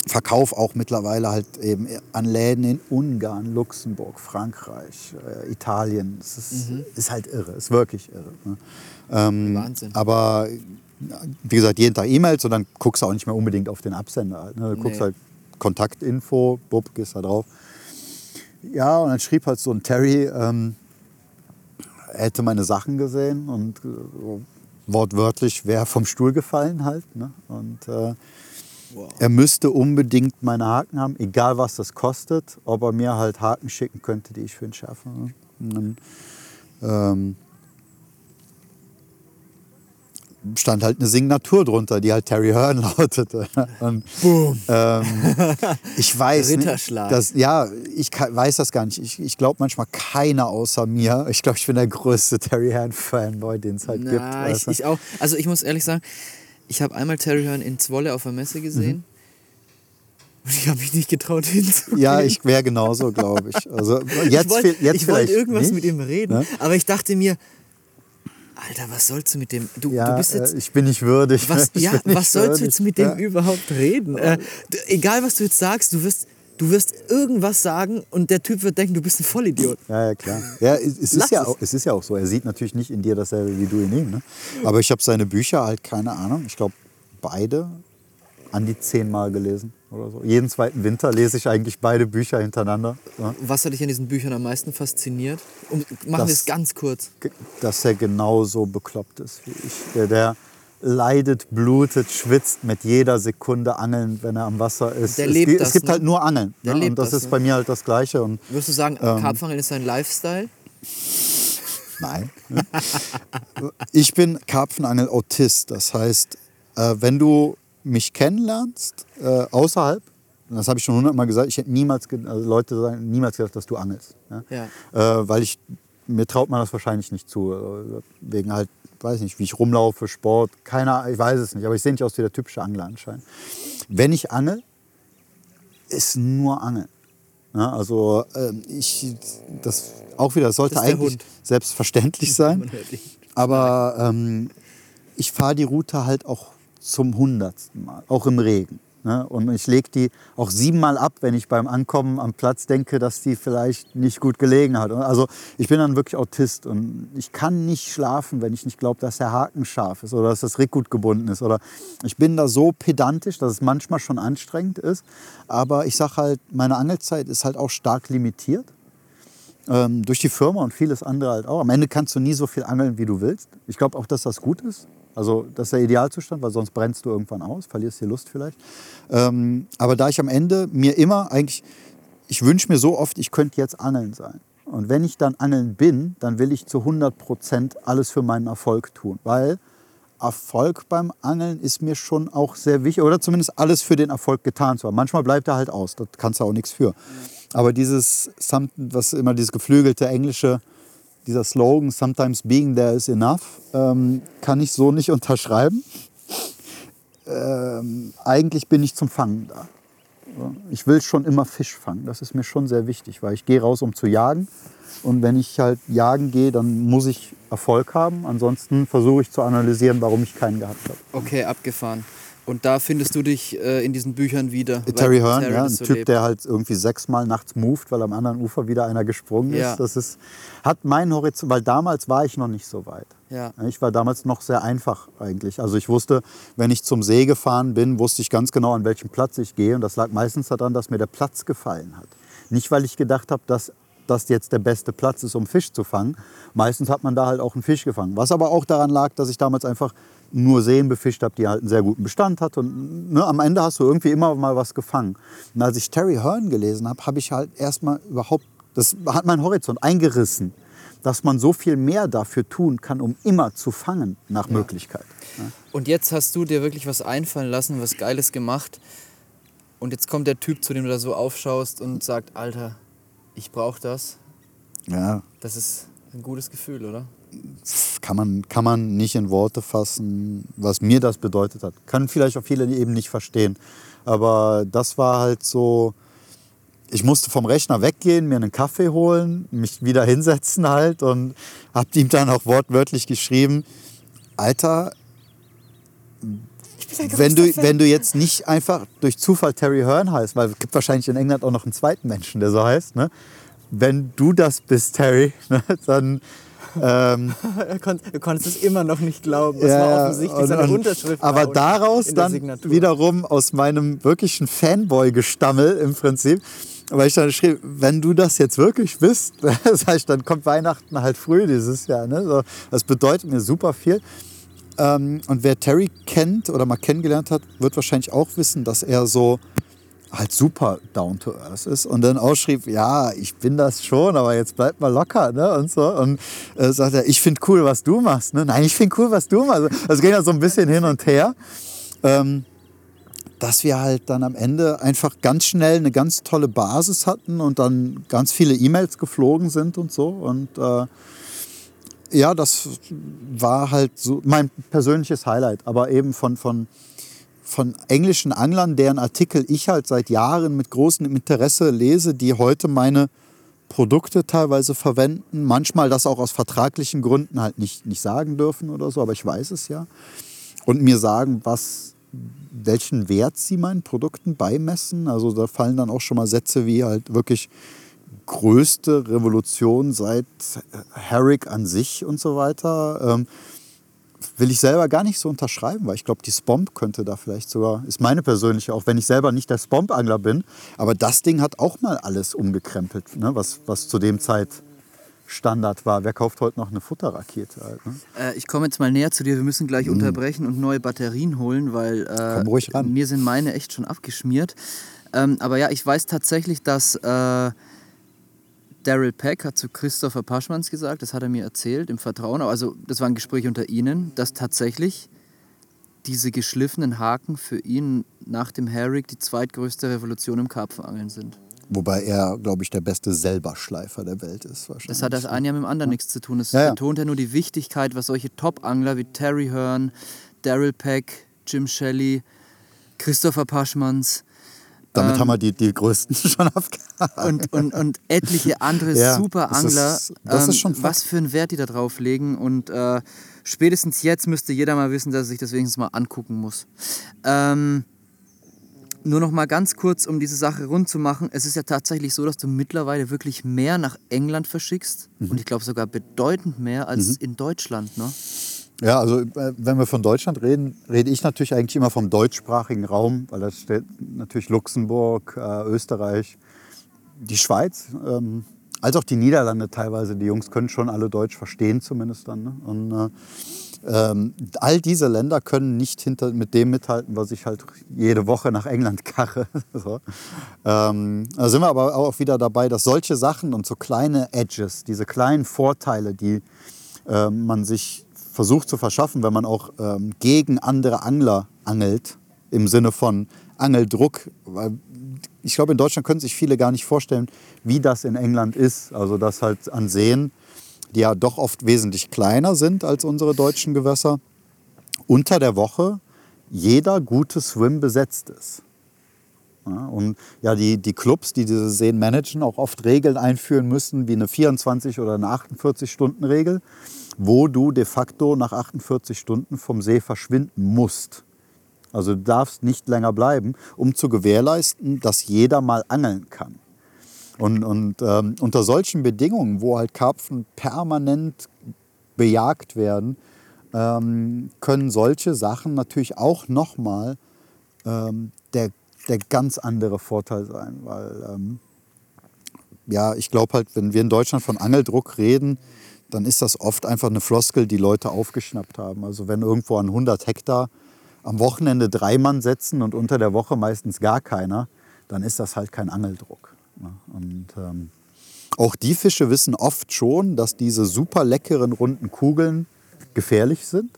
Verkauf auch mittlerweile halt eben an Läden in Ungarn, Luxemburg, Frankreich, äh, Italien. Das ist, ist halt irre, ist wirklich irre. Ne? Ähm, Wahnsinn. Aber wie gesagt, jeden Tag E-Mails und dann guckst du auch nicht mehr unbedingt auf den Absender. Halt, ne? Du guckst Nee. halt Kontaktinfo, bupp, gehst da drauf. Ja, und dann schrieb halt so ein Terry, ähm, er hätte meine Sachen gesehen und äh, wortwörtlich wäre vom Stuhl gefallen halt. Ne? Und äh, Wow. er müsste unbedingt meine Haken haben, egal was das kostet, ob er mir halt Haken schicken könnte, die ich für ihn schärfe. Und dann, ähm, stand halt eine Signatur drunter, die halt Terry Hearn lautete. Und, ähm, ich weiß Ritterschlag. nicht, dass, ja, ich weiß das gar nicht. Ich, ich glaube manchmal keiner außer mir. Ich glaube, ich bin der größte Terry Hearn-Fanboy, den es halt gibt. Na, weißt ich, ich auch. Also ich muss ehrlich sagen, ich habe einmal Terry Hearn in Zwolle auf der Messe gesehen. Und ich habe mich nicht getraut hinzugehen. Mhm. ja, ich wäre genauso, glaube ich. Also jetzt, ich wollte vielleicht irgendwas nicht. mit ihm reden, ne? aber ich dachte mir, Alter, was sollst du mit dem? Du, Ja, du bist jetzt. äh, ich bin nicht würdig. was, ja, was sollst du würdig. jetzt mit dem Ja. überhaupt reden? Äh, egal, was du jetzt sagst, du wirst, du wirst irgendwas sagen und der Typ wird denken, du bist ein Vollidiot. Ja, ja, klar. Ja, es, es, ist ja es. auch, es ist ja auch so. Er sieht natürlich nicht in dir dasselbe wie du in ihm. Ne? Aber ich habe seine Bücher halt, keine Ahnung, ich glaube beide an die zehnmal gelesen oder so. Jeden zweiten Winter lese ich eigentlich beide Bücher hintereinander. Ja? Was hat dich an diesen Büchern am meisten fasziniert? Um, machen Das- wir es ganz kurz. Dass er genauso bekloppt ist wie ich. Der, der leidet, blutet, schwitzt mit jeder Sekunde angeln, wenn er am Wasser ist. Der es, lebt gibt- das, es gibt ne? halt nur Angeln. Der ne? lebt Und das, das, ist ne? bei mir halt das Gleiche. Und Würdest du sagen, Ähm. Karpfangeln ist ein Lifestyle? Nein. ich bin Karpfenangel-Autist. Das heißt, äh, wenn du mich kennenlernst, äh, außerhalb, das habe ich schon hundertmal gesagt, ich hätte niemals, also Leute sagen, niemals gedacht, dass du angelst. Ja? Ja. Äh, weil ich, mir traut man das wahrscheinlich nicht zu. äh, Wegen halt, weiß nicht, wie ich rumlaufe, Sport, keiner, ich weiß es nicht. Aber ich sehe nicht aus wie der typische Angler anscheinend. Wenn ich angel, ist nur Angeln. Ja, also ähm, ich, das auch wieder, das sollte Das eigentlich Hund. selbstverständlich sein. Aber ähm, ich fahre die Route halt auch zum hundertsten Mal, auch im Regen. Ne? Und ich lege die auch siebenmal ab, wenn ich beim Ankommen am Platz denke, dass die vielleicht nicht gut gelegen hat. Also ich bin dann wirklich Autist und ich kann nicht schlafen, wenn ich nicht glaube, dass der Haken scharf ist oder dass das Rick gut gebunden ist. Oder ich bin da so pedantisch, dass es manchmal schon anstrengend ist. Aber ich sage halt, meine Angelzeit ist halt auch stark limitiert. Ähm, durch die Firma und vieles andere halt auch. Am Ende kannst du nie so viel angeln, wie du willst. Ich glaube auch, dass das gut ist. Also das ist der Idealzustand, weil sonst brennst du irgendwann aus, verlierst die Lust vielleicht. Ähm, aber da ich am Ende mir immer eigentlich, ich wünsche mir so oft, ich könnte jetzt angeln sein. Und wenn ich dann angeln bin, dann will ich zu 100 Prozent alles für meinen Erfolg tun. Weil Erfolg beim Angeln ist mir schon auch sehr wichtig. Oder zumindest alles für den Erfolg getan zu haben. Manchmal bleibt er halt aus, da kannst du auch nichts für. Aber dieses, was immer dieses geflügelte englische, dieser Slogan, sometimes being there is enough, ähm, kann ich so nicht unterschreiben. Ähm, eigentlich bin ich zum Fangen da. Ich will schon immer Fisch fangen. Das ist mir schon sehr wichtig, weil ich gehe raus, um zu jagen. Und wenn ich halt jagen gehe, dann muss ich Erfolg haben. Ansonsten versuche ich zu analysieren, warum ich keinen gehabt habe. Okay, abgefahren. Und da findest du dich äh, in diesen Büchern wieder. weil Terry Hearn, Terry ja, ein so Typ, lebt. der halt irgendwie sechsmal nachts moved, weil am anderen Ufer wieder einer gesprungen ist. Ja. Das ist, hat meinen Horizont, weil damals war ich noch nicht so weit. Ja. Ich war damals noch sehr einfach eigentlich. Also ich wusste, wenn ich zum See gefahren bin, wusste ich ganz genau, an welchem Platz ich gehe. Und das lag meistens daran, dass mir der Platz gefallen hat. Nicht, weil ich gedacht habe, dass das jetzt der beste Platz ist, um Fisch zu fangen. Meistens hat man da halt auch einen Fisch gefangen. Was aber auch daran lag, dass ich damals einfach nur Seen befischt habe, die halt einen sehr guten Bestand hat. Und ne, am Ende hast du irgendwie immer mal was gefangen. Und als ich Terry Hearn gelesen habe, habe ich halt erstmal überhaupt, das hat meinen Horizont eingerissen, dass man so viel mehr dafür tun kann, um immer zu fangen nach Möglichkeit. Ja. Und jetzt hast du dir wirklich was einfallen lassen, was Geiles gemacht. Und jetzt kommt der Typ, zu dem du da so aufschaust und sagt, Alter, ich brauche das. Ja. Das ist ein gutes Gefühl, oder? Kann man, kann man nicht in Worte fassen, was mir das bedeutet hat. Können vielleicht auch viele eben nicht verstehen. Aber das war halt so, ich musste vom Rechner weggehen, mir einen Kaffee holen, mich wieder hinsetzen halt und hab ihm dann auch wortwörtlich geschrieben, Alter, wenn du, wenn du jetzt nicht einfach durch Zufall Terry Hearn heißt, weil es gibt wahrscheinlich in England auch noch einen zweiten Menschen, der so heißt, ne? wenn du das bist, Terry, ne, dann ähm, er, konnt, er konnte es immer noch nicht glauben. Das ja, war offensichtlich seine Unterschrift. Aber daraus dann wiederum aus meinem wirklichen Fanboy-Gestammel im Prinzip, weil ich dann schrieb, wenn du das jetzt wirklich bist, das heißt, dann kommt Weihnachten halt früh dieses Jahr. Ne? So, das bedeutet mir super viel. Ähm, und wer Terry kennt oder mal kennengelernt hat, wird wahrscheinlich auch wissen, dass er so halt super down to earth ist und dann ausschrieb, ja, ich bin das schon, aber jetzt bleib mal locker, ne, und so. Und äh, sagt er, ich finde cool, was du machst, ne? Nein, ich finde cool, was du machst. Das ging ja so ein bisschen hin und her. Ähm, dass wir halt dann am Ende einfach ganz schnell eine ganz tolle Basis hatten und dann ganz viele E-Mails geflogen sind und so. Und äh, ja, das war halt so mein persönliches Highlight, aber eben von, von von englischen Anglern, deren Artikel ich halt seit Jahren mit großem Interesse lese, die heute meine Produkte teilweise verwenden. Manchmal das auch aus vertraglichen Gründen halt nicht, nicht sagen dürfen oder so, aber ich weiß es ja. Und mir sagen, was, welchen Wert sie meinen Produkten beimessen. Also da fallen dann auch schon mal Sätze wie halt wirklich größte Revolution seit Herrick an sich und so weiter. Ähm, will ich selber gar nicht so unterschreiben, weil ich glaube, die Spomp könnte da vielleicht sogar, ist meine persönliche, auch wenn ich selber nicht der Spomp-Angler bin, aber das Ding hat auch mal alles umgekrempelt, ne? was, was zu dem Zeit Standard war. Wer kauft heute noch eine Futterrakete? Halt, ne? äh, ich komme jetzt mal näher zu dir. Wir müssen gleich mhm. unterbrechen und neue Batterien holen, weil äh, mir sind meine echt schon abgeschmiert. Ähm, aber ja, ich weiß tatsächlich, dass äh, Daryl Peck hat zu Christopher Paschmanns gesagt, das hat er mir erzählt im Vertrauen, also das war ein Gespräch unter ihnen, dass tatsächlich diese geschliffenen Haken für ihn nach dem Herrick die zweitgrößte Revolution im Karpfenangeln sind. Wobei er, glaube ich, der beste Selberschleifer der Welt ist. Wahrscheinlich. Das hat das eine ja mit dem anderen ja. nichts zu tun. Es ja, betont ja nur die Wichtigkeit, was solche Top-Angler wie Terry Hearn, Daryl Peck, Jim Shelley, Christopher Paschmanns, damit ähm, haben wir die, die größten schon abgehakt. Und, und, und etliche andere ja, super Angler, das ist, das ist ähm, was für einen Wert die da drauf legen. Und äh, spätestens jetzt müsste jeder mal wissen, dass er sich das wenigstens mal angucken muss. Ähm, nur noch mal ganz kurz, um diese Sache rund zu machen. Es ist ja tatsächlich so, dass du mittlerweile wirklich mehr nach England verschickst. Mhm. Und ich glaube sogar bedeutend mehr als mhm. in Deutschland. Ne? Ja, also äh, wenn wir von Deutschland reden, rede ich natürlich eigentlich immer vom deutschsprachigen Raum, weil da steht natürlich Luxemburg, äh, Österreich, die Schweiz, ähm, als auch die Niederlande teilweise. Die Jungs können schon alle Deutsch verstehen zumindest dann. Ne? Und äh, ähm, all diese Länder können nicht hinter, mit dem mithalten, was ich halt jede Woche nach England karre. so. ähm, da sind wir aber auch wieder dabei, dass solche Sachen und so kleine Edges, diese kleinen Vorteile, die äh, man sich versucht zu verschaffen, wenn man auch ähm, gegen andere Angler angelt, im Sinne von Angeldruck. Weil ich glaube, in Deutschland können sich viele gar nicht vorstellen, wie das in England ist. Also das halt an Seen, die ja doch oft wesentlich kleiner sind als unsere deutschen Gewässer, unter der Woche jeder gute Swim besetzt ist. Ja, und ja, die, die Clubs, die diese Seen managen, auch oft Regeln einführen müssen, wie eine 24- oder eine 48-Stunden-Regel wo du de facto nach 48 Stunden vom See verschwinden musst. Also du darfst nicht länger bleiben, um zu gewährleisten, dass jeder mal angeln kann. Und, und ähm, unter solchen Bedingungen, wo halt Karpfen permanent bejagt werden, ähm, können solche Sachen natürlich auch nochmal ähm, der, der ganz andere Vorteil sein. Weil, ähm, ja, ich glaube halt, wenn wir in Deutschland von Angeldruck reden, dann ist das oft einfach eine Floskel, die Leute aufgeschnappt haben. Also wenn irgendwo an 100 Hektar am Wochenende drei Mann setzen und unter der Woche meistens gar keiner, dann ist das halt kein Angeldruck. Ne? Und ähm, auch die Fische wissen oft schon, dass diese super leckeren runden Kugeln gefährlich sind.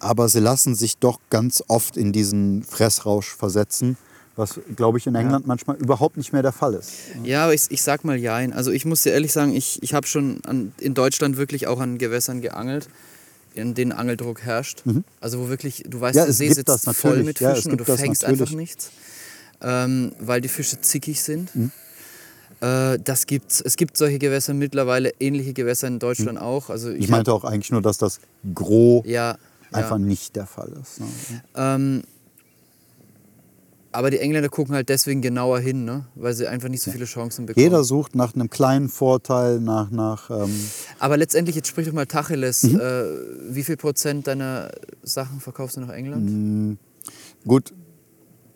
Aber sie lassen sich doch ganz oft in diesen Fressrausch versetzen, Was, glaube ich, in England manchmal überhaupt nicht mehr der Fall ist. Ja, aber ich, ich sag mal jein. Also ich muss dir ehrlich sagen, ich, ich habe schon an, in Deutschland wirklich auch an Gewässern geangelt, in denen Angeldruck herrscht. Also wo wirklich, du weißt, Ja, der See sitzt voll mit Ja, Fischen und gibt du fängst natürlich. einfach nichts, ähm, weil die Fische zickig sind. Mhm. Äh, das gibt's. Es gibt solche Gewässer mittlerweile, ähnliche Gewässer in Deutschland auch. Also ich, Ich meinte auch eigentlich nur, dass das Gros hab, ja, einfach ja. nicht der Fall ist. Ne? Ähm, aber die Engländer gucken halt deswegen genauer hin, ne? weil sie einfach nicht so viele Chancen bekommen. Jeder sucht nach einem kleinen Vorteil, nach, nach ähm, Aber letztendlich, jetzt sprich doch mal Tacheles, Mhm. äh, wie viel Prozent deiner Sachen verkaufst du nach England? Mhm. gut,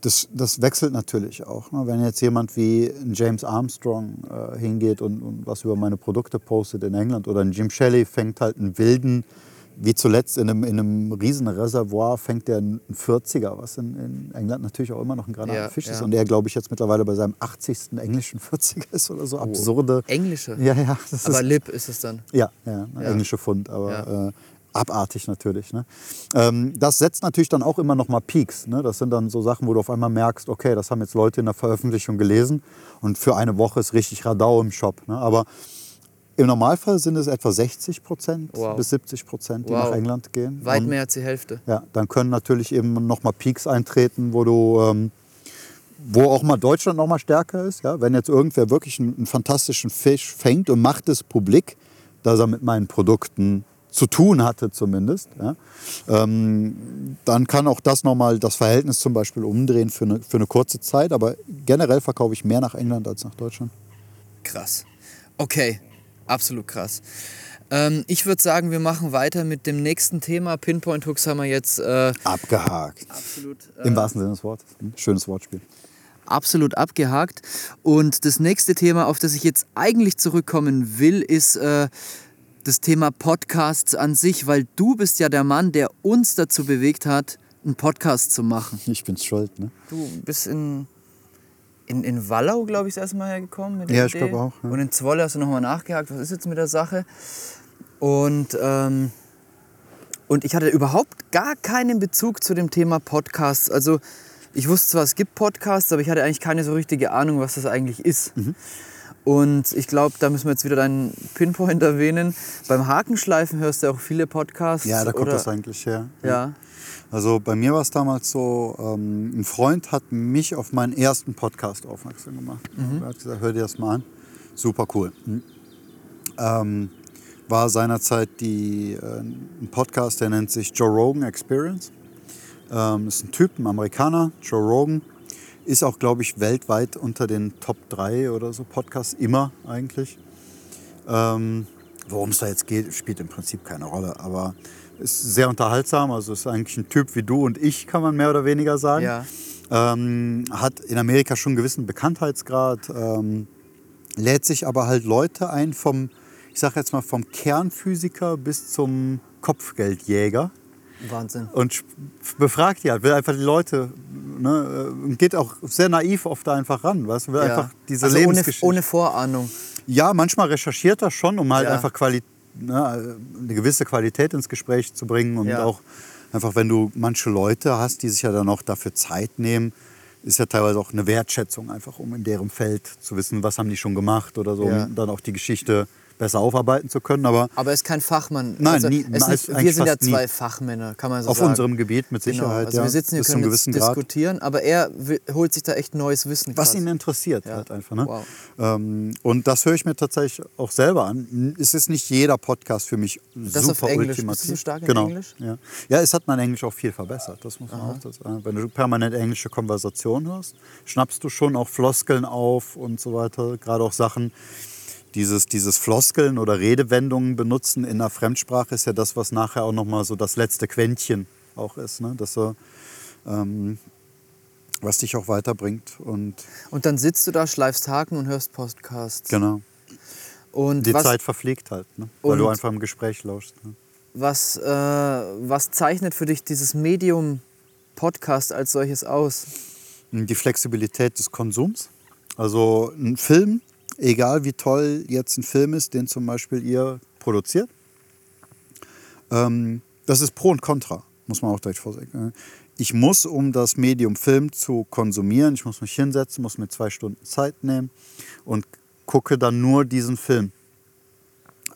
das, das wechselt natürlich auch. Ne? Wenn jetzt jemand wie ein James Armstrong äh, hingeht und, und was über meine Produkte postet in England oder ein Jim Shelley fängt halt einen wilden, wie zuletzt in einem, in einem riesen Reservoir fängt der einen 40er, was in, in England natürlich auch immer noch ein Granatenfisch Ja, ist. ja. Und er, glaube ich, jetzt mittlerweile bei seinem 80. englischen 40er ist oder so. Absurde. Englische? Ja, ja. Oh. Aber ist, Lip ist es dann. ja, ja, ein Ja. englische Fund, aber äh, abartig natürlich. Ne? Ähm, das setzt natürlich dann auch immer noch mal Peaks. Ne? Das sind dann so Sachen, wo du auf einmal merkst, okay, das haben jetzt Leute in der Veröffentlichung gelesen und für eine Woche ist richtig Radau im Shop. Ne? Aber im Normalfall sind es etwa 60 Prozent Wow. bis 70 Prozent, die Wow. nach England gehen. Weit Und, mehr als die Hälfte. Ja, dann können natürlich eben noch mal Peaks eintreten, wo du ähm, wo auch mal Deutschland noch mal stärker ist. Ja? Wenn jetzt irgendwer wirklich einen, einen fantastischen Fisch fängt und macht es publik, dass er mit meinen Produkten zu tun hatte zumindest, ja? ähm, dann kann auch das noch mal das Verhältnis zum Beispiel umdrehen für eine, für eine kurze Zeit. Aber generell verkaufe ich mehr nach England als nach Deutschland. Krass. Okay, absolut krass. Ähm, ich würde sagen, wir machen weiter mit dem nächsten Thema. Pinpoint Hooks haben wir jetzt äh, Abgehakt. absolut, Im wahrsten Sinne des Wortes. Schönes Wortspiel. absolut abgehakt. Und das nächste Thema, auf das ich jetzt eigentlich zurückkommen will, ist äh, das Thema Podcasts an sich, weil du bist ja der Mann, der uns dazu bewegt hat, einen Podcast zu machen. Ich bin's schuld. Ne? Du bist in, in, in Wallau, glaube ich, das erste Mal hergekommen. Mit Ja, ich Idee. glaub auch, ja. Und in Zwolle hast du nochmal nachgehakt, was ist jetzt mit der Sache? Und, ähm, und ich hatte überhaupt gar keinen Bezug zu dem Thema Podcasts. Also ich wusste zwar, es gibt Podcasts, aber ich hatte eigentlich keine so richtige Ahnung, was das eigentlich ist. Mhm. Und ich glaube, da müssen wir jetzt wieder deinen Pinpoint erwähnen. Beim Hakenschleifen hörst du auch viele Podcasts. Ja, da kommt oder? das eigentlich her. Ja. Also bei mir war es damals so, ähm, ein Freund hat mich auf meinen ersten Podcast aufmerksam gemacht. Er hat gesagt, hör dir das mal an. Super cool. Mhm. Ähm, war seinerzeit die, äh, ein Podcast, der nennt sich Joe Rogan Experience. Ähm, ist ein Typ, ein Amerikaner, Joe Rogan. Ist auch, glaube ich, weltweit unter den Top 3 oder so Podcasts, immer eigentlich. Ähm, Worum es da jetzt geht, spielt im Prinzip keine Rolle. Aber ist sehr unterhaltsam. Also ist eigentlich ein Typ wie du und ich, kann man mehr oder weniger sagen. Ja. Ähm, hat in Amerika schon einen gewissen Bekanntheitsgrad. Ähm, lädt sich aber halt Leute ein vom, ich sag jetzt mal, vom Kernphysiker bis zum Kopfgeldjäger Wahnsinn. und befragt die halt, will einfach die Leute, ne, äh, geht auch sehr naiv oft da einfach ran, weißt du, will Ja. einfach diese also ohne, Lebensgeschichte. ohne Vorahnung. Ja, manchmal recherchiert er schon, um halt Ja. einfach Quali ne, eine gewisse Qualität ins Gespräch zu bringen. Und Ja. auch einfach, wenn du manche Leute hast, die sich ja dann auch dafür Zeit nehmen, ist ja teilweise auch eine Wertschätzung einfach, um in deren Feld zu wissen, was haben die schon gemacht oder so, Ja. um dann auch die Geschichte besser aufarbeiten zu können. Aber Aber er ist kein Fachmann. Nein, also, nie- es ist, wir sind ja fast nie. zwei Fachmänner, kann man so auf sagen. unserem Gebiet mit Genau, Sicherheit, also ja, wir sitzen hier, können jetzt Grad. diskutieren, aber er holt sich da echt neues Wissen. Was krass. ihn interessiert Ja. halt einfach. Ne? Wow. Ähm, und das höre ich mir tatsächlich auch selber an. Es ist nicht jeder Podcast für mich Das super auf Englisch. ultimativ. Bist du so stark in genau. Englisch? Ja. ja, es hat mein Englisch auch viel verbessert. Das muss man auch dazu sagen. Wenn du permanent englische Konversation hörst, schnappst du schon auch Floskeln auf und so weiter. Gerade auch Sachen, dieses, dieses Floskeln oder Redewendungen benutzen in einer Fremdsprache ist ja das, was nachher auch nochmal so das letzte Quäntchen auch ist. Ne? Das so, ähm, was dich auch weiterbringt. Und Und dann sitzt du da, schleifst Haken und hörst Podcasts. genau. Und Die was, Zeit verfliegt halt, ne? weil du einfach im Gespräch lauschst. Ne? was, äh, was zeichnet für dich dieses Medium Podcast als solches aus? Die Flexibilität des Konsums. Also ein Film, egal wie toll jetzt ein Film ist, den zum Beispiel ihr produziert, ähm, das ist Pro und Contra, muss man auch direkt vorsagen. ich muss, um das Medium Film zu konsumieren, ich muss mich hinsetzen, muss mir zwei Stunden Zeit nehmen und gucke dann nur diesen Film.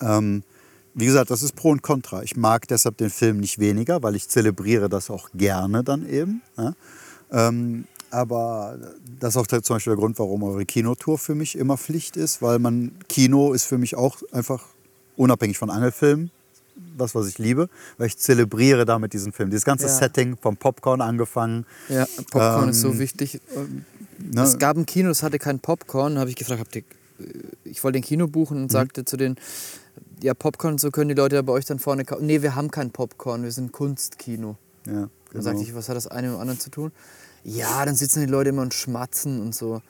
Ähm, wie gesagt, das ist Pro und Contra. Ich mag deshalb den Film nicht weniger, weil ich zelebriere das auch gerne dann eben. Ja? Ähm, aber das ist auch der, zum Beispiel der Grund, warum eure Kinotour für mich immer Pflicht ist, weil man Kino ist für mich auch einfach unabhängig von Angelfilmen was, was ich liebe, weil ich zelebriere damit diesen Film. Dieses ganze Ja. Setting vom Popcorn angefangen. Ja, Popcorn ist so Ähm, wichtig. Ähm, Ne? Es gab ein Kino, das hatte kein Popcorn. habe ich gefragt, habt ihr, äh, ich wollte ein Kino buchen Mhm. und sagte zu den, ja, Popcorn, und so können die Leute ja bei euch dann vorne kaufen. Nee, wir haben kein Popcorn, wir sind Kunstkino. Ja, Dann genau. sagte ich, was hat das eine mit dem anderen zu tun? Ja, dann sitzen die Leute immer und schmatzen und so.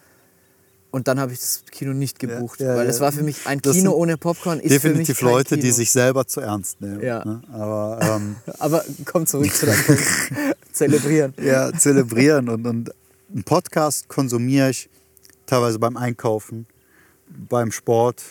Und dann habe ich das Kino nicht gebucht, ja, weil ja. es war für mich ein Kino ohne Popcorn ist Definitiv für mich kein Leute, die Kino. sich selber zu ernst nehmen. Ja. Ne? Aber ähm, Aber komm zurück zu deinem Punkt. Zelebrieren. ja, zelebrieren und, und einen Podcast konsumiere ich teilweise beim Einkaufen, beim Sport,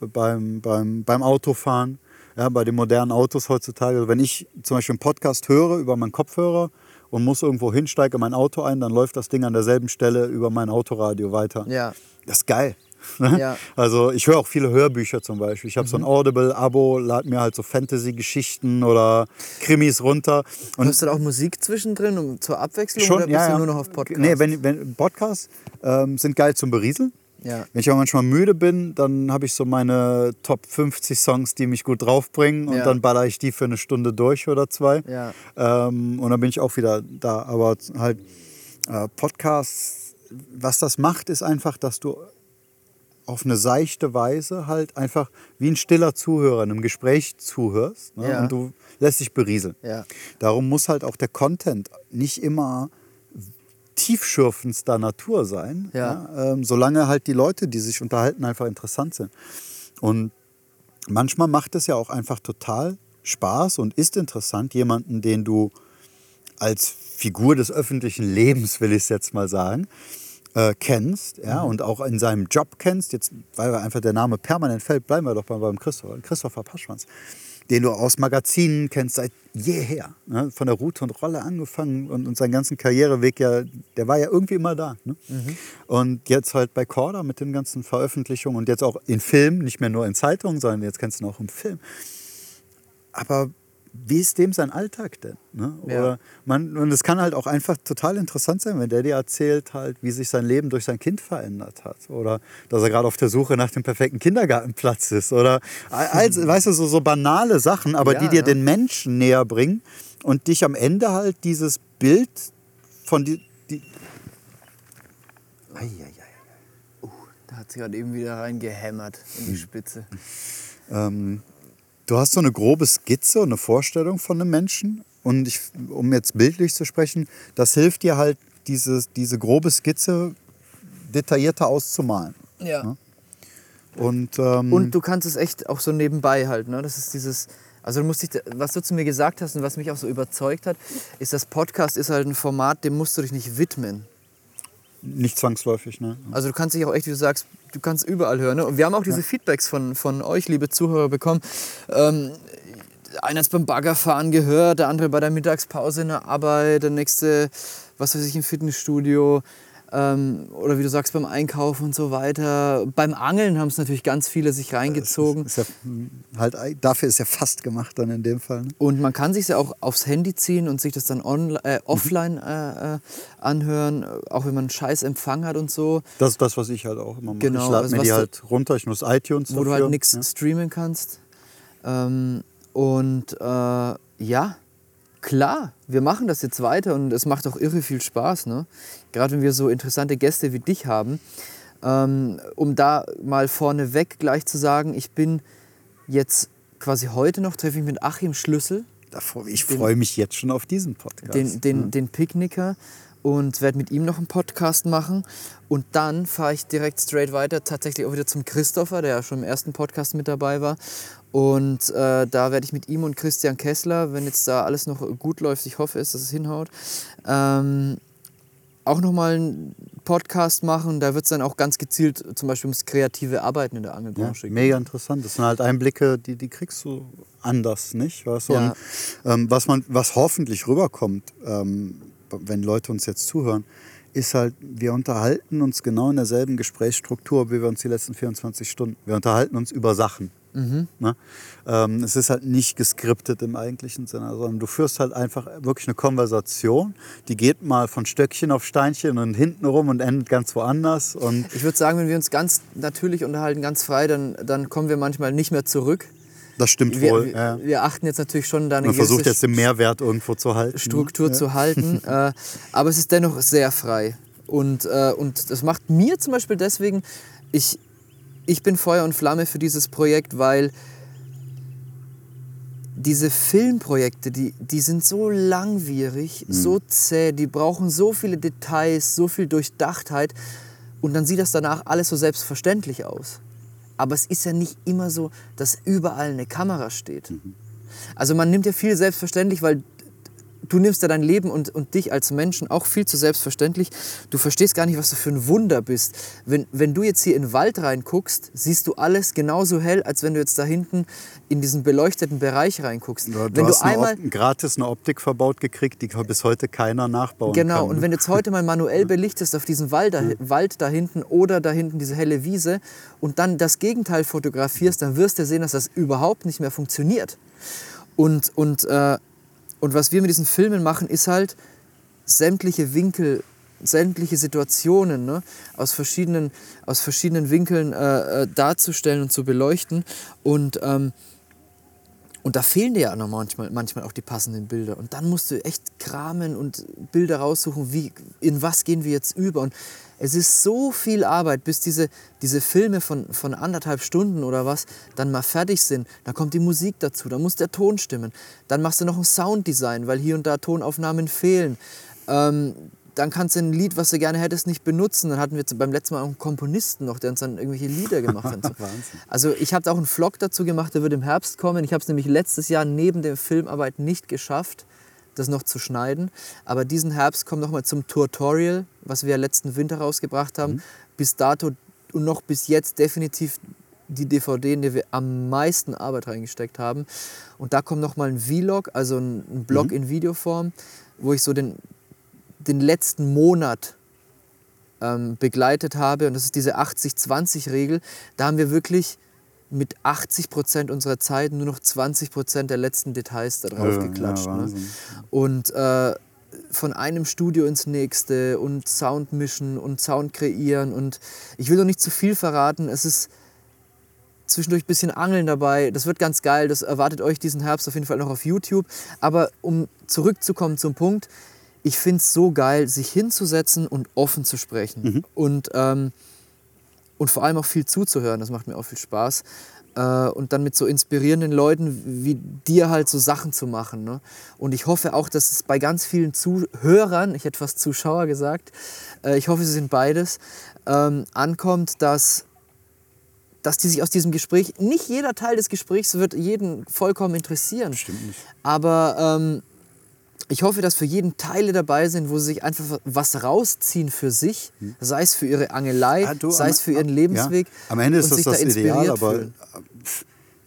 beim, beim, beim Autofahren, ja, bei den modernen Autos heutzutage. Also wenn ich zum Beispiel einen Podcast höre über meinen Kopfhörer und muss irgendwo hinsteige mein Auto ein, dann läuft das Ding an derselben Stelle über mein Autoradio weiter. Ja, Das ist geil. ne? Ja. Also ich höre auch viele Hörbücher zum Beispiel. Ich habe so ein Audible-Abo, lade mir halt so Fantasy-Geschichten oder Krimis runter. Und Hörst du da auch Musik zwischendrin um, zur Abwechslung schon, oder bist ja, du nur noch auf Podcast? Nee, wenn, wenn Podcasts ähm, sind geil zum Berieseln. Ja. Wenn ich auch manchmal müde bin, dann habe ich so meine Top 50 Songs, die mich gut draufbringen und Ja. dann baller ich die für eine Stunde durch oder zwei. Ja. Ähm, und dann bin ich auch wieder da. Aber halt äh, Podcasts, was das macht, ist einfach, dass du auf eine seichte Weise halt einfach wie ein stiller Zuhörer in einem Gespräch zuhörst ne? Und du lässt dich berieseln. Darum muss halt auch der Content nicht immer tiefschürfendster Natur sein, Ja. ähm, solange halt die Leute, die sich unterhalten, einfach interessant sind. Und manchmal macht es ja auch einfach total Spaß und ist interessant, jemanden, den du als Figur des öffentlichen Lebens, will ich es jetzt mal sagen, äh, kennst ja, und auch in seinem Job kennst, jetzt, weil einfach der Name permanent fällt, bleiben wir doch mal beim Christopher, Christopher Paschwanz, den du aus Magazinen kennst seit jeher, ne? von der Route und Rolle angefangen und, und seinen ganzen Karriereweg ja, der war ja irgendwie immer da. Ne? Und jetzt halt bei Corda mit den ganzen Veröffentlichungen und jetzt auch in Filmen, nicht mehr nur in Zeitungen, sondern jetzt kennst du ihn auch im Film. Aber wie ist dem sein Alltag denn? Ne? Ja. Oder man, und es kann halt auch einfach total interessant sein, wenn der dir erzählt, halt, wie sich sein Leben durch sein Kind verändert hat. Oder dass er gerade auf der Suche nach dem perfekten Kindergartenplatz ist. Oder also, weißt du, so, so banale Sachen, aber Ja, die dir ja. den Menschen näher bringen und dich am Ende halt dieses Bild von die, die Da hat sie gerade eben wieder reingehämmert in die Spitze. Ähm, du hast so eine grobe Skizze und eine Vorstellung von einem Menschen. Und ich, um jetzt bildlich zu sprechen, das hilft dir halt, diese, diese grobe Skizze detaillierter auszumalen. Ja. Und, ähm, Und du kannst es echt auch so nebenbei halt, ne? Das ist dieses, also du musst dich, was du zu mir gesagt hast und was mich auch so überzeugt hat, ist, das Podcast ist halt ein Format, dem musst du dich nicht widmen. Nicht zwangsläufig, ne? Also du kannst dich auch echt, wie du sagst, du kannst überall hören. Ne? Und wir haben auch diese Feedbacks von, von euch, liebe Zuhörer, bekommen. Ähm, einer hat es beim Baggerfahren gehört, der andere bei der Mittagspause in der Arbeit, der nächste, was weiß ich, im Fitnessstudio. Ähm, oder wie du sagst, beim Einkaufen und so weiter. Beim Angeln haben es natürlich ganz viele sich reingezogen. Ist ja, hm, halt, dafür ist ja fast gemacht dann in dem Fall. Ne? Und man kann sich ja auch aufs Handy ziehen und sich das dann online, Mhm. äh, offline äh, äh, anhören, auch wenn man einen scheiß Empfang hat und so, Das ist das, was ich halt auch immer mache. Genau, ich lade also mir die du- halt runter, ich nutze iTunes wo du dafür. halt nichts ja. streamen kannst. Ähm, und äh, ja, klar, wir machen das jetzt weiter und es macht auch irre viel Spaß. Ne? Gerade wenn wir so interessante Gäste wie dich haben. Ähm, um da mal vorneweg gleich zu sagen, ich bin jetzt quasi heute noch, treffe ich mit Achim Schlüssel, Ich freue mich jetzt schon auf diesen Podcast. den, den, den Picknicker und werde mit ihm noch einen Podcast machen. Und dann fahre ich direkt straight weiter, tatsächlich auch wieder zum Christopher, der ja schon im ersten Podcast mit dabei war. Und äh, da werde ich mit ihm und Christian Kessler, wenn jetzt da alles noch gut läuft, ich hoffe es, dass es hinhaut, ähm, auch nochmal einen Podcast machen. Da wird es dann auch ganz gezielt zum Beispiel ums kreative Arbeiten in der Ja, Angelbranche gehen. mega interessant. Das sind halt Einblicke, die, die kriegst du anders, nicht? Weißt du? Ja. Und, ähm, was, man, was hoffentlich rüberkommt ähm, wenn Leute uns jetzt zuhören, ist halt, wir unterhalten uns genau in derselben Gesprächsstruktur, wie wir uns die letzten 24 Stunden. Wir unterhalten uns über Sachen. Mhm. Ne? Ähm, es ist halt nicht geskriptet im eigentlichen Sinne, sondern du führst halt einfach wirklich eine Konversation, die geht mal von Stöckchen auf Steinchen und hinten rum und endet ganz woanders. Und ich würde sagen, wenn wir uns ganz natürlich unterhalten, ganz frei, dann, dann kommen wir manchmal nicht mehr zurück. Das stimmt wir, wohl. Wir, ja. wir, achten jetzt natürlich schon da eine Man versucht jetzt den Mehrwert irgendwo zu halten. Struktur ja. zu halten, äh, aber es ist dennoch sehr frei. Und, äh, und das macht mir zum Beispiel deswegen, ich, ich bin Feuer und Flamme für dieses Projekt, weil diese Filmprojekte, die, die sind so langwierig, mhm. so zäh, die brauchen so viele Details, so viel Durchdachtheit und dann sieht das danach alles so selbstverständlich aus. Aber es ist ja nicht immer so, dass überall eine Kamera steht. Mhm. Also man nimmt ja viel selbstverständlich, weil du nimmst ja dein Leben und, und dich als Menschen auch viel zu selbstverständlich. Du verstehst gar nicht, was du für ein Wunder bist. Wenn, wenn du jetzt hier in den Wald reinguckst, siehst du alles genauso hell, als wenn du jetzt da hinten in diesen beleuchteten Bereich reinguckst. Ja, du wenn hast du einmal gratis eine Optik verbaut gekriegt, die bis heute keiner nachbauen genau, kann. Genau, und wenn du jetzt heute mal manuell belichtest auf diesen Wald da. Wald da hinten oder da hinten diese helle Wiese und dann das Gegenteil fotografierst, dann wirst du sehen, dass das überhaupt nicht mehr funktioniert. Und, und äh, und was wir mit diesen Filmen machen, ist halt sämtliche Winkel, sämtliche Situationen ne, aus, verschiedenen, aus verschiedenen Winkeln äh, äh, darzustellen und zu beleuchten. Und, ähm, und da fehlen dir ja noch manchmal, manchmal auch die passenden Bilder. Und dann musst du echt kramen und Bilder raussuchen, wie, in was gehen wir jetzt über. Und es ist so viel Arbeit, bis diese, diese Filme von, von anderthalb Stunden oder was dann mal fertig sind. Dann kommt die Musik dazu, dann muss der Ton stimmen. Dann machst du noch ein Sounddesign, weil hier und da Tonaufnahmen fehlen. Ähm, dann kannst du ein Lied, was du gerne hättest, nicht benutzen. Dann hatten wir beim letzten Mal auch einen Komponisten noch, der uns dann irgendwelche Lieder gemacht hat. also ich habe auch einen Vlog dazu gemacht, der wird im Herbst kommen. Ich habe es nämlich letztes Jahr neben der Filmarbeit nicht geschafft, das noch zu schneiden. Aber diesen Herbst kommt nochmal zum Tutorial, was wir letzten Winter rausgebracht haben. Mhm. Bis dato und noch bis jetzt definitiv die DVD, in der wir am meisten Arbeit reingesteckt haben. Und da kommt nochmal ein Vlog, also ein Blog mhm. in Videoform, wo ich so den, den letzten Monat ähm, begleitet habe. Und das ist diese 80-20-Regel. Da haben wir wirklich mit 80 Prozent unserer Zeit nur noch 20 Prozent der letzten Details da drauf ja, geklatscht. Ja, ne? Und äh, von einem Studio ins nächste und Sound mischen und Sound kreieren. Und ich will noch nicht zu viel verraten. Es ist zwischendurch ein bisschen Angeln dabei. Das wird ganz geil. Das erwartet euch diesen Herbst auf jeden Fall noch auf YouTube. Aber um zurückzukommen zum Punkt, ich finde es so geil, sich hinzusetzen und offen zu sprechen. Mhm. Und ähm, und vor allem auch viel zuzuhören. Das macht mir auch viel Spaß. Äh, und dann mit so inspirierenden Leuten wie dir halt so Sachen zu machen. Ne? Und ich hoffe auch, dass es bei ganz vielen Zuhörern, ich hätte fast Zuschauer gesagt, äh, ich hoffe, sie sind beides, ähm, ankommt, dass dass die sich aus diesem Gespräch, nicht jeder Teil des Gesprächs wird jeden vollkommen interessieren. Stimmt nicht. Aber ähm, ich hoffe, dass für jeden Teile dabei sind, wo sie sich einfach was rausziehen für sich, hm. sei es für ihre Angelei, ah, du, sei es für ihren Lebensweg. Ja, am Ende ist das das da Ideal, aber fühlen.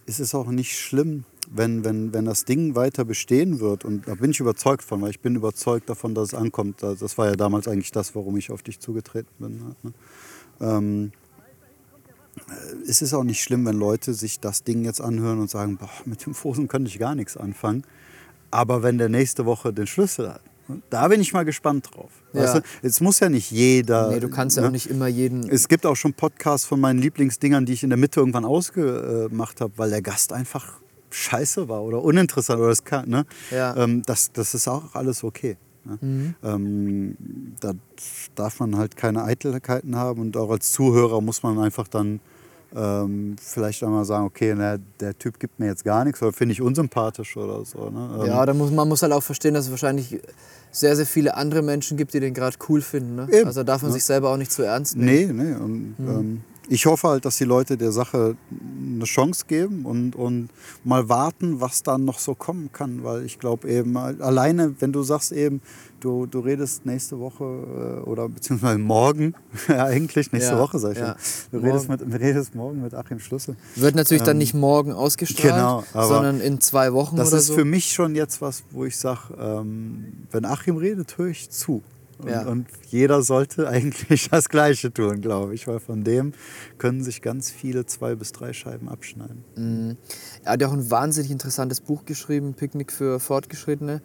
ist es auch nicht schlimm, wenn, wenn, wenn das Ding weiter bestehen wird. Und da bin ich überzeugt von, weil ich bin überzeugt davon, dass es ankommt. Das war ja damals eigentlich das, warum ich auf dich zugetreten bin. Ne? Ähm, es ist auch nicht schlimm, wenn Leute sich das Ding jetzt anhören und sagen, boah, mit dem Fosen könnte ich gar nichts anfangen. Aber wenn der nächste Woche den Schlüssel hat, da bin ich mal gespannt drauf. Ja. Weißt du, es muss ja nicht jeder. Nee, du kannst ja ne? auch nicht immer jeden. Es gibt auch schon Podcasts von meinen Lieblingsdingern, die ich in der Mitte irgendwann ausgemacht habe, weil der Gast einfach scheiße war oder uninteressant oder das kann. Ne? Ja. Ähm, das, das ist auch alles okay. Ne? Mhm. Ähm, da darf man halt keine Eitelkeiten haben und auch als Zuhörer muss man einfach dann ähm, vielleicht einmal sagen, okay, na, der Typ gibt mir jetzt gar nichts oder finde ich unsympathisch oder so. Ne? Ähm, ja, da muss, man muss halt auch verstehen, dass es wahrscheinlich sehr, sehr viele andere Menschen gibt, die den gerade cool finden. Ne? Eben, also darf man ne? sich selber auch nicht zu ernst nehmen. Nee, nee. Und, mhm. ähm, ich hoffe halt, dass die Leute der Sache eine Chance geben und, und mal warten, was dann noch so kommen kann. Weil ich glaube eben, alleine, wenn du sagst eben, du, du redest nächste Woche äh, oder beziehungsweise morgen, ja, eigentlich nächste Ja, Woche, sag ich ja. Du redest, mit, redest morgen mit Achim Schlüssel. Wird natürlich dann Ähm, nicht morgen ausgestrahlt, genau, sondern in zwei Wochen Das oder ist so. für mich schon jetzt was, wo ich sage, ähm, wenn Achim redet, höre ich zu. Und, Ja. und jeder sollte eigentlich das Gleiche tun, glaube ich, weil von dem können sich ganz viele zwei bis drei Scheiben abschneiden. Mhm. Er hat ja auch ein wahnsinnig interessantes Buch geschrieben, Picknick für Fortgeschrittene.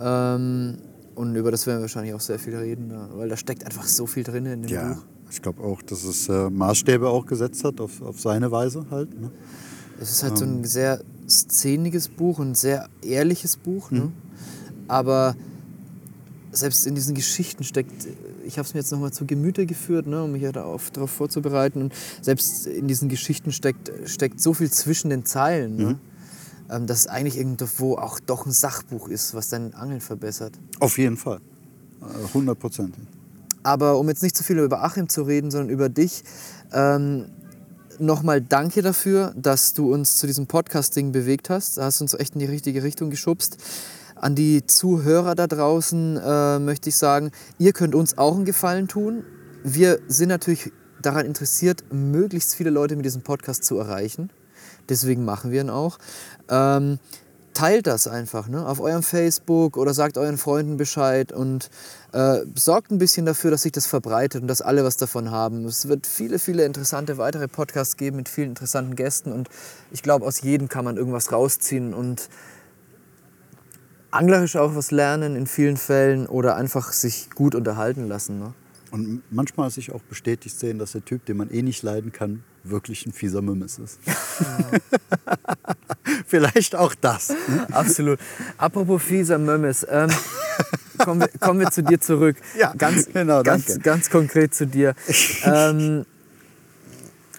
Ähm, und über das werden wir wahrscheinlich auch sehr viel reden, ja, weil da steckt einfach so viel drin in dem Ja, Buch. ich glaube auch, dass es äh, Maßstäbe auch gesetzt hat, auf, auf seine Weise halt. Ne? Es ist halt so Ähm. ein sehr szeniges Buch und ein sehr ehrliches Buch. Mhm. Ne? Aber selbst in diesen Geschichten steckt, ich habe es mir jetzt nochmal zu Gemüte geführt, ne, um mich ja darauf, darauf vorzubereiten. Und selbst in diesen Geschichten steckt, steckt so viel zwischen den Zeilen, Mhm. ne? ähm, dass es eigentlich irgendwo auch doch ein Sachbuch ist, was dein Angeln verbessert. Auf jeden Fall. Äh, Hundertprozentig. Aber um jetzt nicht zu viel über Achim zu reden, sondern über dich, ähm, nochmal danke dafür, dass du uns zu diesem Podcast-Ding bewegt hast. Da hast du uns echt in die richtige Richtung geschubst. An die Zuhörer da draußen äh, möchte ich sagen, ihr könnt uns auch einen Gefallen tun. Wir sind natürlich daran interessiert, möglichst viele Leute mit diesem Podcast zu erreichen. Deswegen machen wir ihn auch. Ähm, teilt das einfach ne? auf eurem Facebook oder sagt euren Freunden Bescheid und äh, sorgt ein bisschen dafür, dass sich das verbreitet und dass alle was davon haben. Es wird viele, viele interessante weitere Podcasts geben mit vielen interessanten Gästen und ich glaube, aus jedem kann man irgendwas rausziehen und anglerisch auch was lernen in vielen Fällen oder einfach sich gut unterhalten lassen. Ne? Und manchmal sich auch bestätigt sehen, dass der Typ, den man eh nicht leiden kann, wirklich ein fieser Mimmes ist. Vielleicht auch das. ne? Absolut. Apropos fieser Mömmes, ähm, kommen, wir, kommen wir zu dir zurück. Ja, ganz, genau, ganz, danke. ganz konkret zu dir. Ähm,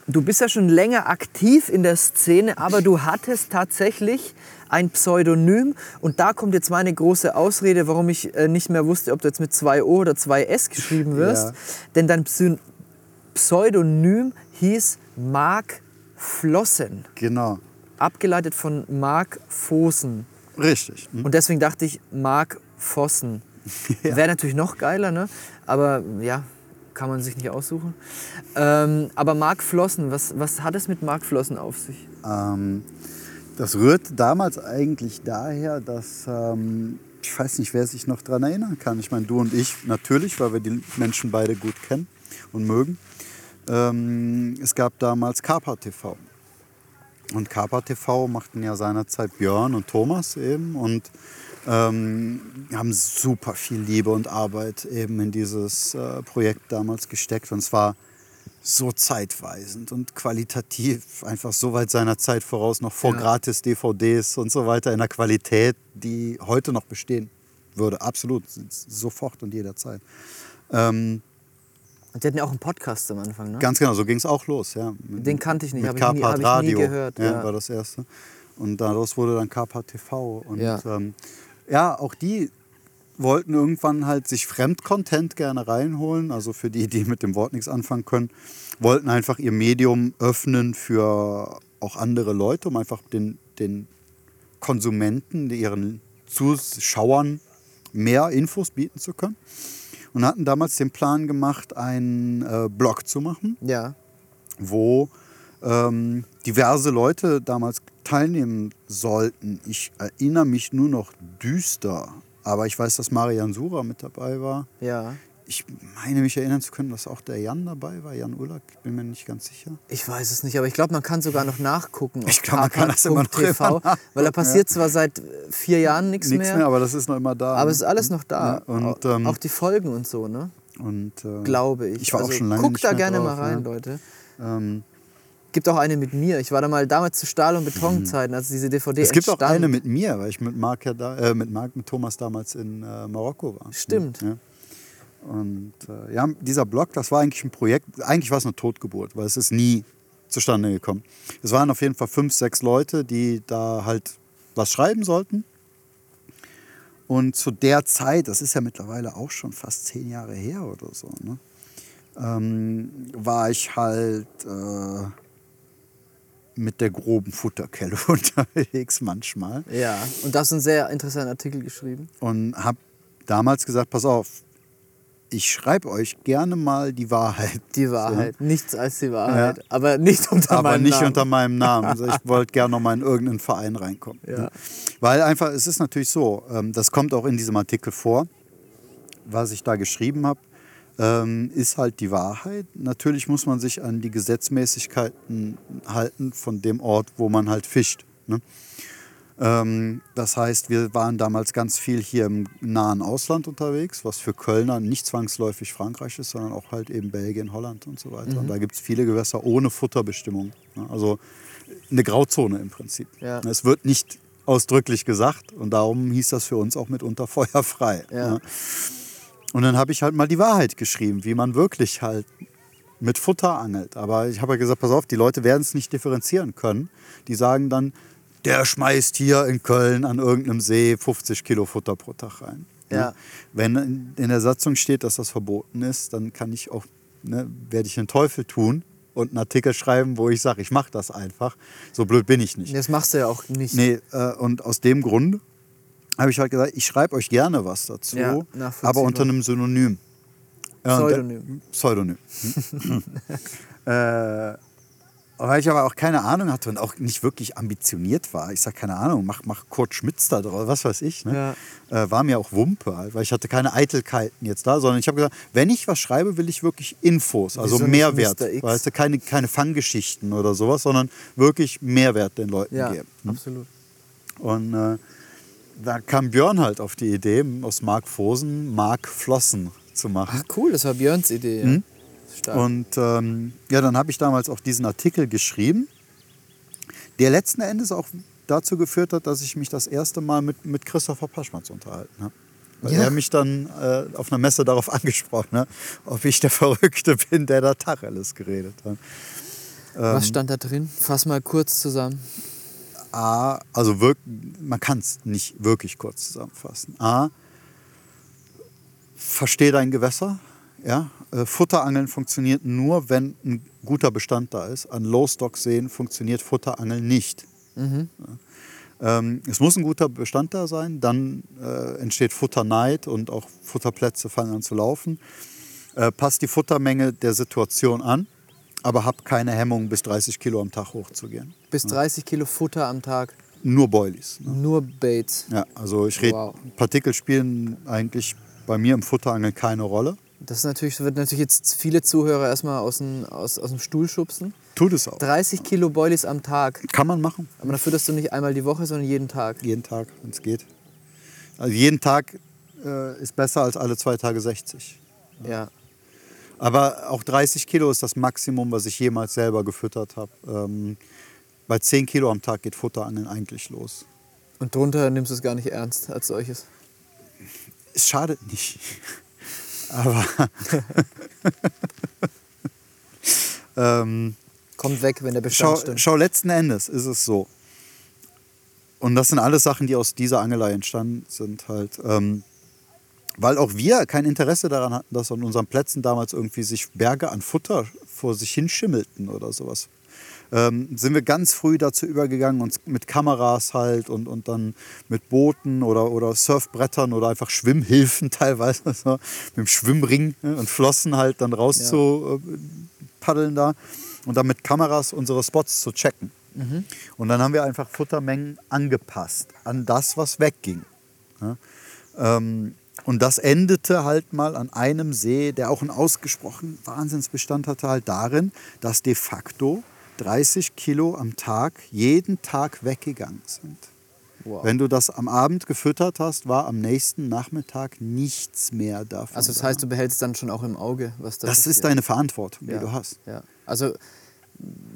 du bist ja schon länger aktiv in der Szene, aber du hattest tatsächlich ein Pseudonym und da kommt jetzt meine große Ausrede, warum ich äh, nicht mehr wusste, ob du jetzt mit zwei O oder zwei S geschrieben wirst. Ja. Denn dein Psy Pseudonym hieß Mark Flossen, Genau. abgeleitet von Mark Fossen. Richtig. Hm? Und deswegen dachte ich, Mark Vossen. Ja. Wäre natürlich noch geiler, ne? Aber ja, kann man sich nicht aussuchen. Ähm, aber Mark Flossen, was, was hat es mit Mark Flossen auf sich? Ähm, das rührt damals eigentlich daher, dass ähm, ich weiß nicht, wer sich noch daran erinnern kann. Ich meine, du und ich natürlich, weil wir die Menschen beide gut kennen und mögen. Ähm, es gab damals Kapa TV. Und Kapa TV machten ja seinerzeit Björn und Thomas eben und ähm, haben super viel Liebe und Arbeit eben in dieses äh, Projekt damals gesteckt. Und es war so zeitweisend und qualitativ einfach so weit seiner Zeit voraus, noch vor Ja. gratis DVDs und so weiter in der Qualität, die heute noch bestehen würde. Absolut, sofort und jederzeit. Ähm, Und die hatten ja auch einen Podcast am Anfang, ne? Ganz genau, so ging es auch los. Ja. Mit- Den kannte ich nicht, mit hab ich nie- hab ich nie gehört, Ja, ja. war das erste. Und daraus wurde dann Carpart TV. Und Ja. ähm, ja, auch die wollten irgendwann halt sich Fremdcontent gerne reinholen. Also für die, die mit dem Wort nichts anfangen können, wollten einfach ihr Medium öffnen für auch andere Leute, um einfach den, den Konsumenten, ihren Zuschauern mehr Infos bieten zu können. Und hatten damals den Plan gemacht, einen äh, Blog zu machen Ja. wo ähm, diverse Leute damals teilnehmen sollten. Ich erinnere mich nur noch düster, aber ich weiß, dass Marian Sura mit dabei war. Ja. Ich meine mich erinnern zu können, dass auch der Jan dabei war, Jan Ullack, ich bin mir nicht ganz sicher. Ich weiß es nicht, aber ich glaube, man kann sogar noch nachgucken. Ich glaub, man kann das immer noch nachgucken, Weil da passiert zwar seit äh, vier Jahren nichts Nichts mehr, mehr, aber das ist noch immer da. aber ne? es ist alles noch da. Ja, und, ähm, auch die Folgen und so, ne? und, äh, Glaube ich. Ich war also, auch schon lange Guck nicht da mehr gerne drauf, mal rein, ja. Leute. Ähm, Gibt auch eine mit mir. Ich war da mal damals zu Stahl- und Betonzeiten, als diese DVD es gibt auch entstand. eine mit mir, weil ich mit Marc, ja da, äh, mit, Marc mit Thomas damals in äh, Marokko war. Stimmt. Ja. Und äh, ja, dieser Blog, das war eigentlich ein Projekt, eigentlich war es eine Totgeburt, weil es ist nie zustande gekommen. Es waren auf jeden Fall fünf, sechs Leute, die da halt was schreiben sollten. Und zu der Zeit, das ist ja mittlerweile auch schon fast zehn Jahre her oder so, ne, ähm, war ich halt äh, mit der groben Futterkelle unterwegs manchmal. Ja, und das ist ein sehr interessanter Artikel geschrieben. Und habe damals gesagt, pass auf, ich schreibe euch gerne mal die Wahrheit. Die Wahrheit, so. nichts als die Wahrheit, ja. aber nicht unter aber meinem nicht Namen. unter meinem Namen. Also ich wollte gerne noch mal in irgendeinen Verein reinkommen. Ja. Weil einfach, es ist natürlich so, ähm, das kommt auch in diesem Artikel vor, was ich da geschrieben habe ähm, ist halt die Wahrheit. Natürlich muss man sich an die Gesetzmäßigkeiten halten von dem Ort, wo man halt fischt. Ne? Ähm, das heißt, wir waren damals ganz viel hier im nahen Ausland unterwegs, was für Kölner nicht zwangsläufig Frankreich ist, sondern auch halt eben Belgien, Holland und so weiter. Mhm. Und da gibt es viele Gewässer ohne Futterbestimmung. Ne? Also eine Grauzone im Prinzip. Ja. Es wird nicht ausdrücklich gesagt und darum hieß das für uns auch mitunter feuerfrei. Ja. Ne? Und dann habe ich halt mal die Wahrheit geschrieben, wie man wirklich halt mit Futter angelt. Aber ich habe ja gesagt, pass auf, die Leute werden es nicht differenzieren können. Die sagen dann, der schmeißt hier in Köln an irgendeinem See 50 Kilo Futter pro Tag rein. Ja. Wenn in der Satzung steht, dass das verboten ist, dann kann ich auch, ne, werde ich den Teufel tun und einen Artikel schreiben, wo ich sage, ich mache das einfach. So blöd bin ich nicht. Das machst du ja auch nicht. Nee, äh, und aus dem Grund habe ich halt gesagt, ich schreibe euch gerne was dazu, ja, aber unter einem Synonym. Pseudonym. Pseudonym. äh, weil ich aber auch keine Ahnung hatte und auch nicht wirklich ambitioniert war. Ich sage, keine Ahnung, mach, mach Kurt Schmitz da drauf, was weiß ich. Ne? Ja. Äh, war mir auch Wumpe, halt, weil ich hatte keine Eitelkeiten jetzt da, sondern ich habe gesagt, wenn ich was schreibe, will ich wirklich Infos, also Wieso Mehrwert. Weißt du, keine, keine Fanggeschichten oder sowas, sondern wirklich Mehrwert den Leuten ja, geben. Hm? Absolut. Und äh, da kam Björn halt auf die Idee, aus Mark Fosen Mark Flossen zu machen. Ach cool, das war Björns Idee. Mhm. Und ähm, ja, dann habe ich damals auch diesen Artikel geschrieben, der letzten Endes auch dazu geführt hat, dass ich mich das erste Mal mit, mit Christopher Paschmatz unterhalten habe. Weil ja. er mich dann äh, auf einer Messe darauf angesprochen hat, ob ich der Verrückte bin, der da Tacheles geredet hat. Was ähm, stand da drin? Fass mal kurz zusammen. A, also wirk, man kann es nicht wirklich kurz zusammenfassen. A, verstehe dein Gewässer. Ja? Äh, Futterangeln funktioniert nur, wenn ein guter Bestand da ist. An Low-Stock-Seen funktioniert Futterangeln nicht. Mhm. Ja. Ähm, es muss ein guter Bestand da sein, dann äh, entsteht Futterneid und auch Futterplätze fangen an zu laufen. Äh, passt die Futtermenge der Situation an aber habe keine Hemmung, bis 30 Kilo am Tag hochzugehen. Bis 30 Kilo Futter am Tag? Nur Boilies. Ne? Nur Baits? Ja, also ich rede, wow. Partikel spielen eigentlich bei mir im Futterangeln keine Rolle. Das natürlich, wird natürlich jetzt viele Zuhörer erstmal aus dem, aus, aus dem Stuhl schubsen. Tut es auch. 30 Kilo Boilies am Tag. Kann man machen. Aber dafür, dass du nicht einmal die Woche, sondern jeden Tag. Jeden Tag, wenn es geht. Also jeden Tag äh, ist besser als alle zwei Tage 60. Ja. Aber auch 30 Kilo ist das Maximum, was ich jemals selber gefüttert habe. Ähm, bei 10 Kilo am Tag geht Futterangeln eigentlich los. Und drunter nimmst du es gar nicht ernst als solches? Es schadet nicht. Aber. ähm, Kommt weg, wenn der Bestand schau, stimmt. Schau, letzten Endes ist es so. Und das sind alles Sachen, die aus dieser Angelei entstanden sind. Halt. Ähm, weil auch wir kein Interesse daran hatten, dass an unseren Plätzen damals irgendwie sich Berge an Futter vor sich hinschimmelten oder sowas. Ähm, sind wir ganz früh dazu übergegangen, uns mit Kameras halt und, und dann mit Booten oder, oder Surfbrettern oder einfach Schwimmhilfen teilweise, so, mit dem Schwimmring ne, und Flossen halt dann raus ja. zu äh, paddeln da und dann mit Kameras unsere Spots zu checken. Mhm. Und dann haben wir einfach Futtermengen angepasst an das, was wegging. Ja? Ähm, und das endete halt mal an einem See, der auch einen ausgesprochenen Wahnsinnsbestand hatte, halt darin, dass de facto 30 Kilo am Tag jeden Tag weggegangen sind. Wow. Wenn du das am Abend gefüttert hast, war am nächsten Nachmittag nichts mehr davon. Also das heißt, du behältst dann schon auch im Auge, was da Das passiert. ist deine Verantwortung, die ja. du hast. Ja. Also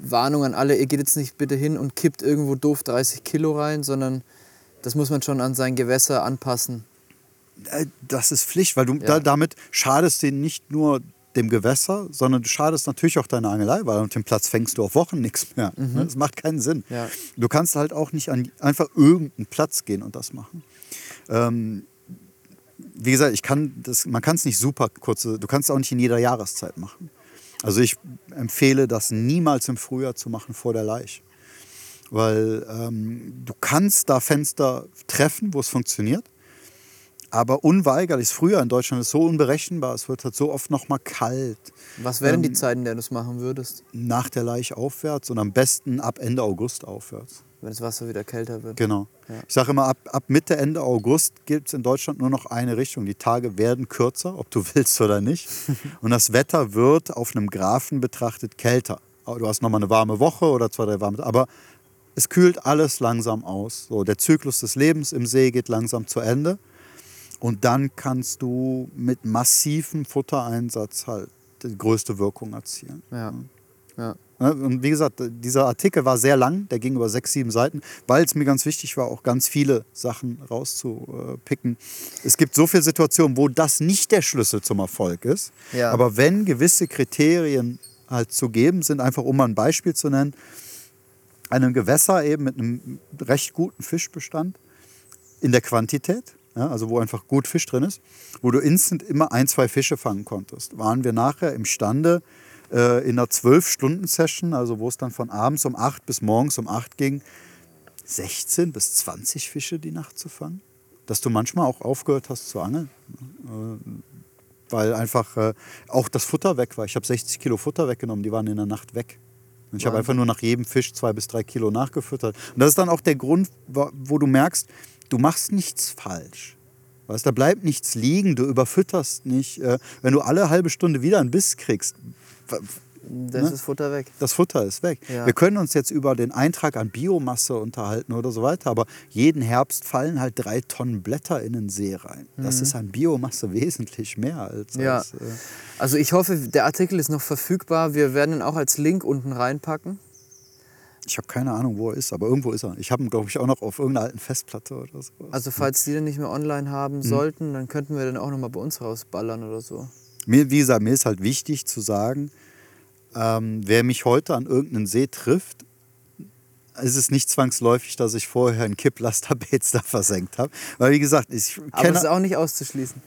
Warnung an alle, ihr geht jetzt nicht bitte hin und kippt irgendwo doof 30 Kilo rein, sondern das muss man schon an sein Gewässer anpassen. Äh, das ist Pflicht, weil du ja. da, damit schadest du nicht nur dem Gewässer, sondern du schadest natürlich auch deiner Angelei, weil auf dem Platz fängst du auf Wochen nichts mehr. Mhm. Das macht keinen Sinn. Ja. Du kannst halt auch nicht an einfach irgendeinen Platz gehen und das machen. Ähm, wie gesagt, ich kann das, man kann es nicht super kurze, du kannst es auch nicht in jeder Jahreszeit machen. Also ich empfehle das niemals im Frühjahr zu machen vor der Laich. weil ähm, du kannst da Fenster treffen, wo es funktioniert. Aber unweigerlich, früher in Deutschland ist es so unberechenbar, es wird halt so oft nochmal kalt. Was wären ähm, die Zeiten, in der du es machen würdest? Nach der Laich aufwärts und am besten ab Ende August aufwärts. Wenn das Wasser wieder kälter wird. Genau. Ja. Ich sage immer, ab, ab Mitte, Ende August gibt es in Deutschland nur noch eine Richtung. Die Tage werden kürzer, ob du willst oder nicht. und das Wetter wird auf einem Graphen betrachtet kälter. Du hast nochmal eine warme Woche oder zwei, drei warme. Aber es kühlt alles langsam aus. So, der Zyklus des Lebens im See geht langsam zu Ende. Und dann kannst du mit massivem Futtereinsatz halt die größte Wirkung erzielen. Ja. ja. Und wie gesagt, dieser Artikel war sehr lang, der ging über sechs, sieben Seiten, weil es mir ganz wichtig war, auch ganz viele Sachen rauszupicken. Es gibt so viele Situationen, wo das nicht der Schlüssel zum Erfolg ist. Ja. Aber wenn gewisse Kriterien halt zu geben sind, einfach um mal ein Beispiel zu nennen, einem Gewässer eben mit einem recht guten Fischbestand in der Quantität, ja, also wo einfach gut Fisch drin ist, wo du instant immer ein, zwei Fische fangen konntest, waren wir nachher imstande, äh, in einer 12-Stunden-Session, also wo es dann von abends um 8 bis morgens um 8 ging, 16 bis 20 Fische die Nacht zu fangen. Dass du manchmal auch aufgehört hast zu angeln. Äh, weil einfach äh, auch das Futter weg war. Ich habe 60 Kilo Futter weggenommen, die waren in der Nacht weg. Und ich habe einfach nur nach jedem Fisch zwei bis drei Kilo nachgefüttert. Und das ist dann auch der Grund, wo du merkst, du machst nichts falsch. Weißt, da bleibt nichts liegen, du überfütterst nicht. Äh, wenn du alle halbe Stunde wieder einen Biss kriegst, das ne? ist Futter weg. Das Futter ist weg. Ja. Wir können uns jetzt über den Eintrag an Biomasse unterhalten oder so weiter, aber jeden Herbst fallen halt drei Tonnen Blätter in den See rein. Das mhm. ist an Biomasse wesentlich mehr als. Ja. Als, äh also ich hoffe, der Artikel ist noch verfügbar. Wir werden ihn auch als Link unten reinpacken. Ich habe keine Ahnung, wo er ist, aber irgendwo ist er. Ich habe ihn, glaube ich, auch noch auf irgendeiner alten Festplatte oder so. Also falls die den nicht mehr online haben mhm. sollten, dann könnten wir den auch noch mal bei uns rausballern oder so. Mir, wie gesagt, mir ist halt wichtig zu sagen, ähm, wer mich heute an irgendeinen See trifft, ist es nicht zwangsläufig, dass ich vorher einen Kipplaster Baits da versenkt habe. Weil wie gesagt, ich kenne... Aber es ist auch nicht auszuschließen.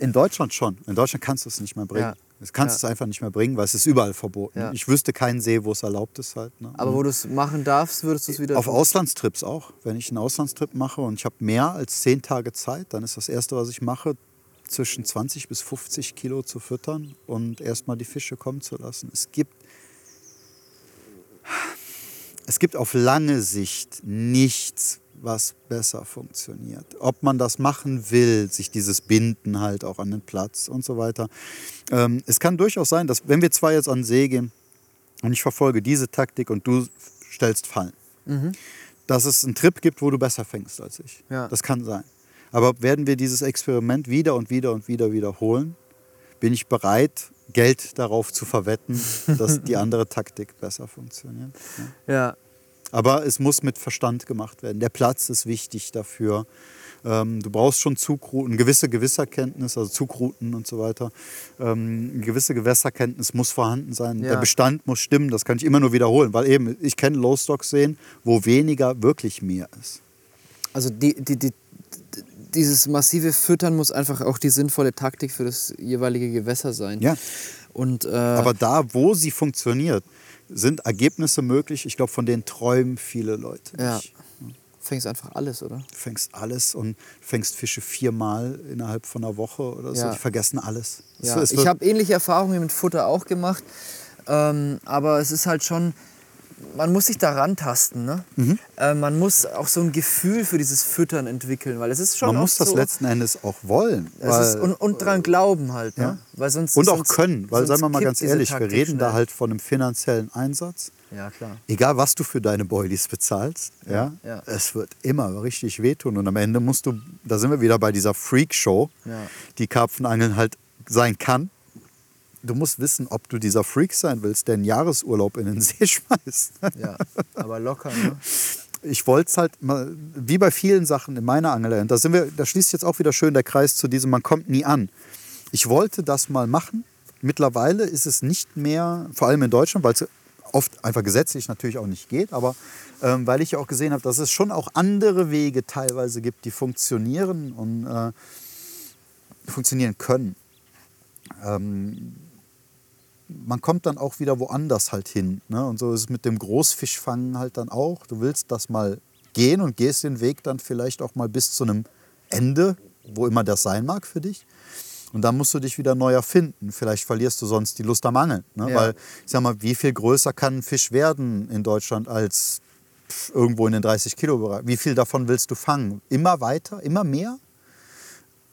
In Deutschland schon. In Deutschland kannst du es nicht mehr bringen. Ja. Das kannst ja. es einfach nicht mehr bringen, weil es ist überall verboten. Ja. Ich wüsste keinen See, wo es erlaubt ist halt. Ne? Aber wo du es machen darfst, würdest du es wieder... Auf Auslandstrips auch. Wenn ich einen Auslandstrip mache und ich habe mehr als zehn Tage Zeit, dann ist das Erste, was ich mache, zwischen 20 bis 50 Kilo zu füttern und erstmal die Fische kommen zu lassen. Es gibt, es gibt auf lange Sicht nichts, was besser funktioniert. Ob man das machen will, sich dieses Binden halt auch an den Platz und so weiter. Ähm, es kann durchaus sein, dass wenn wir zwei jetzt an den See gehen und ich verfolge diese Taktik und du stellst Fallen, mhm. dass es einen Trip gibt, wo du besser fängst als ich. Ja. Das kann sein. Aber werden wir dieses Experiment wieder und wieder und wieder wiederholen, bin ich bereit, Geld darauf zu verwetten, dass die andere Taktik besser funktioniert. Ja. ja. Aber es muss mit Verstand gemacht werden. Der Platz ist wichtig dafür. Ähm, du brauchst schon Zugrouten, gewisse Gewässerkenntnis, also Zugrouten und so weiter. Ähm, gewisse Gewässerkenntnis muss vorhanden sein. Ja. Der Bestand muss stimmen, das kann ich immer nur wiederholen, weil eben, ich kenne Low-Stock-Seen, wo weniger wirklich mehr ist. Also die, die, die dieses massive Füttern muss einfach auch die sinnvolle Taktik für das jeweilige Gewässer sein. Ja. Und, äh, Aber da, wo sie funktioniert, sind Ergebnisse möglich. Ich glaube, von denen träumen viele Leute. Ja. Nicht. Du fängst einfach alles, oder? Du fängst alles und fängst Fische viermal innerhalb von einer Woche oder so. Ja. Die vergessen alles. Ja. ich habe ähnliche Erfahrungen mit Futter auch gemacht. Ähm, aber es ist halt schon, man muss sich da rantasten. Ne? Mhm. Äh, man muss auch so ein Gefühl für dieses Füttern entwickeln, weil es ist schon Man muss das so, letzten Endes auch wollen. Ist, und, und dran glauben halt. Ne? Ja. Weil sonst, und auch sonst, können, weil sagen wir mal ganz ehrlich, wir reden schnell. da halt von einem finanziellen Einsatz. Ja, klar. Egal, was du für deine Boilies bezahlst, ja, ja, es wird immer richtig wehtun. Und am Ende musst du, da sind wir wieder bei dieser Freak-Show, ja. die Karpfenangeln halt sein kann du musst wissen, ob du dieser Freak sein willst, der einen Jahresurlaub in den See schmeißt. Ja, aber locker, ne? Ich wollte es halt mal, wie bei vielen Sachen in meiner Angel, da, sind wir, da schließt jetzt auch wieder schön der Kreis zu diesem, man kommt nie an. Ich wollte das mal machen. Mittlerweile ist es nicht mehr, vor allem in Deutschland, weil es oft einfach gesetzlich natürlich auch nicht geht, aber ähm, weil ich auch gesehen habe, dass es schon auch andere Wege teilweise gibt, die funktionieren und äh, funktionieren können. Ähm, man kommt dann auch wieder woanders halt hin. Ne? Und so ist es mit dem Großfischfangen halt dann auch. Du willst das mal gehen und gehst den Weg dann vielleicht auch mal bis zu einem Ende, wo immer das sein mag für dich. Und dann musst du dich wieder neu erfinden. Vielleicht verlierst du sonst die Lust am Angeln. Ne? Ja. Weil, ich sag mal, wie viel größer kann ein Fisch werden in Deutschland als irgendwo in den 30 Kilo Bereich? Wie viel davon willst du fangen? Immer weiter? Immer mehr?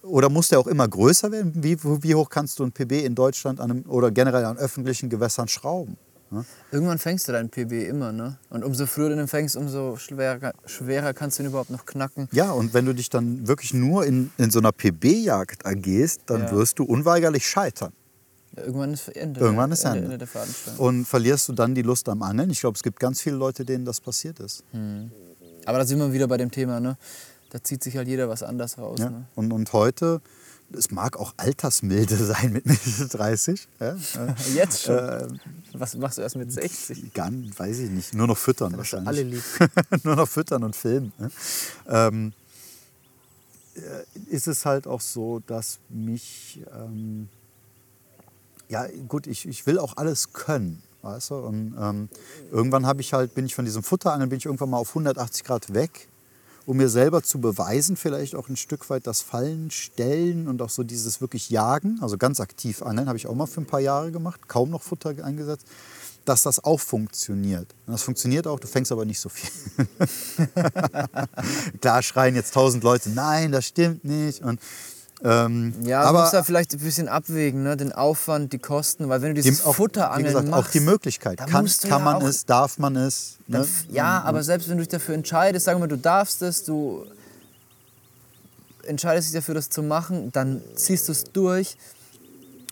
Oder muss der auch immer größer werden? Wie, wie hoch kannst du ein PB in Deutschland an einem, oder generell an öffentlichen Gewässern schrauben? Ne? Irgendwann fängst du deinen PB immer, ne? Und umso früher du den fängst, umso schwerer, schwerer kannst du ihn überhaupt noch knacken. Ja, und wenn du dich dann wirklich nur in, in so einer PB-Jagd ergehst, dann Ja. wirst du unweigerlich scheitern. Ja, irgendwann ist Ende. Irgendwann ist Ende, Ende. Und verlierst du dann die Lust am Angeln? Ich glaube, es gibt ganz viele Leute, denen das passiert ist. Aber da sind wir wieder bei dem Thema, ne? Da zieht sich halt jeder was anders raus. Ja? Ne? Und, und heute, es mag auch Altersmilde sein mit Mitte 30. Ja? Äh, Jetzt schon. äh, was machst du erst mit 60? gar, weiß ich nicht, nur noch füttern Das wahrscheinlich. alle lieb. nur noch füttern und filmen. Ne? Ähm, äh, ist es halt auch so, dass mich, ähm, ja gut, ich, ich will auch alles können. Weißt du? Und ähm, irgendwann habe ich halt, bin ich von diesem Futterangeln, bin ich irgendwann mal auf 180 Grad weg, um mir selber zu beweisen, vielleicht auch ein Stück weit das Fallen stellen und auch so dieses wirklich Jagen, also ganz aktiv angeln, habe ich auch mal für ein paar Jahre gemacht, kaum noch Futter eingesetzt, dass das auch funktioniert. Und das funktioniert auch, du fängst aber nicht so viel. Klar schreien jetzt tausend Leute, nein, das stimmt nicht. Und, ähm, Ja, du aber musst da vielleicht ein bisschen abwägen, ne? den Aufwand, die Kosten, weil wenn du dieses die- auch, wie Futterangeln gesagt, machst, auch die Möglichkeit. Kann, du kann ja man es, darf man es? Ne? ja, aber selbst wenn du dich dafür entscheidest, sagen wir, du darfst es, du entscheidest dich dafür, das zu machen, dann ziehst du es durch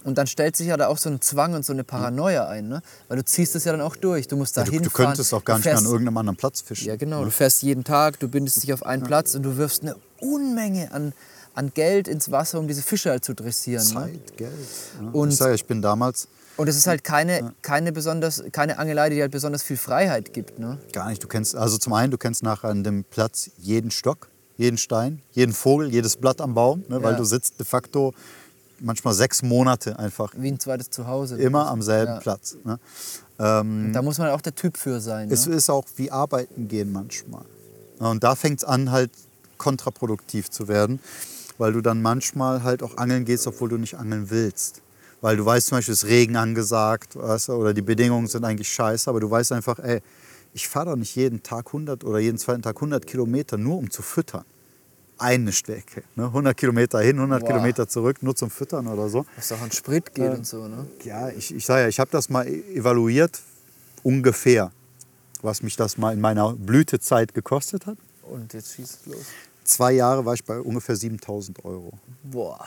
und dann stellt sich ja da auch so ein Zwang und so eine Paranoia ein, ne? weil du ziehst es ja dann auch durch. Du musst da Ja, du, du könntest auch gar du nicht mehr an fährst- irgendeinem anderen Platz fischen. Ja, genau. Du fährst jeden Tag, du bindest dich auf einen Platz und du wirfst eine Unmenge an, an Geld ins Wasser, um diese Fische halt zu dressieren. Ne? Zeit, Geld. Ja. Und- ich sage, ich bin damals Und es ist halt keine, keine, besonders, keine Angelei, die halt besonders viel Freiheit gibt. Ne? gar nicht. Du kennst, also zum einen, du kennst nachher an dem Platz jeden Stock, jeden Stein, jeden Vogel, jedes Blatt am Baum, ne, weil Ja. du sitzt de facto manchmal sechs Monate einfach Wie ein zweites Zuhause. immer am selben Ja. Platz. Ne? Ähm, Da muss man auch der Typ für sein. Ne? Es ist auch wie arbeiten gehen manchmal. Und da fängt es an, halt kontraproduktiv zu werden, weil du dann manchmal halt auch angeln gehst, obwohl du nicht angeln willst. Weil du weißt zum Beispiel, es ist Regen angesagt weißt du, oder die Bedingungen sind eigentlich scheiße, aber du weißt einfach, ey, ich fahre doch nicht jeden Tag 100 oder jeden zweiten Tag 100 Kilometer nur um zu füttern. Eine Strecke. Ne? 100 Kilometer hin, 100 Boah. Kilometer zurück, nur zum Füttern oder so. Was auch an Sprit geht und so. Ne? Ja, ich, ich sage ja, ich habe das mal e- evaluiert, ungefähr, was mich das mal in meiner Blütezeit gekostet hat. Und jetzt schießt es los. Zwei Jahre war ich bei ungefähr 7000 Euro. Boah.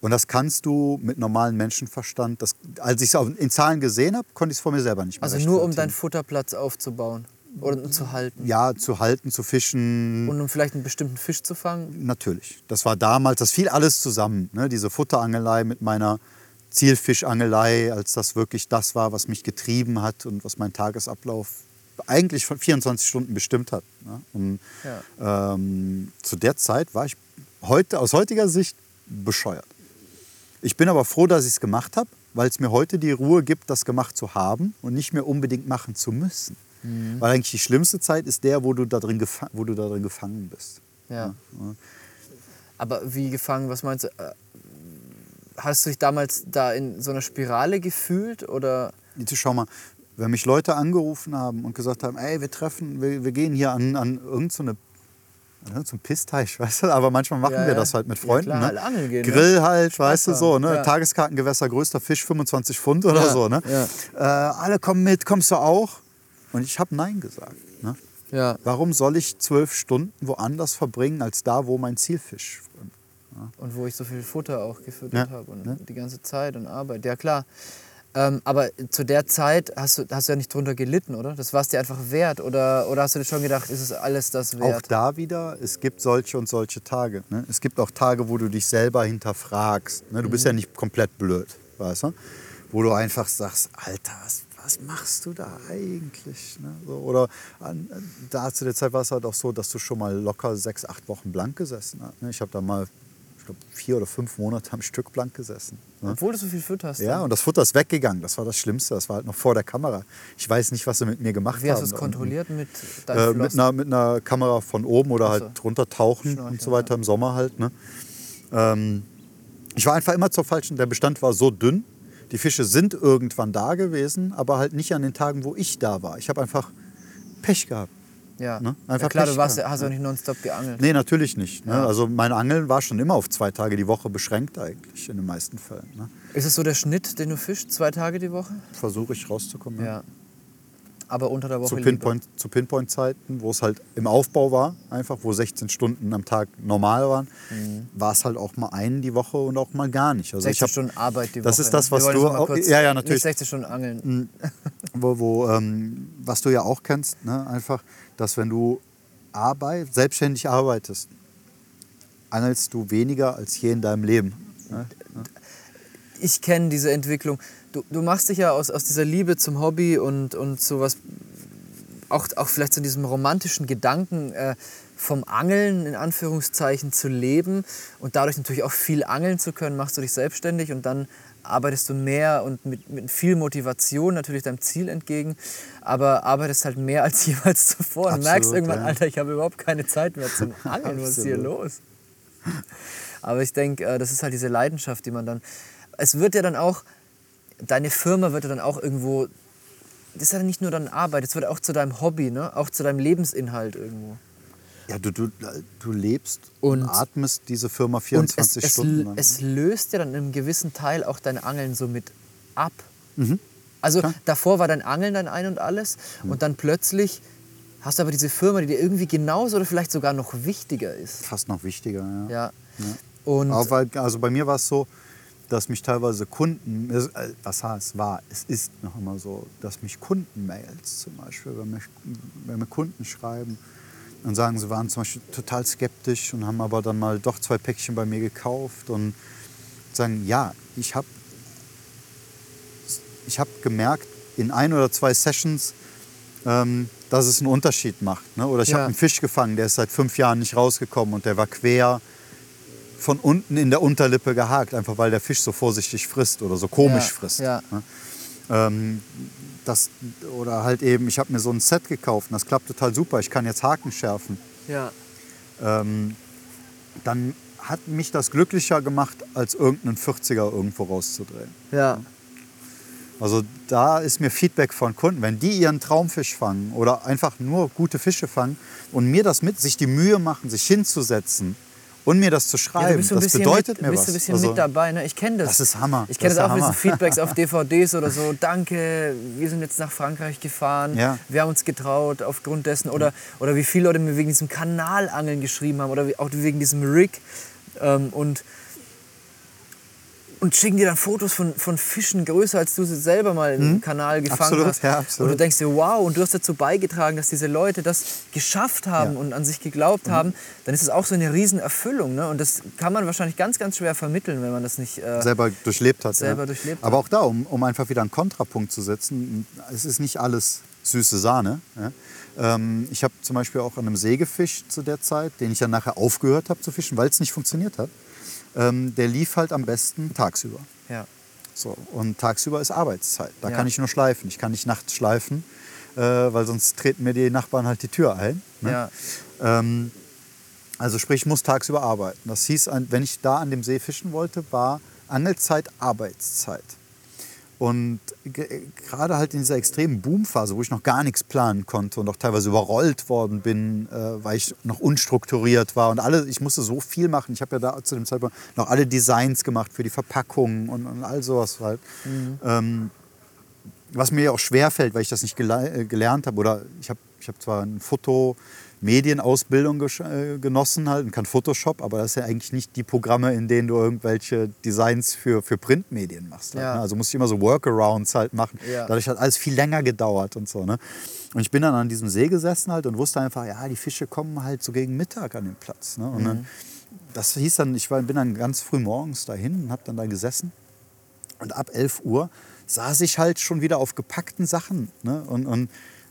Und das kannst du mit normalem Menschenverstand, das, als ich es in Zahlen gesehen habe, konnte ich es vor mir selber nicht mehr Also nur um deinen. Futterplatz aufzubauen oder zu halten. Ja, zu halten, zu fischen, Und um vielleicht einen bestimmten Fisch zu fangen. natürlich. Das war damals, das fiel alles zusammen. Ne? Diese Futterangelei mit meiner Zielfischangelei, als das wirklich das war, was mich getrieben hat und was meinen Tagesablauf eigentlich von 24 Stunden bestimmt hat. Ne? Und ähm, zu der Zeit war ich heute, aus heutiger Sicht bescheuert. Ich bin aber froh, dass ich es gemacht habe, weil es mir heute die Ruhe gibt, das gemacht zu haben und nicht mehr unbedingt machen zu müssen. Weil eigentlich die schlimmste Zeit ist der, wo du da drin, gefa wo du da drin gefangen bist. Ja. Aber wie gefangen, was meinst du? Äh, Hast du dich damals da in so einer Spirale gefühlt oder? Jetzt schau mal, wenn mich Leute angerufen haben und gesagt haben, ey, wir treffen, wir, wir gehen hier an, an irgendeine so einen Pissteich, weißt du? Aber manchmal machen Ja, wir ja. das halt mit Ja, Freunden. klar, ne? angeln gehen, ne? Grill halt, weißt du, so, ne? Ja. Tageskartengewässer, größter Fisch, 25 Pfund oder Ja, so, ne? ja. Äh, alle kommen mit, kommst du auch? Und ich habe Nein gesagt. Ne? Ja. Warum soll ich zwölf Stunden woanders verbringen, als da, wo mein Zielfisch? Und wo ich so viel Futter auch gefüttert Ja, habe und die ganze Zeit und Arbeit. Ja klar. Ähm, aber zu der Zeit hast du, hast du ja nicht drunter gelitten, oder? Das war es dir einfach wert? Oder, oder hast du dir schon gedacht, ist es alles das Auch wert? da wieder, es gibt solche und solche Tage. Ne? Es gibt auch Tage, wo du dich selber hinterfragst. Ne? Du Mhm. bist ja nicht komplett blöd, weißt du? Wo du einfach sagst, Alter, was, was machst du da eigentlich? Ne? So, oder an, da zu der Zeit war es halt auch so, dass du schon mal locker sechs, acht Wochen blank gesessen hast. Ne? Ich habe da mal, ich glaube, vier oder fünf Monate am Stück blank gesessen. Ne? Obwohl du so viel fütterst. Ja, und das Futter ist weggegangen. Das war das Schlimmste. Das war halt noch vor der Kamera. Ich weiß nicht, was sie mit mir gemacht Wie hast haben. du es kontrolliert mit Äh, deinen mit, einer, mit einer Kamera von oben oder Ach so. halt runtertauchen Schnorcheln, und so weiter im Sommer halt. Ne? Ähm, ich war einfach immer zur falschen. Der Bestand war so dünn. Die Fische sind irgendwann da gewesen, aber halt nicht an den Tagen, wo ich da war. Ich habe einfach Pech gehabt. Ja, Ne? ja Einfach klar, Pech du warst, hast ja nicht nonstop geangelt. Nee, natürlich nicht. Ne? Ja. Also mein Angeln war schon immer auf zwei Tage die Woche beschränkt eigentlich in den meisten Fällen. Ne? Ist es so der Schnitt, den du fischst, zwei Tage die Woche? Versuche ich rauszukommen. Ja. Aber unter der Woche Zu lieber. Pinpoint, zu Pinpoint-Zeiten, wo es halt im Aufbau war, einfach, wo 16 Stunden am Tag normal waren, Mhm. war es halt auch mal einen die Woche und auch mal gar nicht. Also 16 ich hab, Stunden Arbeit die Woche. Das ist das, ne? was du auch- ja, ja, natürlich. Nicht 16 Stunden angeln. wo, wo, ähm, was du ja auch kennst, ne? einfach, dass wenn du Arbeit, selbstständig arbeitest, angelst du weniger als je in deinem Leben. Ne? ich kenne diese Entwicklung. Du, du machst dich ja aus, aus dieser Liebe zum Hobby und, und sowas, auch, auch vielleicht zu diesem romantischen Gedanken äh, vom Angeln in Anführungszeichen zu leben und dadurch natürlich auch viel angeln zu können, machst du dich selbstständig und dann arbeitest du mehr und mit, mit viel Motivation natürlich deinem Ziel entgegen, aber arbeitest halt mehr als jemals zuvor und Absolut, merkst irgendwann, ja. Alter, ich habe überhaupt keine Zeit mehr zum Angeln, was ist hier los? Aber ich denke, äh, das ist halt diese Leidenschaft, die man dann. Es wird ja dann auch, deine Firma wird ja dann auch irgendwo. Das ist ja nicht nur dann Arbeit, es wird auch zu deinem Hobby, ne? auch zu deinem Lebensinhalt irgendwo. Ja, du, du, du lebst und, Und- atmest diese Firma Und 24 es, es, Stunden lang. es löst ja dann in einem gewissen Teil auch dein Angeln so mit ab. Mhm. Also Klar. davor war dein Angeln dein Ein und alles und dann plötzlich hast du aber diese Firma, die dir irgendwie genauso oder vielleicht sogar noch wichtiger ist. Fast noch wichtiger, ja. Ja. Und Aber weil, also bei mir war es so, dass mich teilweise Kunden, es- äh, was heißt war, es ist noch immer so, dass mich Kundenmails zum Beispiel, wenn mir, wenn mir Kunden schreiben und sagen, sie waren zum Beispiel total skeptisch und haben aber dann mal doch zwei Päckchen bei mir gekauft und sagen, ja, ich habe ich hab gemerkt in ein oder zwei Sessions, ähm, dass es einen Unterschied macht. Ne? Oder ich Ja. habe einen Fisch gefangen, der ist seit fünf Jahren nicht rausgekommen und der war quer von unten in der Unterlippe gehakt, einfach weil der Fisch so vorsichtig frisst oder so komisch Ja, frisst. ja. Ne? Ähm, das, oder halt eben, ich habe mir so ein Set gekauft und das klappt total super, ich kann jetzt Haken schärfen. ja. Ähm, dann hat mich das glücklicher gemacht, als irgendeinen 40er irgendwo rauszudrehen. Ja. Also da ist mir Feedback von Kunden, wenn die ihren Traumfisch fangen oder einfach nur gute Fische fangen und mir das mit, sich die Mühe machen, sich hinzusetzen und mir das zu Ja, schreiben, du bist ein das bisschen bedeutet mit, mir bist was. ein bisschen Also, mit dabei. Ne? Ich kenne das. Das ist Hammer. Ich kenne Das das, auch mit so. Feedbacks auf DVDs oder so. Danke, wir sind jetzt nach Frankreich gefahren. Ja. Wir haben uns getraut aufgrund dessen. Oder, oder wie viele Leute mir wegen diesem Kanalangeln geschrieben haben. Oder auch wegen diesem Rig. Ähm, und, und schicken dir dann Fotos von, von Fischen größer, als du sie selber mal im Kanal gefangen Absolut, hast. ja, Und absolut. du denkst dir, wow, und du hast dazu beigetragen, dass diese Leute das geschafft haben Ja. Mhm. und an sich geglaubt haben, dann ist es auch so eine Riesenerfüllung. Ne? Und das kann man wahrscheinlich ganz, ganz schwer vermitteln, wenn man das nicht. Äh, selber durchlebt hat. Selber ja. durchlebt Aber auch da, um, um einfach wieder einen Kontrapunkt zu setzen, es ist nicht alles süße Sahne. Ja. Ähm, ich habe zum Beispiel auch an einem See gefischt zu der Zeit, den ich dann nachher aufgehört habe zu fischen, weil es nicht funktioniert hat. Ähm, der lief halt am besten tagsüber. ja. So, und tagsüber ist Arbeitszeit. Da Ja. kann ich nur schleifen. Ich kann nicht nachts schleifen, äh, weil sonst treten mir die Nachbarn halt die Tür ein. Ne? Ja. Ähm, also sprich, ich muss tagsüber arbeiten. Das hieß, wenn ich da an dem See fischen wollte, war Angelzeit Arbeitszeit. Und ge- gerade halt in dieser extremen Boomphase, wo ich noch gar nichts planen konnte und auch teilweise überrollt worden bin, äh, weil ich noch unstrukturiert war und alle, ich musste so viel machen. Ich habe ja da zu dem Zeitpunkt noch alle Designs gemacht für die Verpackungen und, und all sowas halt. Ähm, was mir ja auch schwer fällt, weil ich das nicht gele äh, gelernt habe. Oder ich habe ich hab zwar eine Foto-Medienausbildung gesch- äh, genossen halt und kann Photoshop, aber das ist ja eigentlich nicht die Programme, in denen du irgendwelche Designs für, für Printmedien machst. Halt, Ja. ne? Also musste ich immer so Workarounds halt machen. Ja. Dadurch hat alles viel länger gedauert und so. Ne? Und ich bin dann an diesem See gesessen halt und wusste einfach, ja, die Fische kommen halt so gegen Mittag an den Platz. Ne? Und dann, das hieß dann, ich war, bin dann ganz früh morgens dahin und habe dann da gesessen. Und ab 11 Uhr saß ich halt schon wieder auf gepackten Sachen. Ne? Und, und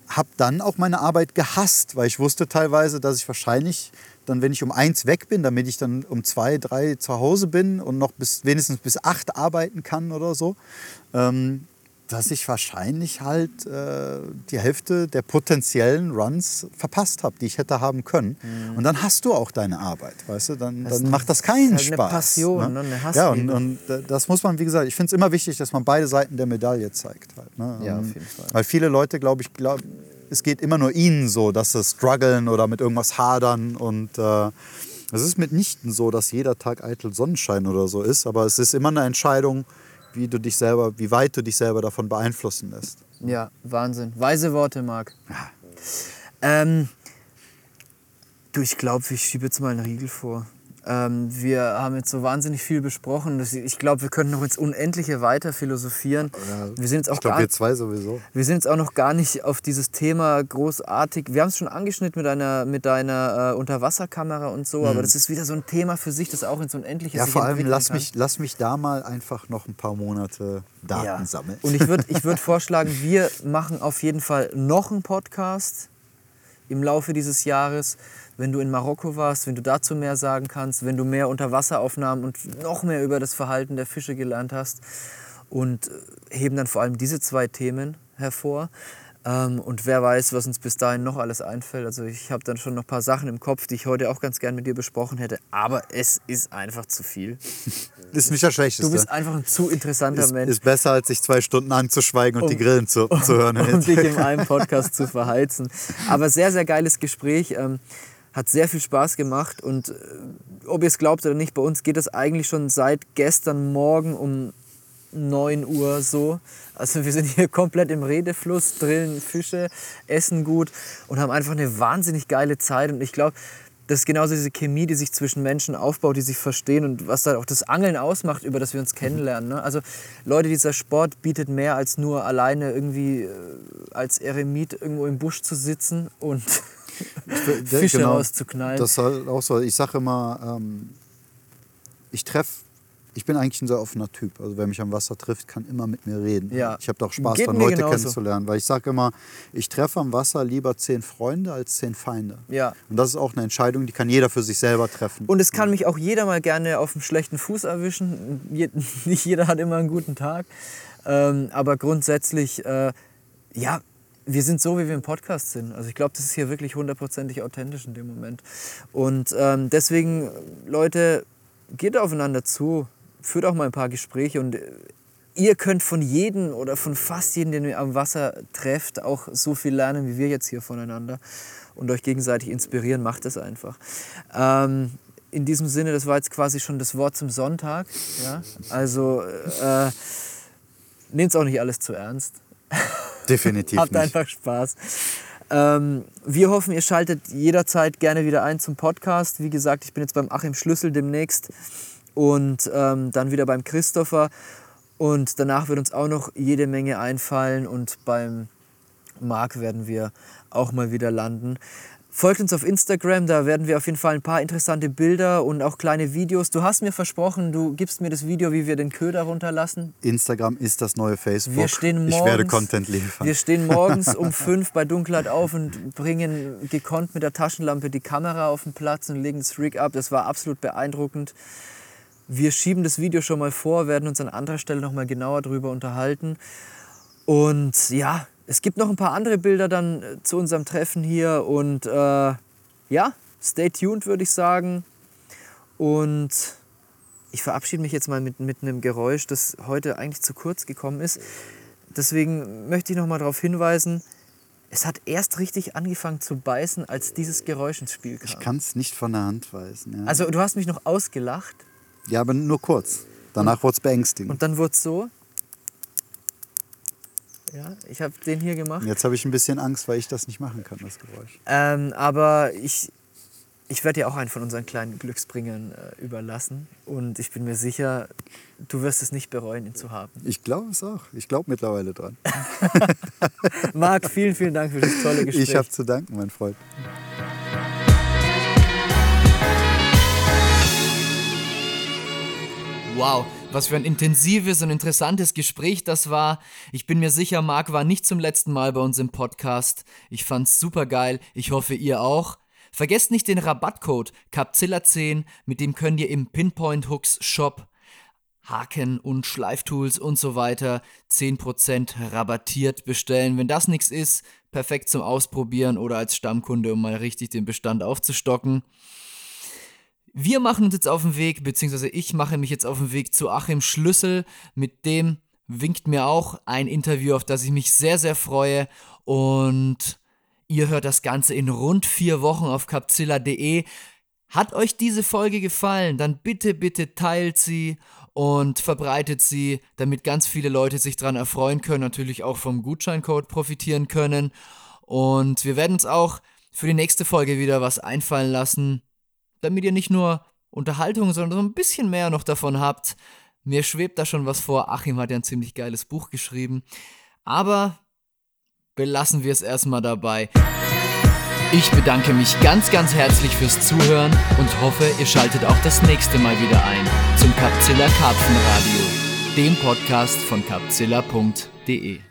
habe dann auch meine Arbeit gehasst, weil ich wusste teilweise, dass ich wahrscheinlich dann, wenn ich um eins weg bin, damit ich dann um zwei, drei zu Hause bin und noch bis, wenigstens bis acht arbeiten kann oder so, ähm, dass ich wahrscheinlich halt äh, die Hälfte der potenziellen Runs verpasst habe, die ich hätte haben können. Mhm. Und dann hast du auch deine Arbeit, weißt du? Dann, dann macht das keinen halt Spaß. Eine Passion, ne? eine Ja, und, und, das muss man, wie gesagt, ich finde es immer wichtig, dass man beide Seiten der Medaille zeigt. Halt, ne? Ja, auf jeden Fall. Weil viele Leute, glaube ich, glaub, es geht immer nur ihnen so, dass sie strugglen oder mit irgendwas hadern und äh, es ist mitnichten so, dass jeder Tag eitel Sonnenschein oder so ist, aber es ist immer eine Entscheidung, wie du dich selber, wie weit du dich selber davon beeinflussen lässt. Ja, Wahnsinn. Weise Worte, Marc. Ja. Ähm, du, ich glaube, ich schiebe jetzt mal einen Riegel vor. Ähm, wir haben jetzt so wahnsinnig viel besprochen. Ich glaube, wir könnten noch ins Unendliche weiter philosophieren. Ja, wir sind jetzt auch ich glaube, wir zwei sowieso. Wir sind jetzt auch noch gar nicht auf dieses Thema großartig. Wir haben es schon angeschnitten mit deiner, mit deiner äh, Unterwasserkamera und so, mhm. aber das ist wieder so ein Thema für sich, das auch ins Unendliche Ja, vor allem lass mich, lass mich da mal einfach noch ein paar Monate Daten ja. sammeln. Und ich würde ich würd vorschlagen, wir machen auf jeden Fall noch einen Podcast im Laufe dieses Jahres wenn du in Marokko warst, wenn du dazu mehr sagen kannst, wenn du mehr Unterwasseraufnahmen und noch mehr über das Verhalten der Fische gelernt hast und äh, heben dann vor allem diese zwei Themen hervor. Ähm, und wer weiß, was uns bis dahin noch alles einfällt. Also ich habe dann schon noch ein paar Sachen im Kopf, die ich heute auch ganz gern mit dir besprochen hätte. Aber es ist einfach zu viel. Ist nicht das Schlechteste. Du bist einfach ein zu interessanter ist, Mensch. Ist besser, als sich zwei Stunden anzuschweigen und um, die Grillen zu, um, zu hören. Um dich in einem Podcast zu verheizen. Aber sehr, sehr geiles Gespräch. Hat sehr viel Spaß gemacht und äh, ob ihr es glaubt oder nicht, bei uns geht es eigentlich schon seit gestern Morgen um 9 Uhr so. Also wir sind hier komplett im Redefluss, drillen Fische, essen gut und haben einfach eine wahnsinnig geile Zeit. Und ich glaube, das ist genauso diese Chemie, die sich zwischen Menschen aufbaut, die sich verstehen und was da auch das Angeln ausmacht, über das wir uns kennenlernen. Ne? Also Leute, dieser Sport bietet mehr als nur alleine irgendwie äh, als Eremit irgendwo im Busch zu sitzen und Fische genau, rauszuknallen. Das halt auch so. Ich sage immer, ähm, ich treffe, ich bin eigentlich ein sehr offener Typ. Also wer mich am Wasser trifft, kann immer mit mir reden. Ja. Ich habe doch Spaß daran, Leute genauso. kennenzulernen. Weil ich sage immer, ich treffe am Wasser lieber zehn Freunde als zehn Feinde. Ja. Und das ist auch eine Entscheidung, die kann jeder für sich selber treffen. Und es kann mich auch jeder mal gerne auf einem schlechten Fuß erwischen. Nicht jeder hat immer einen guten Tag. Ähm, aber grundsätzlich, äh, ja, wir sind so, wie wir im Podcast sind. Also ich glaube, das ist hier wirklich hundertprozentig authentisch in dem Moment. Und ähm, deswegen, Leute, geht aufeinander zu, führt auch mal ein paar Gespräche und äh, ihr könnt von jedem oder von fast jedem, den ihr am Wasser trefft, auch so viel lernen, wie wir jetzt hier voneinander und euch gegenseitig inspirieren. Macht es einfach. Ähm, in diesem Sinne, das war jetzt quasi schon das Wort zum Sonntag. Ja? Also äh, nehmt es auch nicht alles zu ernst. Definitiv Habt nicht. einfach Spaß. Ähm, wir hoffen, ihr schaltet jederzeit gerne wieder ein zum Podcast. Wie gesagt, ich bin jetzt beim Achim Schlüssel demnächst und ähm, dann wieder beim Christopher. Und danach wird uns auch noch jede Menge einfallen und beim Marc werden wir auch mal wieder landen. Folgt uns auf Instagram, da werden wir auf jeden Fall ein paar interessante Bilder und auch kleine Videos. Du hast mir versprochen, du gibst mir das Video, wie wir den Köder runterlassen. Instagram ist das neue Facebook. Wir stehen morgens, ich werde Content liefern. Wir stehen morgens um fünf bei Dunkelheit auf und bringen gekonnt mit der Taschenlampe die Kamera auf den Platz und legen das Rig ab. Das war absolut beeindruckend. Wir schieben das Video schon mal vor, werden uns an anderer Stelle noch mal genauer darüber unterhalten. Und ja, es gibt noch ein paar andere Bilder dann äh, zu unserem Treffen hier und äh, ja, stay tuned würde ich sagen. Und ich verabschiede mich jetzt mal mit, mit einem Geräusch, das heute eigentlich zu kurz gekommen ist. Deswegen möchte ich noch mal darauf hinweisen, es hat erst richtig angefangen zu beißen, als dieses Geräusch ins Spiel kam. Ich kann es nicht von der Hand weisen. Ja. Also du hast mich noch ausgelacht. Ja, aber nur kurz. Danach wurde es beängstigend. Und dann wurde es so. Ja, ich habe den hier gemacht. Jetzt habe ich ein bisschen Angst, weil ich das nicht machen kann, das Geräusch. Ähm, aber ich, ich werde dir auch einen von unseren kleinen Glücksbringern äh, überlassen. Und ich bin mir sicher, du wirst es nicht bereuen, ihn zu haben. Ich glaube es auch. Ich glaube mittlerweile dran. Marc, vielen, vielen Dank für das tolle Gespräch. Ich habe zu danken, mein Freund. Wow, Was für ein intensives und interessantes Gespräch das war. Ich bin mir sicher, Marc war nicht zum letzten Mal bei uns im Podcast. Ich fand's super geil. Ich hoffe, ihr auch. Vergesst nicht den Rabattcode Capzilla10, mit dem könnt ihr im Pinpoint Hooks Shop Haken und Schleiftools und so weiter 10% rabattiert bestellen. Wenn das nichts ist, perfekt zum Ausprobieren oder als Stammkunde, um mal richtig den Bestand aufzustocken. Wir machen uns jetzt auf den Weg, beziehungsweise ich mache mich jetzt auf den Weg zu Achim Schlüssel. Mit dem winkt mir auch ein Interview, auf das ich mich sehr, sehr freue. Und ihr hört das Ganze in rund vier Wochen auf capzilla.de. Hat euch diese Folge gefallen, dann bitte, bitte teilt sie und verbreitet sie, damit ganz viele Leute sich daran erfreuen können, natürlich auch vom Gutscheincode profitieren können. Und wir werden uns auch für die nächste Folge wieder was einfallen lassen, damit ihr nicht nur Unterhaltung, sondern so ein bisschen mehr noch davon habt. Mir schwebt da schon was vor. Achim hat ja ein ziemlich geiles Buch geschrieben. Aber belassen wir es erstmal dabei. Ich bedanke mich ganz, ganz herzlich fürs Zuhören und hoffe, ihr schaltet auch das nächste Mal wieder ein zum Capzilla Karpfenradio, dem Podcast von capzilla.de.